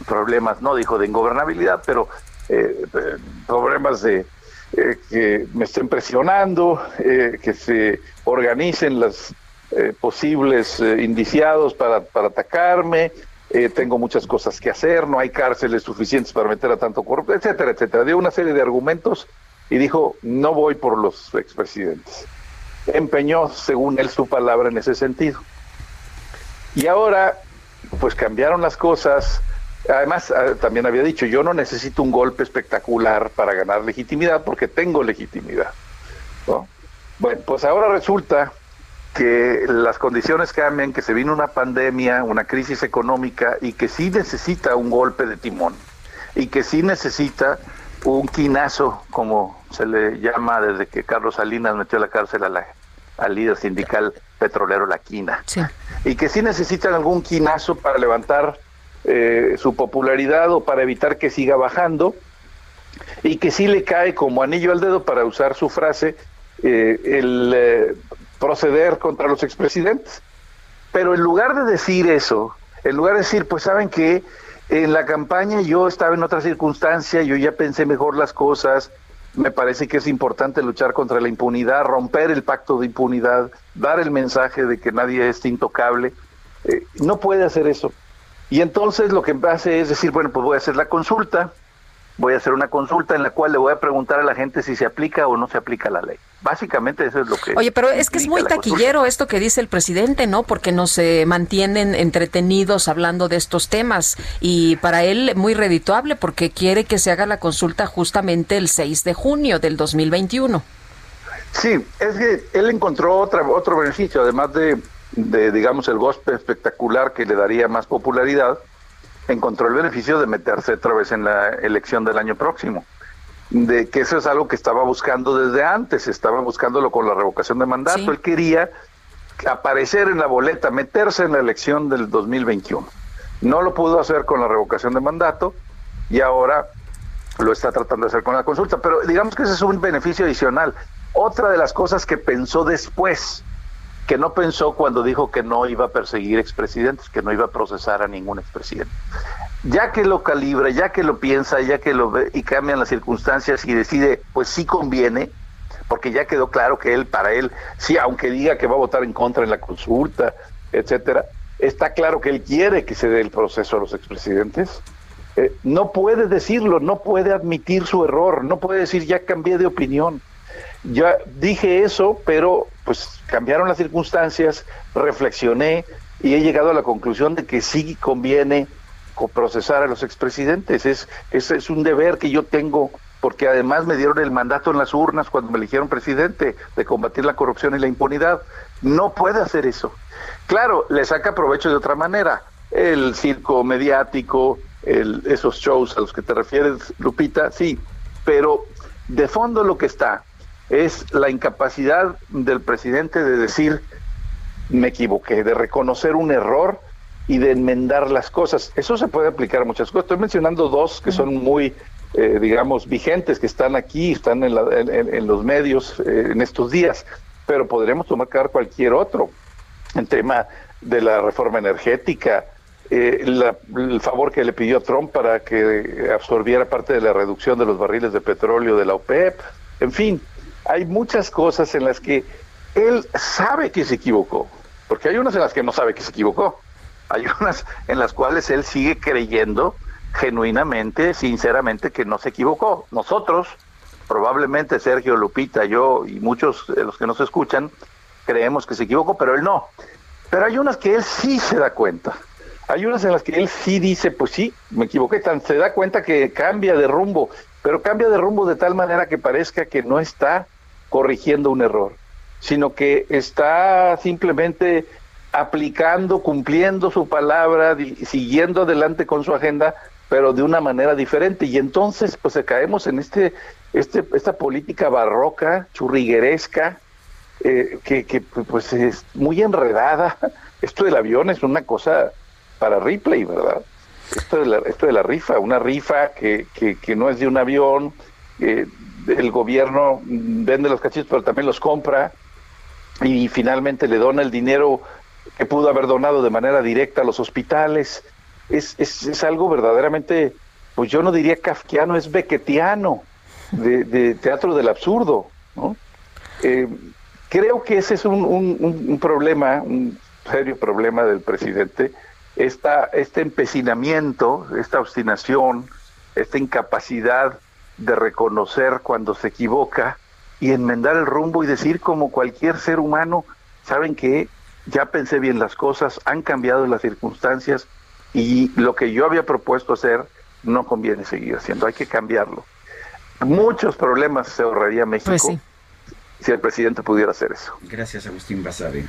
problemas, no dijo de ingobernabilidad, pero eh, eh, problemas de eh, que me estén presionando, que se organicen las eh, posibles eh, indiciados para, para atacarme, eh, tengo muchas cosas que hacer, no hay cárceles suficientes para meter a tanto corrupto, etcétera, etcétera. Dio una serie de argumentos y dijo, no voy por los expresidentes. Empeñó, según él, su palabra en ese sentido. Y ahora, pues cambiaron las cosas. Además, ah, también había dicho, yo no necesito un golpe espectacular para ganar legitimidad porque tengo legitimidad. Bueno, pues ahora resulta que las condiciones cambian, que se viene una pandemia, una crisis económica y que sí necesita un golpe de timón y que sí necesita un quinazo, como se le llama desde que Carlos Salinas metió a la cárcel a la, al líder sindical petrolero La Quina. Y que sí necesitan algún quinazo para levantar eh, su popularidad o para evitar que siga bajando y que sí le cae como anillo al dedo para usar su frase eh, el eh, proceder contra los expresidentes. Pero en lugar de decir eso, en lugar de decir, pues saben que en la campaña yo estaba en otra circunstancia, yo ya pensé mejor las cosas, me parece que es importante luchar contra la impunidad, romper el pacto de impunidad, dar el mensaje de que nadie es intocable. Eh, no puede hacer eso. Y entonces lo que hace es decir, bueno, pues voy a hacer la consulta voy a hacer una consulta en la cual le voy a preguntar a la gente si se aplica o no se aplica la ley. Básicamente eso es lo que... Oye, pero es que es muy taquillero esto que dice el presidente, ¿no? Porque nos mantienen entretenidos hablando de estos temas y para él muy redituable porque quiere que se haga la consulta justamente el 6 de junio del 2021. Sí, es que él encontró otra, otro beneficio, además de, de, digamos, el gospel espectacular que le daría más popularidad, encontró el beneficio de meterse otra vez en la elección del año próximo. De que eso es algo que estaba buscando desde antes, estaba buscándolo con la revocación de mandato. Él quería aparecer en la boleta, meterse en la elección del 2021. No lo pudo hacer con la revocación de mandato y ahora lo está tratando de hacer con la consulta. Pero digamos que ese es un beneficio adicional. Otra de las cosas que pensó después, que no pensó cuando dijo que no iba a perseguir expresidentes, que no iba a procesar a ningún expresidente. Ya que lo calibra, ya que lo piensa, ya que lo ve y cambian las circunstancias y decide, pues sí conviene, porque ya quedó claro que él, para él, sí, aunque diga que va a votar en contra en la consulta, etcétera, está claro que él quiere que se dé el proceso a los expresidentes. Eh, no puede decirlo, no puede admitir su error, no puede decir ya cambié de opinión. Ya dije eso, pero pues cambiaron las circunstancias, reflexioné y he llegado a la conclusión de que sí conviene procesar a los expresidentes. Es, es, es un deber que yo tengo porque además me dieron el mandato en las urnas cuando me eligieron presidente de combatir la corrupción y la impunidad. No puede hacer eso. Claro, le saca provecho de otra manera. El circo mediático, el, esos shows a los que te refieres, Lupita, sí, pero de fondo lo que está es la incapacidad del presidente de decir me equivoqué, de reconocer un error y de enmendar las cosas. Eso se puede aplicar a muchas cosas. Estoy mencionando dos que son muy, eh, digamos, vigentes, que están aquí, están en, los medios eh, en estos días, pero podremos tomar cualquier otro. En tema de la reforma energética, eh, el favor que le pidió a Trump para que absorbiera parte de la reducción de los barriles de petróleo de la OPEP, en fin, hay muchas cosas en las que él sabe que se equivocó, porque hay unas en las que no sabe que se equivocó, hay unas en las cuales él sigue creyendo genuinamente, sinceramente, que no se equivocó. Nosotros, probablemente Sergio, Lupita, yo y muchos de los que nos escuchan, creemos que se equivocó, pero él no. Pero hay unas que él sí se da cuenta. Hay unas en las que él sí dice, pues sí, me equivoqué, se da cuenta que cambia de rumbo, pero cambia de rumbo de tal manera que parezca que no está corrigiendo un error, sino que está simplemente aplicando, cumpliendo su palabra, siguiendo adelante con su agenda, pero de una manera diferente. Y entonces, pues caemos en este, este, esta política barroca, churrigueresca, eh, que, que pues es muy enredada. Esto del avión es una cosa para Ripley, ¿verdad? Esto de la, esto de la rifa, una rifa que, que, no es de un avión, eh, el gobierno vende los cachitos, pero también los compra y finalmente le dona el dinero que pudo haber donado de manera directa a los hospitales. Es, es, es algo verdaderamente, pues yo no diría kafkiano, es bequetiano, de, teatro del absurdo. ¿no? Eh, creo que ese es un, un, un, problema, un serio problema del presidente, esta, este empecinamiento, esta obstinación, esta incapacidad de reconocer cuando se equivoca y enmendar el rumbo y decir como cualquier ser humano, saben que ya pensé bien las cosas, han cambiado las circunstancias y lo que yo había propuesto hacer no conviene seguir haciendo, hay que cambiarlo. Muchos problemas se ahorraría México pues si el presidente pudiera hacer eso. Gracias, Agustín Basabe.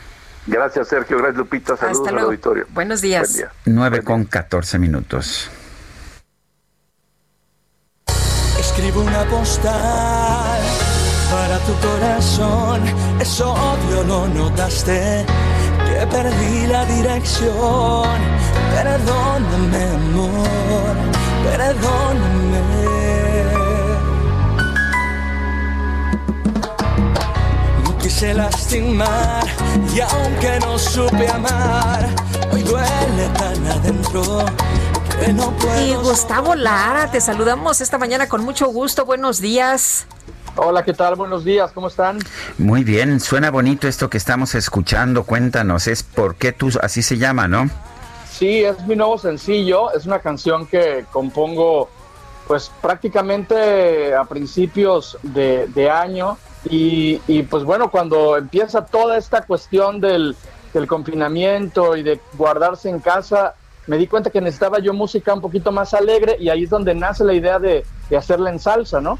Gracias, Sergio. Gracias, Lupita. Saludos al auditorio. Buenos días. 9 con 14 minutos. Escribo una postal para tu corazón. Eso obvio lo notaste. Que perdí la dirección. Perdóname, amor. Perdóname. quise lastimar y aunque no supe amar, hoy duele tan adentro. Que no puedo y Gustavo Lara, te saludamos esta mañana con mucho gusto. Buenos días. Hola, ¿qué tal? Buenos días, ¿cómo están? Muy bien, suena bonito esto que estamos escuchando. Cuéntanos, es por qué tú, así se llama, ¿no? Sí, es mi nuevo sencillo, es una canción que compongo pues prácticamente a principios de, año y, pues bueno, cuando empieza toda esta cuestión del, confinamiento y de guardarse en casa, me di cuenta que necesitaba yo música un poquito más alegre y ahí es donde nace la idea de, de hacerla en salsa, ¿no?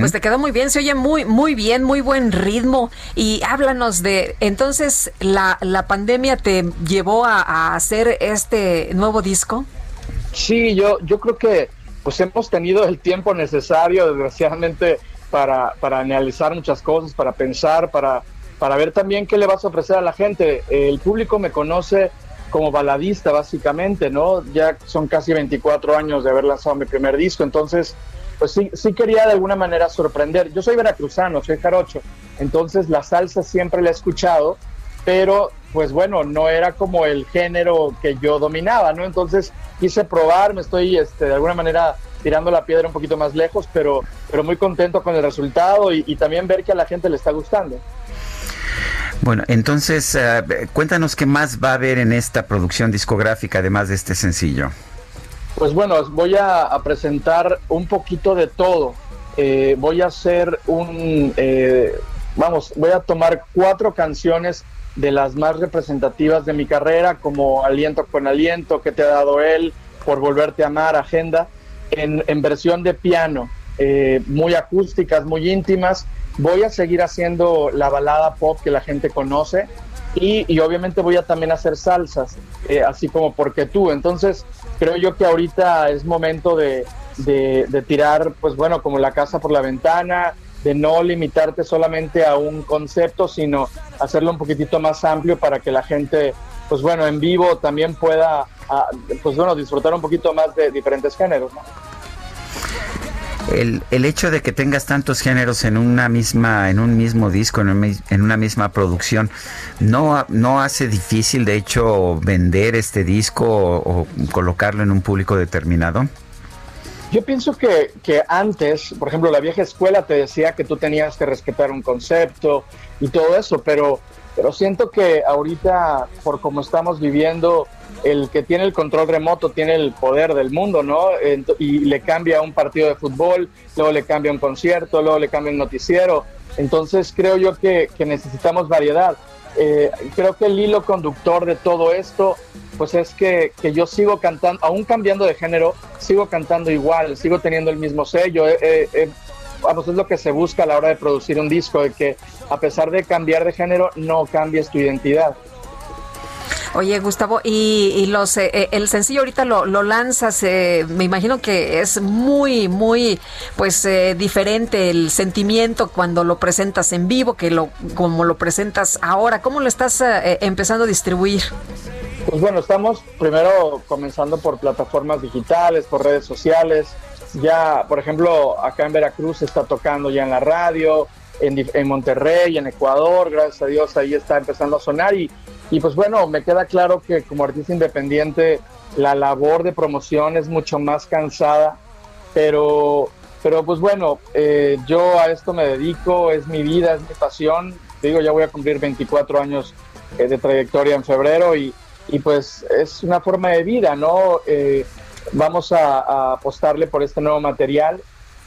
Pues te quedó muy bien, se oye muy, muy bien, muy buen ritmo. Y háblanos de, entonces, ¿la, la pandemia te llevó a, a, hacer este nuevo disco? Sí, yo, yo creo que pues hemos tenido el tiempo necesario, desgraciadamente, para, para analizar muchas cosas, para pensar, para, para ver también qué le vas a ofrecer a la gente. El público me conoce como baladista, básicamente, ¿no? Ya son casi 24 años de haber lanzado mi primer disco, entonces, pues sí, sí quería de alguna manera sorprender. Yo soy veracruzano, soy jarocho, entonces la salsa siempre la he escuchado, pero pues bueno, no era como el género que yo dominaba, ¿no? Entonces quise probar, me estoy este, de alguna manera tirando la piedra un poquito más lejos, pero, pero muy contento con el resultado y, también ver que a la gente le está gustando. Bueno, entonces eh, cuéntanos qué más va a haber en esta producción discográfica, además de este sencillo. Pues bueno, voy a, presentar un poquito de todo. Eh, voy a hacer un, eh, vamos, voy a tomar cuatro canciones de las más representativas de mi carrera, como Aliento con Aliento, que te ha dado él, Por Volverte a Amar, Agenda, en, versión de piano, eh, muy acústicas, muy íntimas. Voy a seguir haciendo la balada pop que la gente conoce y, obviamente voy a también hacer salsas, eh, así como Porque tú. Entonces, creo yo que ahorita es momento de, de tirar, pues bueno, como la casa por la ventana, de no limitarte solamente a un concepto, sino hacerlo un poquitito más amplio para que la gente, pues bueno, en vivo también pueda, ah, pues bueno, disfrutar un poquito más de diferentes géneros. El, el, hecho de que tengas tantos géneros en una misma, en un mismo disco, en, una misma producción, no, no hace difícil, de hecho, vender este disco o colocarlo en un público determinado. Yo pienso que, que, antes, por ejemplo, la vieja escuela te decía que tú tenías que respetar un concepto y todo eso, pero, pero siento que ahorita, por como estamos viviendo, el que tiene el control remoto tiene el poder del mundo, ¿no? Y le cambia un partido de fútbol, luego le cambia un concierto, luego le cambia un noticiero. Entonces creo yo que, que necesitamos variedad. Eh, creo que el hilo conductor de todo esto pues es que, yo sigo cantando, aún cambiando de género, sigo cantando igual, sigo teniendo el mismo sello. Eh, eh, vamos, es lo que se busca a la hora de producir un disco, de que a pesar de cambiar de género, no cambies tu identidad. Oye, Gustavo, y, los el sencillo ahorita lo, lanzas, me imagino que es muy, muy, pues diferente el sentimiento cuando lo presentas en vivo que lo como lo presentas ahora. ¿Cómo lo estás empezando a distribuir? Pues bueno, estamos primero comenzando por plataformas digitales, por redes sociales. Ya, por ejemplo, acá en Veracruz se está tocando ya en la radio, en, en Monterrey, en Ecuador, gracias a Dios ahí está empezando a sonar. Y, y pues bueno, me queda claro que como artista independiente la labor de promoción es mucho más cansada, pero, pero pues bueno, eh, yo a esto me dedico, es mi vida, es mi pasión. digo, ya voy a cumplir 24 años eh, de trayectoria en febrero y, y pues es una forma de vida, ¿no? Eh, vamos a, apostarle por este nuevo material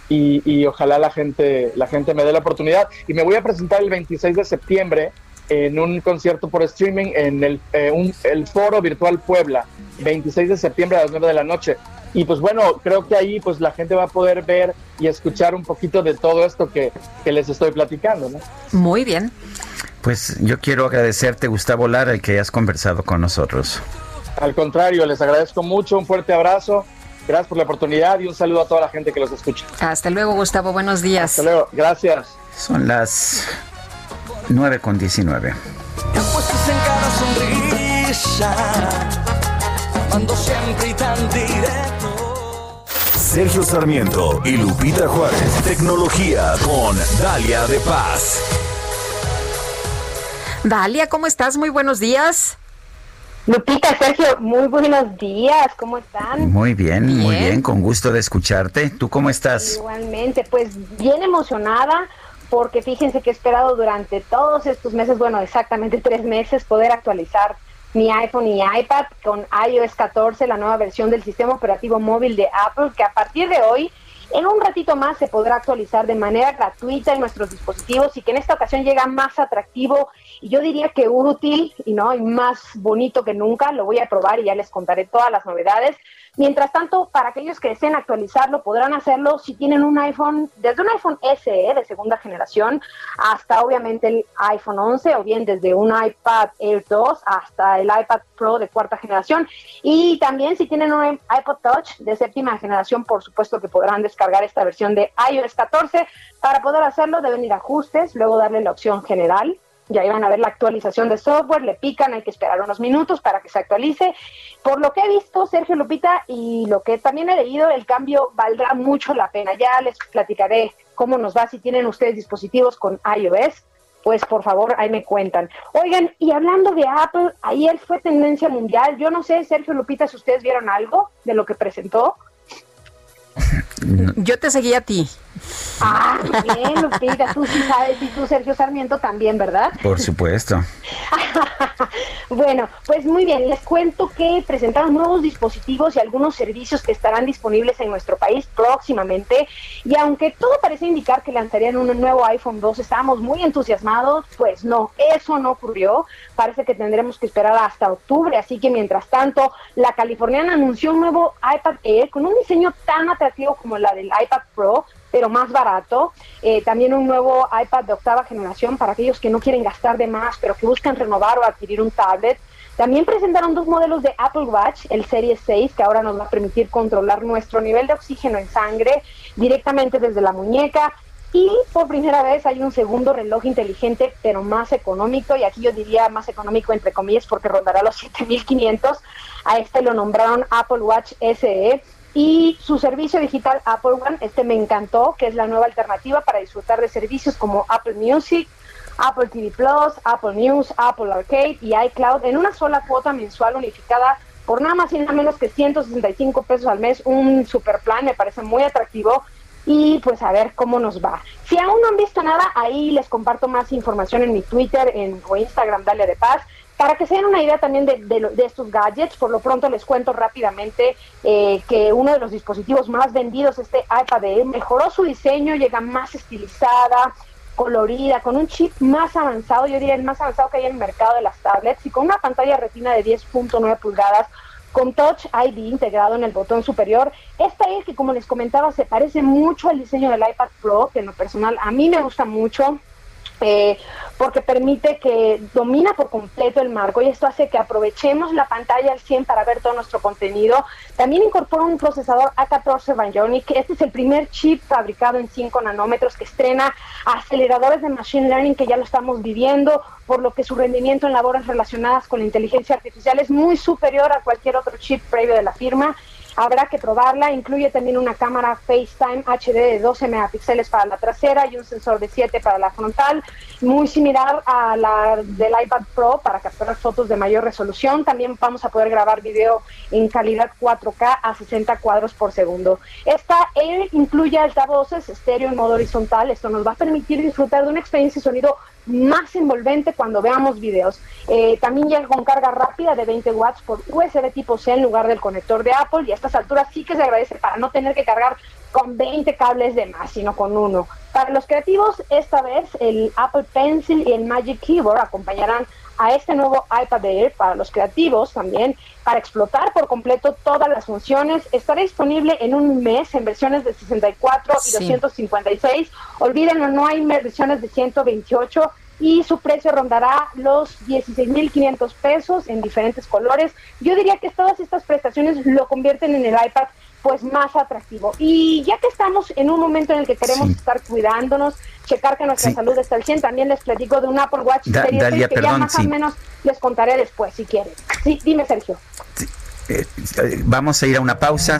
y, ojalá la gente, la gente me dé la oportunidad. Y me voy a presentar el 26 de septiembre en un concierto por streaming en el, eh, el Foro Virtual Puebla, 26 de septiembre a las 9 de la noche. Y pues bueno, creo que ahí pues la gente va a poder ver y escuchar un poquito de todo esto que, que les estoy platicando, ¿no? Muy bien. Pues yo quiero agradecerte, Gustavo Lara, el que hayas conversado con nosotros. Al contrario, les agradezco mucho, un fuerte abrazo, gracias por la oportunidad y un saludo a toda la gente que los escucha. Hasta luego, Gustavo, buenos días. Hasta luego, gracias. Son las 9 con 19. Sergio Sarmiento y Lupita Juárez. Tecnología con Dalia de Paz. Dalia, ¿cómo estás? Muy buenos días. Lupita, Sergio, muy buenos días, ¿cómo están? Muy bien, muy bien, con gusto de escucharte. ¿Tú cómo estás? Igualmente, pues bien emocionada porque fíjense que he esperado durante todos estos meses, bueno, exactamente tres meses, poder actualizar ni iPhone ni iPad con iOS 14, la nueva versión del sistema operativo móvil de Apple, que a partir de hoy en un ratito más se podrá actualizar de manera gratuita en nuestros dispositivos y que en esta ocasión llega más atractivo y yo diría que útil y no y más bonito que nunca. Lo voy a probar y ya les contaré todas las novedades. Mientras tanto, para aquellos que deseen actualizarlo, podrán hacerlo si tienen un iPhone, desde un iPhone SE de segunda generación hasta obviamente el iPhone 11 o bien desde un iPad Air 2 hasta el iPad Pro de cuarta generación. Y también si tienen un iPod Touch de séptima generación, por supuesto que podrán descargar esta versión de iOS 14. Para poder hacerlo deben ir a ajustes, luego darle la opción general ya iban a ver la actualización de software, le pican, hay que esperar unos minutos para que se actualice. Por lo que he visto, Sergio Lupita, y lo que también he leído, el cambio valdrá mucho la pena. Ya les platicaré cómo nos va si tienen ustedes dispositivos con iOS. Pues por favor, ahí me cuentan. Oigan, y hablando de Apple, ayer fue tendencia mundial. Yo no sé, Sergio Lupita, si ustedes vieron algo de lo que presentó. Yo te seguí a ti. Ah, bien, Lupita, tú sí sabes, y tú, Sergio Sarmiento, también, ¿verdad? Por supuesto. bueno, pues muy bien, les cuento que presentaron nuevos dispositivos y algunos servicios que estarán disponibles en nuestro país próximamente. Y aunque todo parece indicar que lanzarían un nuevo iPhone 2, estábamos muy entusiasmados, pues no, eso no ocurrió. Parece que tendremos que esperar hasta octubre, así que mientras tanto, la californiana anunció un nuevo iPad Air con un diseño tan atractivo como la del iPad Pro pero más barato. Eh, también un nuevo iPad de octava generación para aquellos que no quieren gastar de más, pero que buscan renovar o adquirir un tablet. También presentaron dos modelos de Apple Watch, el Series 6, que ahora nos va a permitir controlar nuestro nivel de oxígeno en sangre directamente desde la muñeca. Y por primera vez hay un segundo reloj inteligente, pero más económico, y aquí yo diría más económico entre comillas porque rondará los 7500. A este lo nombraron Apple Watch SE y su servicio digital Apple One, este me encantó, que es la nueva alternativa para disfrutar de servicios como Apple Music, Apple TV Plus, Apple News, Apple Arcade y iCloud en una sola cuota mensual unificada por nada más y nada menos que 165 pesos al mes, un super plan, me parece muy atractivo y pues a ver cómo nos va. Si aún no han visto nada, ahí les comparto más información en mi Twitter en, o Instagram, Dale de Paz. Para que se den una idea también de, de, estos gadgets, por lo pronto les cuento rápidamente eh, que uno de los dispositivos más vendidos, este iPad mejoró su diseño, llega más estilizada, colorida, con un chip más avanzado, yo diría el más avanzado que hay en el mercado de las tablets y con una pantalla retina de 10.9 pulgadas con Touch ID integrado en el botón superior. Esta es que, como les comentaba, se parece mucho al diseño del iPad Pro, que en lo personal a mí me gusta mucho. Eh, porque permite que domina por completo el marco y esto hace que aprovechemos la pantalla al 100 para ver todo nuestro contenido. También incorpora un procesador A14 Bionic, este es el primer chip fabricado en 5 nanómetros que estrena aceleradores de Machine Learning que ya lo estamos viviendo, por lo que su rendimiento en labores relacionadas con la inteligencia artificial es muy superior a cualquier otro chip previo de la firma Habrá que probarla. Incluye también una cámara FaceTime HD de 12 megapíxeles para la trasera y un sensor de 7 para la frontal, muy similar a la del iPad Pro para capturar fotos de mayor resolución. También vamos a poder grabar video en calidad 4K a 60 cuadros por segundo. Esta Air incluye altavoces estéreo en modo horizontal. Esto nos va a permitir disfrutar de una experiencia de sonido más envolvente cuando veamos videos. Eh, también llega con carga rápida de 20 watts por USB tipo C en lugar del conector de Apple y estas alturas sí que se agradece para no tener que cargar con 20 cables de más, sino con uno. Para los creativos, esta vez el Apple Pencil y el Magic Keyboard acompañarán a este nuevo iPad Air para los creativos también, para explotar por completo todas las funciones. Estará disponible en un mes en versiones de 64 y 256. Olvídenlo, no hay versiones de 128 y su precio rondará los 16.500 pesos en diferentes colores. Yo diría que todas estas prestaciones lo convierten en el iPad pues más atractivo. Y ya que estamos en un momento en el que queremos estar cuidándonos, checar que nuestra salud está al 100, también les platico de un Apple Watch Series que ya más o menos les contaré después si quieren. Sí, dime Sergio. Eh, eh, vamos a ir a una pausa.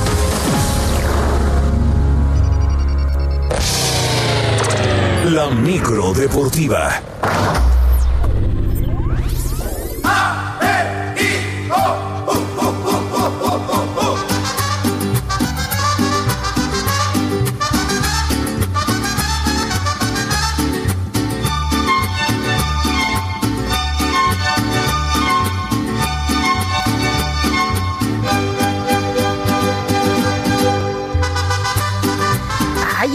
La micro deportiva.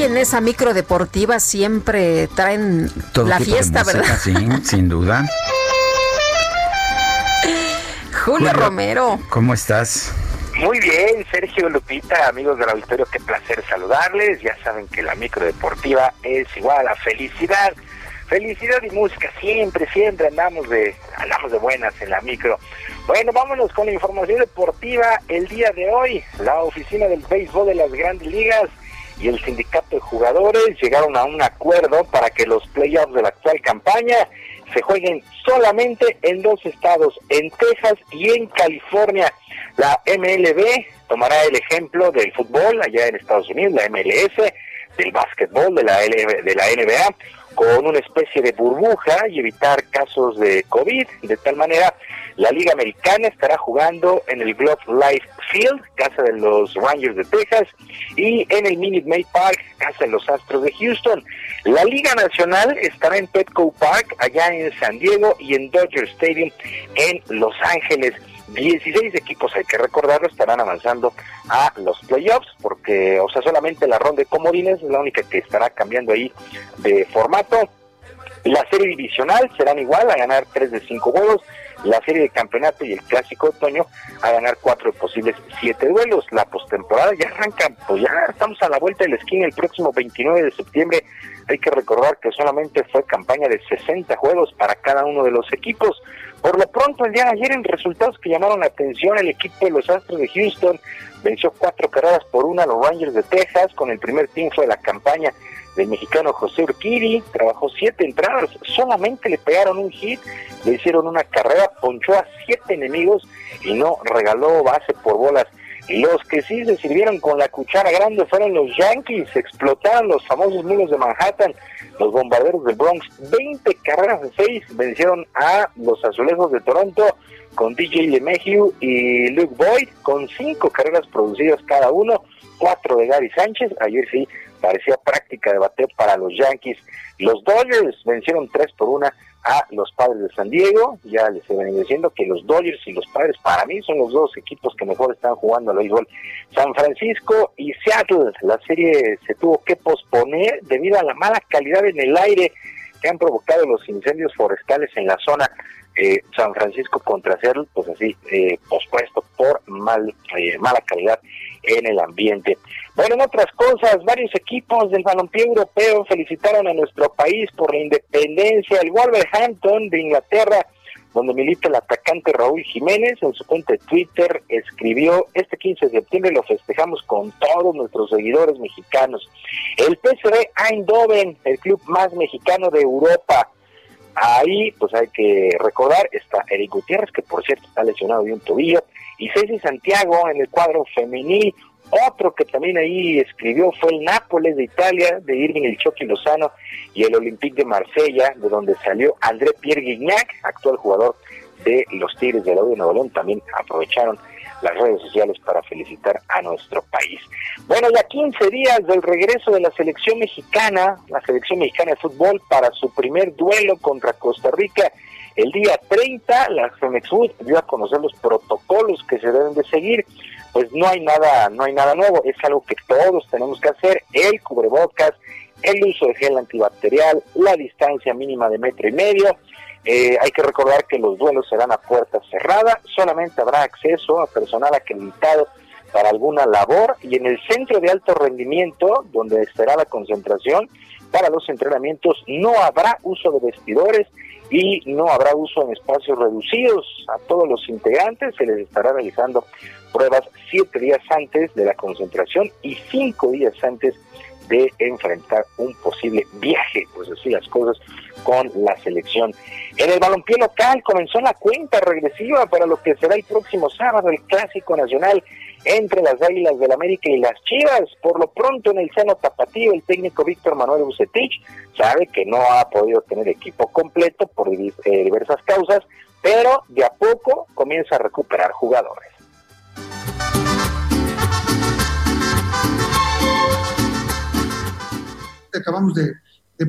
En esa micro deportiva siempre traen Todo la fiesta, música, ¿verdad? Sí, sin duda. Julio Romero. ¿Cómo estás? Muy bien, Sergio Lupita, amigos del auditorio, qué placer saludarles. Ya saben que la micro deportiva es igual a felicidad. Felicidad y música, siempre, siempre andamos de, andamos de buenas en la micro. Bueno, vámonos con la información deportiva. El día de hoy, la oficina del béisbol de las grandes ligas y el sindicato de jugadores llegaron a un acuerdo para que los playoffs de la actual campaña se jueguen solamente en dos estados, en Texas y en California. La MLB tomará el ejemplo del fútbol allá en Estados Unidos, la MLS, del básquetbol, de la, de la NBA, con una especie de burbuja y evitar casos de COVID. De tal manera, la Liga Americana estará jugando en el Globe Life Field, casa de los Rangers de Texas, y en el Minute Maid Park, casa de los Astros de Houston. La Liga Nacional estará en Petco Park, allá en San Diego, y en Dodger Stadium, en Los Ángeles. 16 equipos, hay que recordarlo, estarán avanzando a los playoffs, porque, o sea, solamente la ronda de comodines es la única que estará cambiando ahí de formato. La serie divisional serán igual, a ganar 3 de 5 juegos. La serie de campeonato y el clásico de otoño a ganar 4 de posibles 7 duelos. La postemporada ya arranca, pues ya estamos a la vuelta de la esquina el próximo 29 de septiembre. Hay que recordar que solamente fue campaña de 60 juegos para cada uno de los equipos. Por lo pronto, el día de ayer, en resultados que llamaron la atención, el equipo de los Astros de Houston venció cuatro carreras por una los Rangers de Texas con el primer triunfo de la campaña del mexicano José Urquidi, trabajó siete entradas, solamente le pegaron un hit, le hicieron una carrera, ponchó a siete enemigos y no regaló base por bolas. Los que sí se sirvieron con la cuchara grande fueron los Yankees, explotaron los famosos mulos de Manhattan, los bombarderos del Bronx, 20 carreras de 6 vencieron a los azulejos de Toronto con DJ LeMahieu y Luke Boyd con cinco carreras producidas cada uno, cuatro de Gary Sánchez, ayer sí parecía práctica de bateo para los Yankees. Los Dodgers vencieron 3 por 1 a los Padres de San Diego. Ya les he venido diciendo que los Dodgers y los Padres para mí son los dos equipos que mejor están jugando al béisbol. San Francisco y Seattle, la serie se tuvo que posponer debido a la mala calidad en el aire que han provocado los incendios forestales en la zona. Eh, San Francisco contra Seattle, pues así, eh, pospuesto por mal, eh, mala calidad en el ambiente. Bueno, en otras cosas, varios equipos del balompié europeo felicitaron a nuestro país por la independencia. El Wolverhampton de Inglaterra, donde milita el atacante Raúl Jiménez, en su cuenta de Twitter escribió, este 15 de septiembre lo festejamos con todos nuestros seguidores mexicanos. El PSV Eindhoven, el club más mexicano de Europa, Ahí, pues hay que recordar, está Eric Gutiérrez, que por cierto está lesionado de un tobillo, y Ceci Santiago en el cuadro femenil. Otro que también ahí escribió fue el Nápoles de Italia, de Irving El Chucky Lozano, y el Olympique de Marsella, de donde salió André Pierre Guignac, actual jugador de los Tigres de la U de León. También aprovecharon las redes sociales para felicitar a nuestro país. Bueno, ya 15 días del regreso de la selección mexicana, la selección mexicana de fútbol, para su primer duelo contra Costa Rica. El día 30, la Femexud dio a conocer los protocolos que se deben de seguir. Pues no hay nada, no hay nada nuevo, es algo que todos tenemos que hacer, el cubrebocas, el uso de gel antibacterial, la distancia mínima de metro y medio, eh, hay que recordar que los duelos serán a puerta cerrada, solamente habrá acceso a personal acreditado para alguna labor y en el centro de alto rendimiento, donde estará la concentración, para los entrenamientos no habrá uso de vestidores y no habrá uso en espacios reducidos. A todos los integrantes se les estará realizando pruebas siete días antes de la concentración y cinco días antes de enfrentar un posible viaje, pues así las cosas, con la selección. En el balompié local comenzó la cuenta regresiva para lo que será el próximo sábado, el Clásico Nacional entre las Águilas del América y las Chivas. Por lo pronto en el seno tapatío, el técnico Víctor Manuel Bucetich sabe que no ha podido tener equipo completo por eh, diversas causas, pero de a poco comienza a recuperar jugadores. Acabamos de,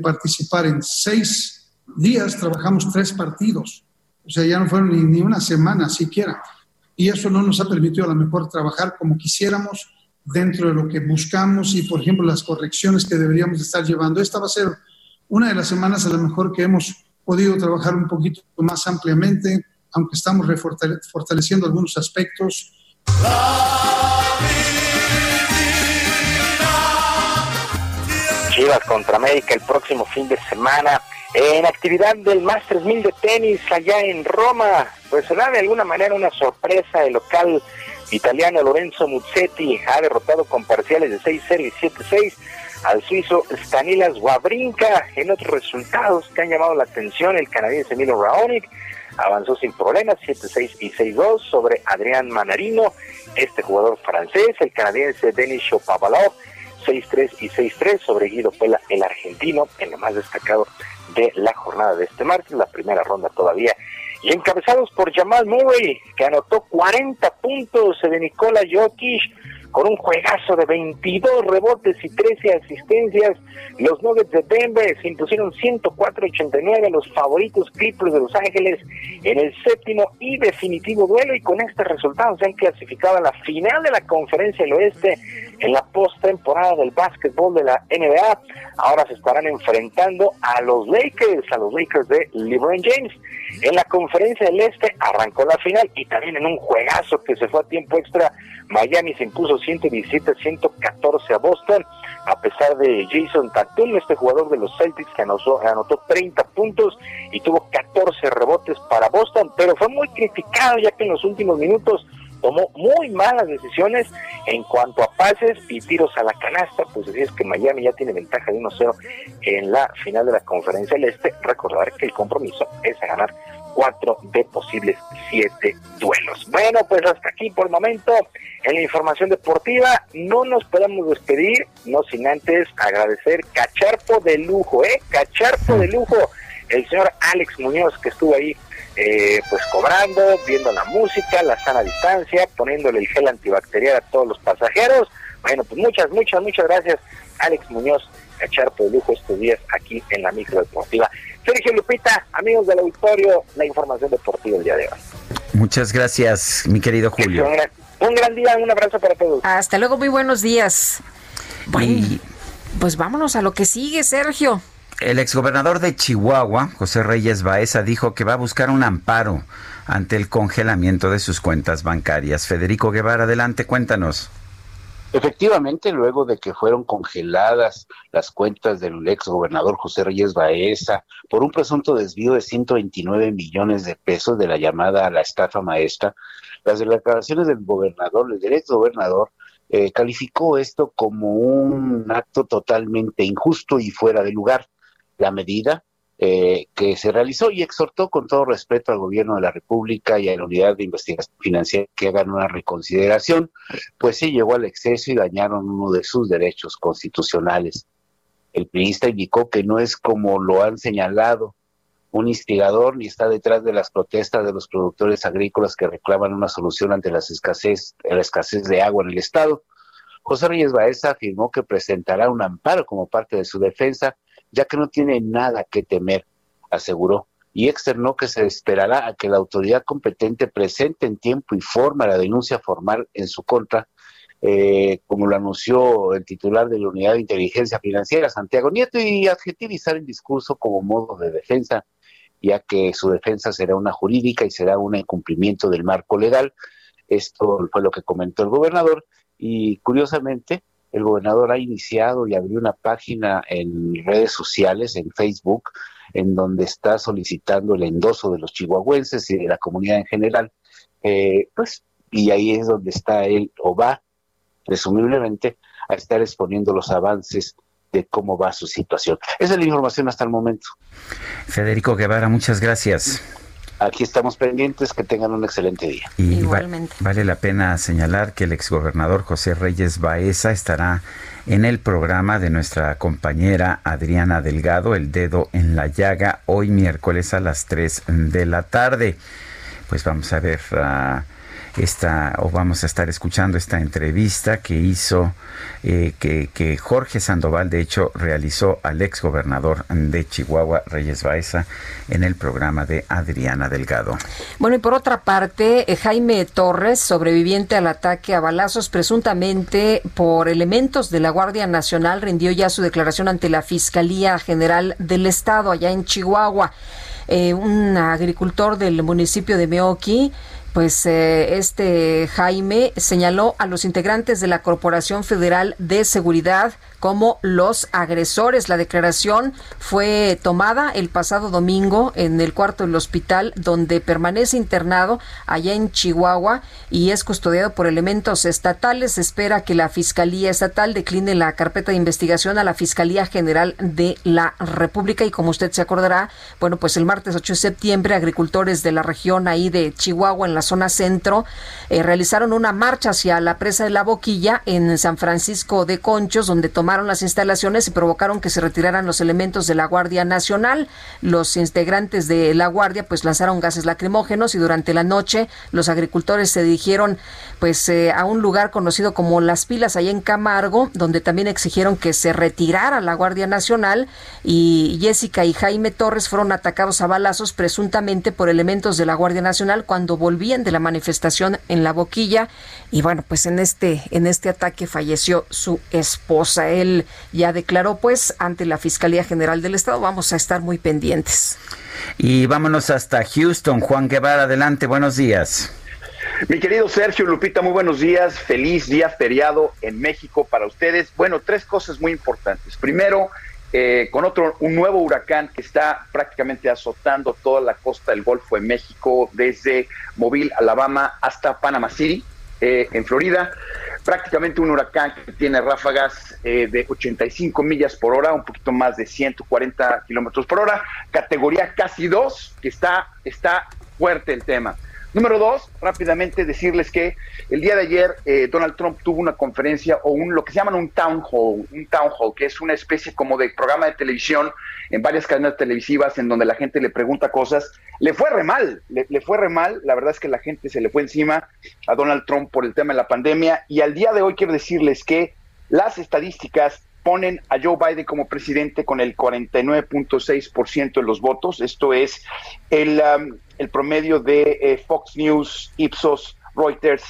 participar en seis días, trabajamos tres partidos, o sea, ya no fueron ni, ni una semana siquiera y eso no nos ha permitido a lo mejor trabajar como quisiéramos dentro de lo que buscamos y, por ejemplo, las correcciones que deberíamos estar llevando. Esta va a ser una de las semanas a lo mejor que hemos podido trabajar un poquito más ampliamente, aunque estamos fortaleciendo algunos aspectos. Chivas contra América el próximo fin de semana. En actividad del Masters 1000 de tenis allá en Roma, pues se da de alguna manera una sorpresa. El local italiano Lorenzo Muzzetti ha derrotado con parciales de 6-0 y 7-6 al suizo Stanilas Wawrinka. En otros resultados que han llamado la atención, el canadiense Milo Raonic avanzó sin problemas 7-6 y 6-2 sobre Adrián Manarino. Este jugador francés, el canadiense Denis Shopavalov, 6-3 y 6-3 sobre Guido Pela, el argentino, en lo más destacado de la jornada de este martes, la primera ronda todavía. Y encabezados por Jamal Murray, que anotó 40 puntos de Nikola Jokic, con un juegazo de 22 rebotes y 13 asistencias. Los Nuggets de Denver se impusieron 104-89 a los favoritos Clippers de Los Ángeles en el séptimo y definitivo duelo y con este resultado se han clasificado a la final de la conferencia del oeste en la postemporada del básquetbol de la NBA. Ahora se estarán enfrentando a los Lakers, a los Lakers de LeBron James. En la conferencia del Este arrancó la final y también en un juegazo que se fue a tiempo extra, Miami se impuso 117-114 a Boston, a pesar de Jason Tatum, este jugador de los Celtics que anotó, anotó 30 puntos y tuvo 14 rebotes para Boston, pero fue muy criticado ya que en los últimos minutos tomó muy malas decisiones en cuanto a pases y tiros a la canasta, pues así es que Miami ya tiene ventaja de 1-0 en la final de la conferencia del Este. Recordar que el compromiso es ganar cuatro de posibles siete duelos. Bueno, pues hasta aquí por el momento en la información deportiva. No nos podemos despedir, no sin antes agradecer cacharpo de lujo, ¿eh? Cacharpo de lujo, el señor Alex Muñoz que estuvo ahí eh, pues cobrando, viendo la música, la sana distancia, poniéndole el gel antibacterial a todos los pasajeros. Bueno, pues muchas, muchas, muchas gracias, Alex Muñoz, cacharpo de lujo estos días aquí en la micro deportiva. Sergio Lupita, amigos del auditorio, la información deportiva el día de hoy. Muchas gracias, mi querido Julio. Un gran, día, un abrazo para todos. Hasta luego, muy buenos días. pues vámonos a lo que sigue, Sergio. El exgobernador de Chihuahua, José Reyes Baeza, dijo que va a buscar un amparo ante el congelamiento de sus cuentas bancarias. Federico Guevara, adelante, cuéntanos. Efectivamente, luego de que fueron congeladas las cuentas del ex gobernador José Reyes Baeza por un presunto desvío de 129 millones de pesos de la llamada la estafa maestra, las declaraciones del gobernador, del ex gobernador, eh, calificó esto como un acto totalmente injusto y fuera de lugar. La medida eh, que se realizó y exhortó con todo respeto al gobierno de la República y a la unidad de investigación financiera que hagan una reconsideración, pues sí llegó al exceso y dañaron uno de sus derechos constitucionales. El periodista indicó que no es como lo han señalado un instigador ni está detrás de las protestas de los productores agrícolas que reclaman una solución ante la escasez, la escasez de agua en el Estado. José Reyes Baeza afirmó que presentará un amparo como parte de su defensa ya que no tiene nada que temer, aseguró, y externó que se esperará a que la autoridad competente presente en tiempo y forma la denuncia formal en su contra, eh, como lo anunció el titular de la Unidad de Inteligencia Financiera, Santiago Nieto, y adjetivizar el discurso como modo de defensa, ya que su defensa será una jurídica y será un incumplimiento del marco legal. Esto fue lo que comentó el gobernador. Y curiosamente el gobernador ha iniciado y abrió una página en redes sociales, en Facebook, en donde está solicitando el endoso de los chihuahuenses y de la comunidad en general. Eh, pues, y ahí es donde está él, o va, presumiblemente, a estar exponiendo los avances de cómo va su situación. Esa es la información hasta el momento. Federico Guevara, muchas gracias. Aquí estamos pendientes, que tengan un excelente día. Y Igualmente. vale la pena señalar que el exgobernador José Reyes Baeza estará en el programa de nuestra compañera Adriana Delgado, El Dedo en la Llaga, hoy miércoles a las 3 de la tarde. Pues vamos a ver... Uh, esta, o vamos a estar escuchando esta entrevista que hizo, eh, que, Jorge Sandoval, de hecho, realizó al ex gobernador de Chihuahua, Reyes Baeza, en el programa de Adriana Delgado. Bueno, y por otra parte, eh, Jaime Torres, sobreviviente al ataque a balazos presuntamente por elementos de la Guardia Nacional, rindió ya su declaración ante la Fiscalía General del Estado allá en Chihuahua. Eh, un agricultor del municipio de Meoqui pues eh, este Jaime señaló a los integrantes de la Corporación Federal de Seguridad como los agresores. La declaración fue tomada el pasado domingo en el cuarto del hospital donde permanece internado allá en Chihuahua y es custodiado por elementos estatales. Se espera que la Fiscalía Estatal decline la carpeta de investigación a la Fiscalía General de la República y como usted se acordará, bueno, pues el martes 8 de septiembre agricultores de la región ahí de Chihuahua en la zona centro eh, realizaron una marcha hacia la presa de la Boquilla en San Francisco de Conchos donde tomaron tomaron las instalaciones y provocaron que se retiraran los elementos de la Guardia Nacional. Los integrantes de la Guardia pues lanzaron gases lacrimógenos y durante la noche los agricultores se dirigieron pues eh, a un lugar conocido como Las Pilas allá en Camargo, donde también exigieron que se retirara la Guardia Nacional. Y Jessica y Jaime Torres fueron atacados a balazos presuntamente por elementos de la Guardia Nacional cuando volvían de la manifestación en La Boquilla. Y bueno, pues en este en este ataque falleció su esposa él ya declaró pues ante la Fiscalía General del Estado. Vamos a estar muy pendientes. Y vámonos hasta Houston. Juan Guevara, adelante, buenos días. Mi querido Sergio Lupita, muy buenos días. Feliz día feriado en México para ustedes. Bueno, tres cosas muy importantes. Primero, eh, con otro, un nuevo huracán que está prácticamente azotando toda la costa del Golfo de México, desde Mobile, Alabama, hasta Panama City, eh, en Florida prácticamente un huracán que tiene ráfagas eh, de 85 millas por hora, un poquito más de 140 kilómetros por hora, categoría casi 2, que está, está fuerte el tema. Número dos, rápidamente decirles que el día de ayer eh, Donald Trump tuvo una conferencia o un lo que se llaman un town hall, un town hall, que es una especie como de programa de televisión en varias cadenas televisivas en donde la gente le pregunta cosas. Le fue re mal, le, fue re mal. La verdad es que la gente se le fue encima a Donald Trump por el tema de la pandemia. Y al día de hoy quiero decirles que las estadísticas ponen a Joe Biden como presidente con el 49.6% de los votos. Esto es el, um, el promedio de eh, Fox News, Ipsos, Reuters,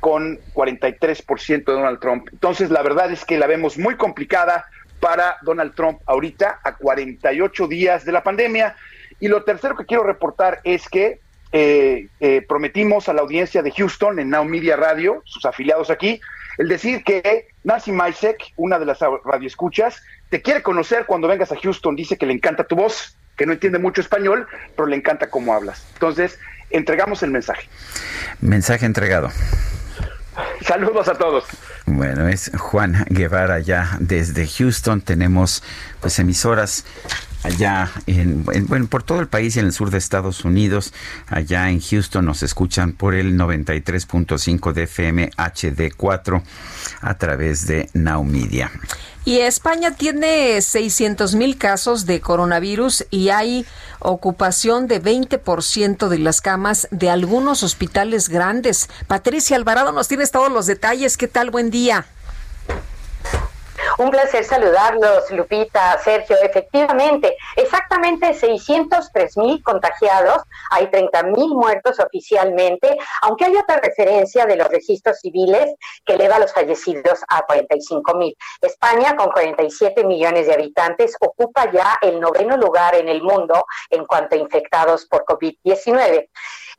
con 43% de Donald Trump. Entonces, la verdad es que la vemos muy complicada para Donald Trump ahorita, a 48 días de la pandemia. Y lo tercero que quiero reportar es que eh, eh, prometimos a la audiencia de Houston en Now Media Radio, sus afiliados aquí, el decir que Nancy Maisek, una de las radioescuchas, te quiere conocer cuando vengas a Houston, dice que le encanta tu voz, que no entiende mucho español, pero le encanta cómo hablas. Entonces, entregamos el mensaje. Mensaje entregado. Saludos a todos. Bueno, es Juan Guevara ya desde Houston. Tenemos pues emisoras allá en, bueno, por todo el país y en el sur de Estados Unidos. Allá en Houston nos escuchan por el 93.5 de FM HD4 a través de Now Media. Y España tiene 600 mil casos de coronavirus y hay ocupación de 20% de las camas de algunos hospitales grandes. Patricia Alvarado nos tienes todos los detalles. ¿Qué tal? Buen día. Un placer saludarlos, Lupita, Sergio. Efectivamente, exactamente 603 mil contagiados, hay 30 mil muertos oficialmente, aunque hay otra referencia de los registros civiles que eleva a los fallecidos a 45 mil. España, con 47 millones de habitantes, ocupa ya el noveno lugar en el mundo en cuanto a infectados por COVID-19.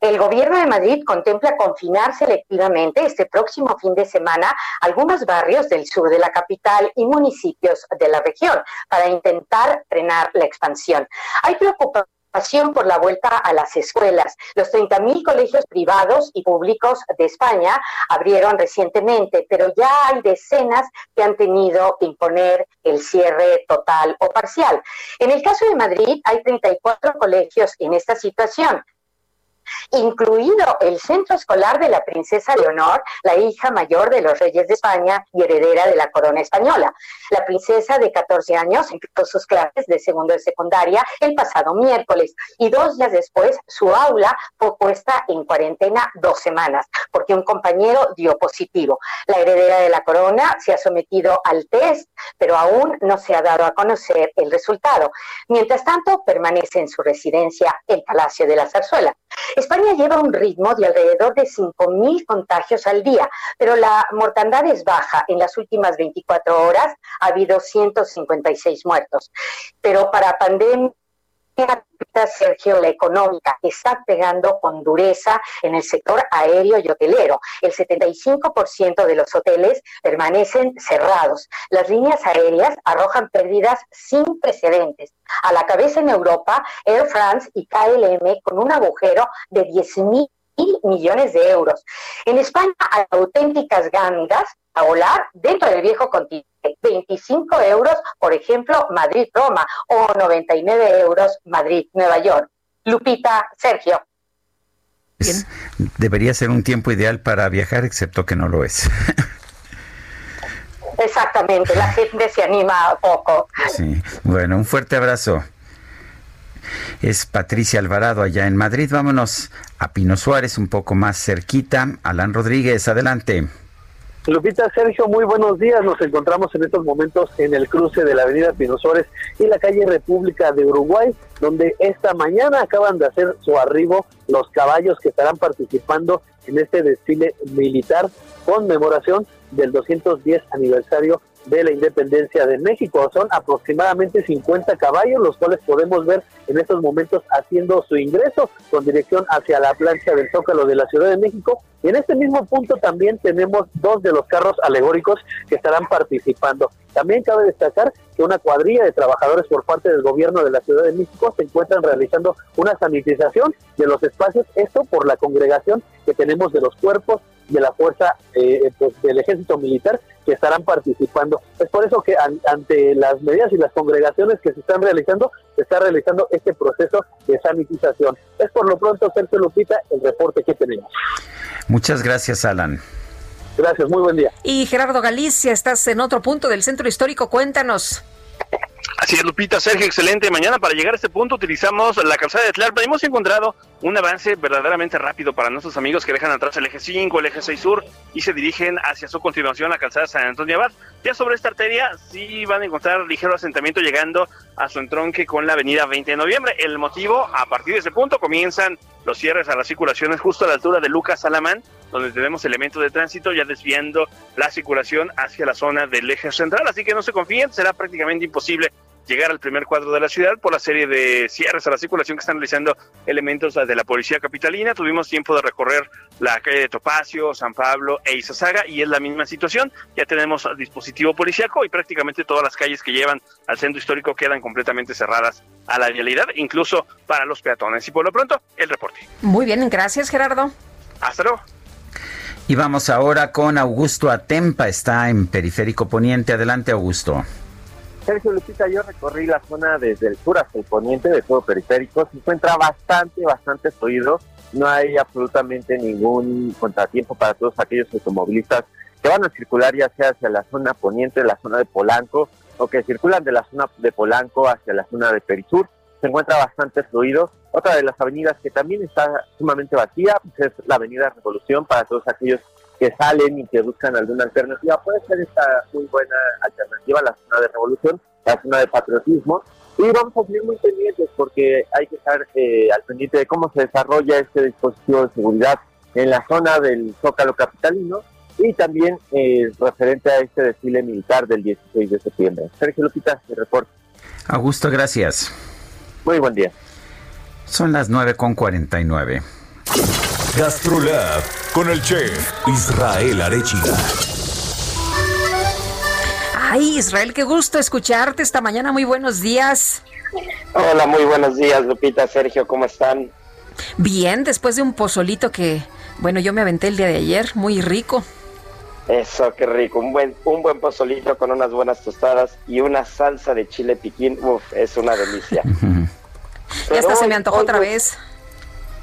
El gobierno de Madrid contempla confinar selectivamente este próximo fin de semana algunos barrios del sur de la capital y municipios de la región para intentar frenar la expansión. Hay preocupación por la vuelta a las escuelas. Los 30.000 colegios privados y públicos de España abrieron recientemente, pero ya hay decenas que han tenido que imponer el cierre total o parcial. En el caso de Madrid, hay 34 colegios en esta situación incluido el centro escolar de la princesa Leonor, la hija mayor de los reyes de España y heredera de la corona española. La princesa de 14 años empezó sus clases de segundo de secundaria el pasado miércoles y dos días después su aula fue puesta en cuarentena dos semanas porque un compañero dio positivo. La heredera de la corona se ha sometido al test, pero aún no se ha dado a conocer el resultado. Mientras tanto, permanece en su residencia el Palacio de la Zarzuela. España lleva un ritmo de alrededor de 5.000 contagios al día, pero la mortandad es baja. En las últimas 24 horas ha habido 156 muertos. Pero para pandemia Sergio, la económica está pegando con dureza en el sector aéreo y hotelero. El 75% de los hoteles permanecen cerrados. Las líneas aéreas arrojan pérdidas sin precedentes. A la cabeza en Europa, Air France y KLM con un agujero de 10 mil millones de euros. En España hay auténticas gangas a volar dentro del viejo continente. 25 euros, por ejemplo, Madrid-Roma o 99 euros Madrid-Nueva York. Lupita, Sergio. debería ser un tiempo ideal para viajar, excepto que no lo es. Exactamente, la gente se anima poco. Sí, bueno, un fuerte abrazo. Es Patricia Alvarado allá en Madrid. Vámonos a Pino Suárez, un poco más cerquita. Alan Rodríguez, adelante. Lupita, Sergio, muy buenos días. Nos encontramos en estos momentos en el cruce de la avenida Pino Suárez y la calle República de Uruguay, donde esta mañana acaban de hacer su arribo los caballos que estarán participando en este desfile militar conmemoración del 210 aniversario de la independencia de México. Son aproximadamente 50 caballos, los cuales podemos ver en estos momentos haciendo su ingreso con dirección hacia la plancha del Zócalo de la Ciudad de México. Y en este mismo punto también tenemos dos de los carros alegóricos que estarán participando. También cabe destacar que una cuadrilla de trabajadores por parte del gobierno de la Ciudad de México se encuentran realizando una sanitización de los espacios, esto por la congregación que tenemos de los cuerpos de la fuerza eh, pues, del ejército militar que estarán participando. Es por eso que ante las medidas y las congregaciones que se están realizando, se está realizando este proceso de sanitización. Es por lo pronto, Sergio Lupita, el reporte que tenemos. Muchas gracias, Alan. Gracias, muy buen día. Y Gerardo Galicia, estás en otro punto del centro histórico, cuéntanos. Así es, Lupita, Sergio, excelente. Mañana para llegar a este punto utilizamos la calzada de Tlalpa. Hemos encontrado un avance verdaderamente rápido para nuestros amigos que dejan atrás el eje 5, el eje 6 sur y se dirigen hacia su continuación la calzada San Antonio Abad. Ya sobre esta arteria sí van a encontrar ligero asentamiento llegando a su entronque con la avenida 20 de noviembre. El motivo, a partir de ese punto comienzan los cierres a las circulaciones justo a la altura de Lucas Alamán, donde tenemos elementos de tránsito ya desviando la circulación hacia la zona del eje central. Así que no se confíen, será prácticamente imposible llegar al primer cuadro de la ciudad por la serie de cierres a la circulación que están realizando elementos de la policía capitalina. Tuvimos tiempo de recorrer la calle de Topacio, San Pablo e Izazaga y es la misma situación. Ya tenemos dispositivo policíaco y prácticamente todas las calles que llevan al centro histórico quedan completamente cerradas a la vialidad, incluso para los peatones. Y por lo pronto, el reporte. Muy bien, gracias Gerardo. Hasta luego. Y vamos ahora con Augusto Atempa, está en Periférico Poniente. Adelante, Augusto. Sergio Lupita, yo recorrí la zona desde el sur hasta el poniente de todo periférico. Se encuentra bastante, bastante fluido. No hay absolutamente ningún contratiempo para todos aquellos automovilistas que van a circular ya sea hacia la zona poniente, la zona de Polanco, o que circulan de la zona de Polanco hacia la zona de Perisur. Se encuentra bastante fluido. Otra de las avenidas que también está sumamente vacía pues, es la avenida Revolución para todos aquellos que salen y que buscan alguna alternativa. Puede ser esta muy buena alternativa, la zona de revolución, la zona de patriotismo. Y vamos a seguir muy pendientes porque hay que estar eh, al pendiente de cómo se desarrolla este dispositivo de seguridad en la zona del Zócalo Capitalino y también eh, referente a este desfile militar del 16 de septiembre. Sergio Lupita, el reporte. Augusto, gracias. Muy buen día. Son las 9.49. GastroLab con el chef Israel Arechiga. Ay, Israel, qué gusto escucharte esta mañana. Muy buenos días. Hola, muy buenos días, Lupita, Sergio, ¿cómo están? Bien, después de un pozolito que, bueno, yo me aventé el día de ayer, muy rico. Eso, qué rico, un buen, un buen pozolito con unas buenas tostadas y una salsa de chile piquín, uf, es una delicia. ya hasta se me antojó otra vez.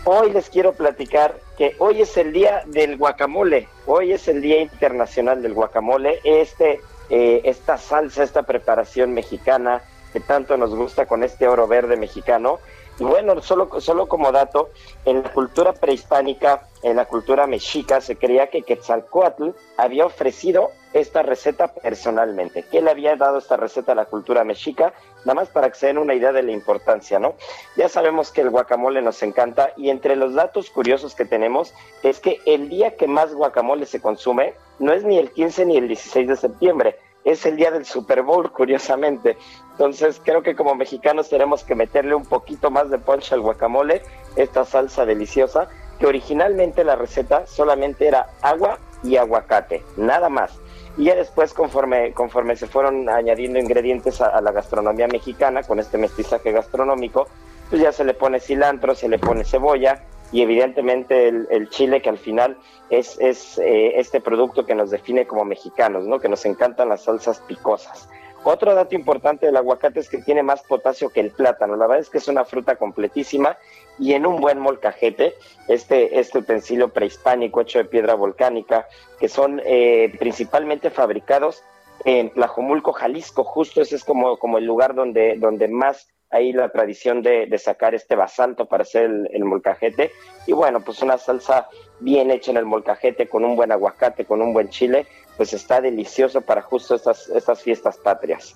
Hoy les quiero platicar que hoy es el día del guacamole, hoy es el Día Internacional del Guacamole, este, eh, esta salsa, esta preparación mexicana que tanto nos gusta con este oro verde mexicano, y bueno, solo, solo como dato, en la cultura prehispánica, en la cultura mexica, se creía que Quetzalcoatl había ofrecido esta receta personalmente. ¿Qué le había dado esta receta a la cultura mexica? Nada más para que se den una idea de la importancia, ¿no? Ya sabemos que el guacamole nos encanta y entre los datos curiosos que tenemos es que el día que más guacamole se consume no es ni el 15 ni el 16 de septiembre, es el día del Super Bowl, curiosamente. Entonces creo que como mexicanos tenemos que meterle un poquito más de poncha al guacamole, esta salsa deliciosa, que originalmente la receta solamente era agua y aguacate, nada más. Y ya después, conforme, conforme se fueron añadiendo ingredientes a, a la gastronomía mexicana, con este mestizaje gastronómico, pues ya se le pone cilantro, se le pone cebolla, y evidentemente el, chile que al final es, es eh, este producto que nos define como mexicanos, ¿no? que nos encantan las salsas picosas. Otro dato importante del aguacate es que tiene más potasio que el plátano. La verdad es que es una fruta completísima y en un buen molcajete, este, este utensilio prehispánico hecho de piedra volcánica, que son eh, principalmente fabricados en Tlajomulco, Jalisco, justo ese es como, como el lugar donde, donde más ahí la tradición de, sacar este basalto para hacer el, molcajete. Y bueno, pues una salsa bien hecha en el molcajete con un buen aguacate, con un buen chile, pues está delicioso para justo estas, estas fiestas patrias.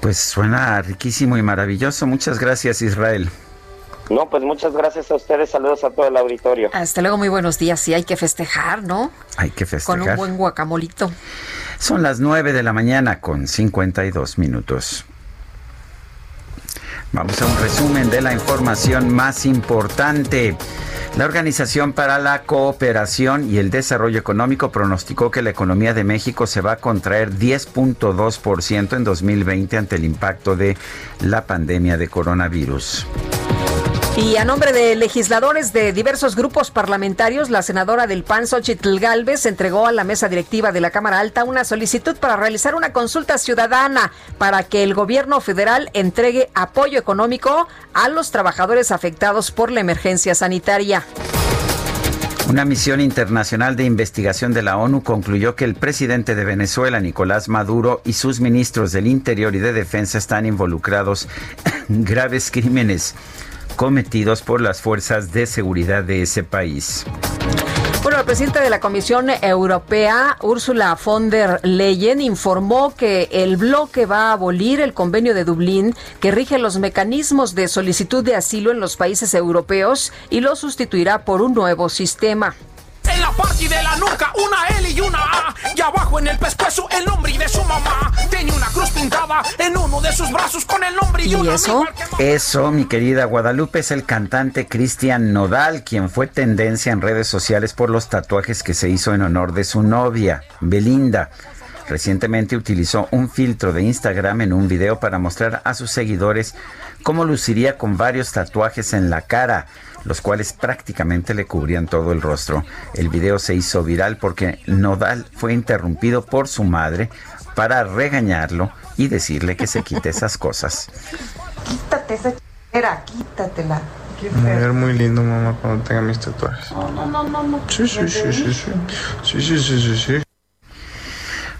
Pues suena riquísimo y maravilloso. Muchas gracias, Israel. No, pues muchas gracias a ustedes. Saludos a todo el auditorio. Hasta luego, muy buenos días. Sí, hay que festejar, ¿no? Hay que festejar. Con un buen guacamolito. Son las 9 de la mañana con 52 minutos. Vamos a un resumen de la información más importante. La Organización para la Cooperación y el Desarrollo Económico pronosticó que la economía de México se va a contraer 10.2% en 2020 ante el impacto de la pandemia de coronavirus. Y a nombre de legisladores de diversos grupos parlamentarios, la senadora del PAN, Xochitl Galvez, entregó a la mesa directiva de la Cámara Alta una solicitud para realizar una consulta ciudadana para que el gobierno federal entregue apoyo económico a los trabajadores afectados por la emergencia sanitaria. Una misión internacional de investigación de la ONU concluyó que el presidente de Venezuela, Nicolás Maduro, y sus ministros del Interior y de Defensa están involucrados en graves crímenes cometidos por las fuerzas de seguridad de ese país. Bueno, la presidenta de la Comisión Europea, Ursula von der Leyen, informó que el bloque va a abolir el convenio de Dublín que rige los mecanismos de solicitud de asilo en los países europeos y lo sustituirá por un nuevo sistema. En la parte de la nuca, una L y una A. Y abajo en el pescuezo, el nombre de su mamá. Tiene una cruz pintada en uno de sus brazos con el nombre y, ¿Y eso? Eso, mi querida Guadalupe, es el cantante Cristian Nodal, quien fue tendencia en redes sociales por los tatuajes que se hizo en honor de su novia, Belinda. Recientemente utilizó un filtro de Instagram en un video para mostrar a sus seguidores cómo luciría con varios tatuajes en la cara los cuales prácticamente le cubrían todo el rostro. El video se hizo viral porque Nodal fue interrumpido por su madre para regañarlo y decirle que se quite esas cosas. Quítate esa chera, quítatela. Me ver muy lindo, mamá, cuando tenga mis tatuajes. No, no, no, no. no. Sí, sí, sí, sí, sí. Sí, sí, sí, sí, sí.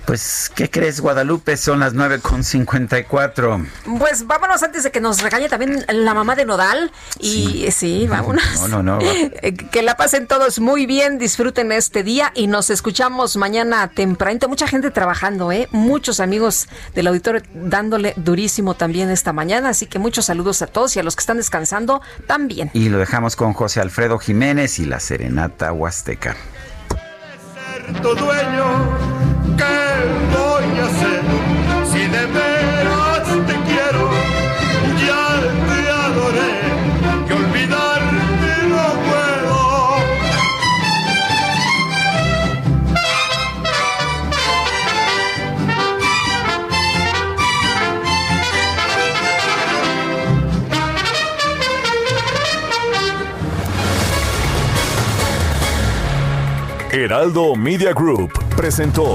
Pues, ¿qué crees, Guadalupe? Son las 9.54. Pues vámonos antes de que nos regañe también la mamá de Nodal. Y sí, vámonos. No, no, no. que la pasen todos muy bien, disfruten este día y nos escuchamos mañana tempranito. Mucha gente trabajando, ¿eh? Muchos amigos del auditorio dándole durísimo también esta mañana. Así que muchos saludos a todos y a los que están descansando también. Y lo dejamos con José Alfredo Jiménez y la Serenata Huasteca. tu dueño que voy a hacer si de veras te quiero? Ya te adoré, que olvidarte no puedo. Heraldo Media Group presentó.